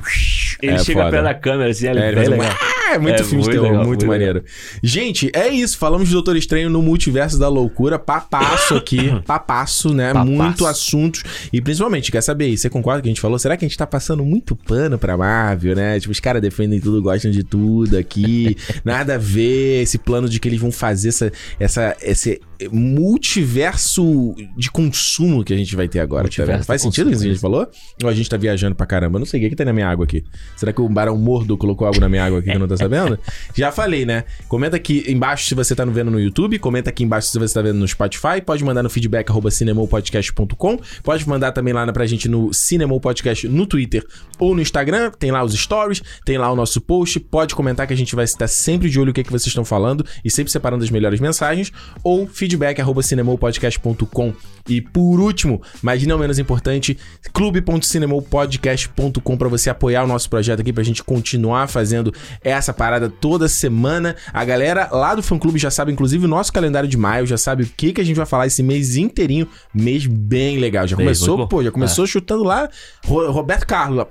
Speaker 2: ele
Speaker 1: É
Speaker 2: chega
Speaker 1: foda.
Speaker 2: perto da câmera, assim, ele
Speaker 1: É,
Speaker 2: é,
Speaker 1: ele faz um-
Speaker 2: legal.
Speaker 1: Ah, é muito
Speaker 2: É,
Speaker 1: filme de
Speaker 2: muito legal,
Speaker 1: muito
Speaker 2: muito
Speaker 1: maneiro. Gente, é isso. Falamos de Doutor Estranho no Multiverso da Loucura. Papasso aqui. papasso, né?
Speaker 2: Papasso.
Speaker 1: Muito assuntos. E principalmente, quer saber, você concorda com o que a gente falou? Será que a gente tá passando muito pano pra Marvel, né? Tipo, os caras defendem tudo, gostam de tudo aqui. Nada a ver. Esse plano de que eles vão fazer essa, essa, esse multiverso de consumo que a gente vai ter agora. Tá? Faz sentido isso que a gente falou? Ou a gente tá viajando pra caramba? Eu não sei o que, que tem na minha água aqui. Será que o Barão Mordo colocou algo na minha água aqui que eu não tô sabendo? Já falei, né? Comenta aqui embaixo se você tá no vendo no YouTube, comenta aqui embaixo se você tá vendo no Spotify, pode mandar no feedback arroba cinemopodcast.com, pode mandar também lá pra gente no Cinemopodcast no Twitter ou no Instagram, tem lá os stories, tem lá o nosso post, pode comentar que a gente vai estar sempre de olho o que, é que vocês estão falando e sempre separando as melhores mensagens, ou feedback arroba cinemopodcast.com. E por último, mas não menos importante, clube.cinemopodcast.com para você apoiar o nosso projeto aqui pra gente continuar fazendo essa parada toda semana. A galera lá do fã clube já sabe, inclusive, o nosso calendário de maio, já sabe o que, que a gente vai falar esse mês inteirinho. Mês bem legal. Já
Speaker 2: Bem,
Speaker 1: começou, pô, já começou chutando lá Ro- Roberto Carlos lá,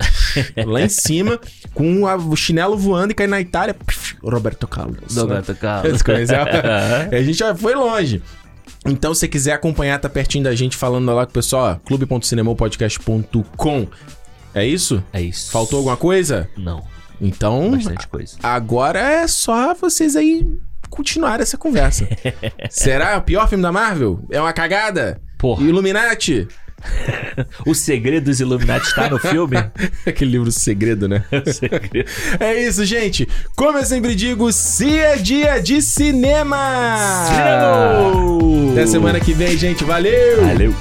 Speaker 1: lá em cima, com a- o chinelo voando e caindo na Itália. Roberto Carlos.
Speaker 2: Roberto Carlos.
Speaker 1: A gente já foi longe. Então, se você quiser acompanhar, tá pertinho da gente falando lá com o pessoal, clube.cinemopodcast.com. É isso?
Speaker 2: É isso.
Speaker 1: Faltou alguma coisa?
Speaker 2: Não,
Speaker 1: Então,
Speaker 2: bastante coisa.
Speaker 1: agora é só vocês aí continuar essa conversa. Será o pior filme da Marvel? É uma cagada?
Speaker 2: Porra.
Speaker 1: Illuminati?
Speaker 2: O segredo dos Illuminati está no filme?
Speaker 1: Aquele livro Segredo, né?
Speaker 2: O segredo.
Speaker 1: É isso, gente. Como eu sempre digo, se é dia de cinema!
Speaker 2: Cinema!
Speaker 1: Até semana que vem, gente. Valeu!
Speaker 2: Valeu.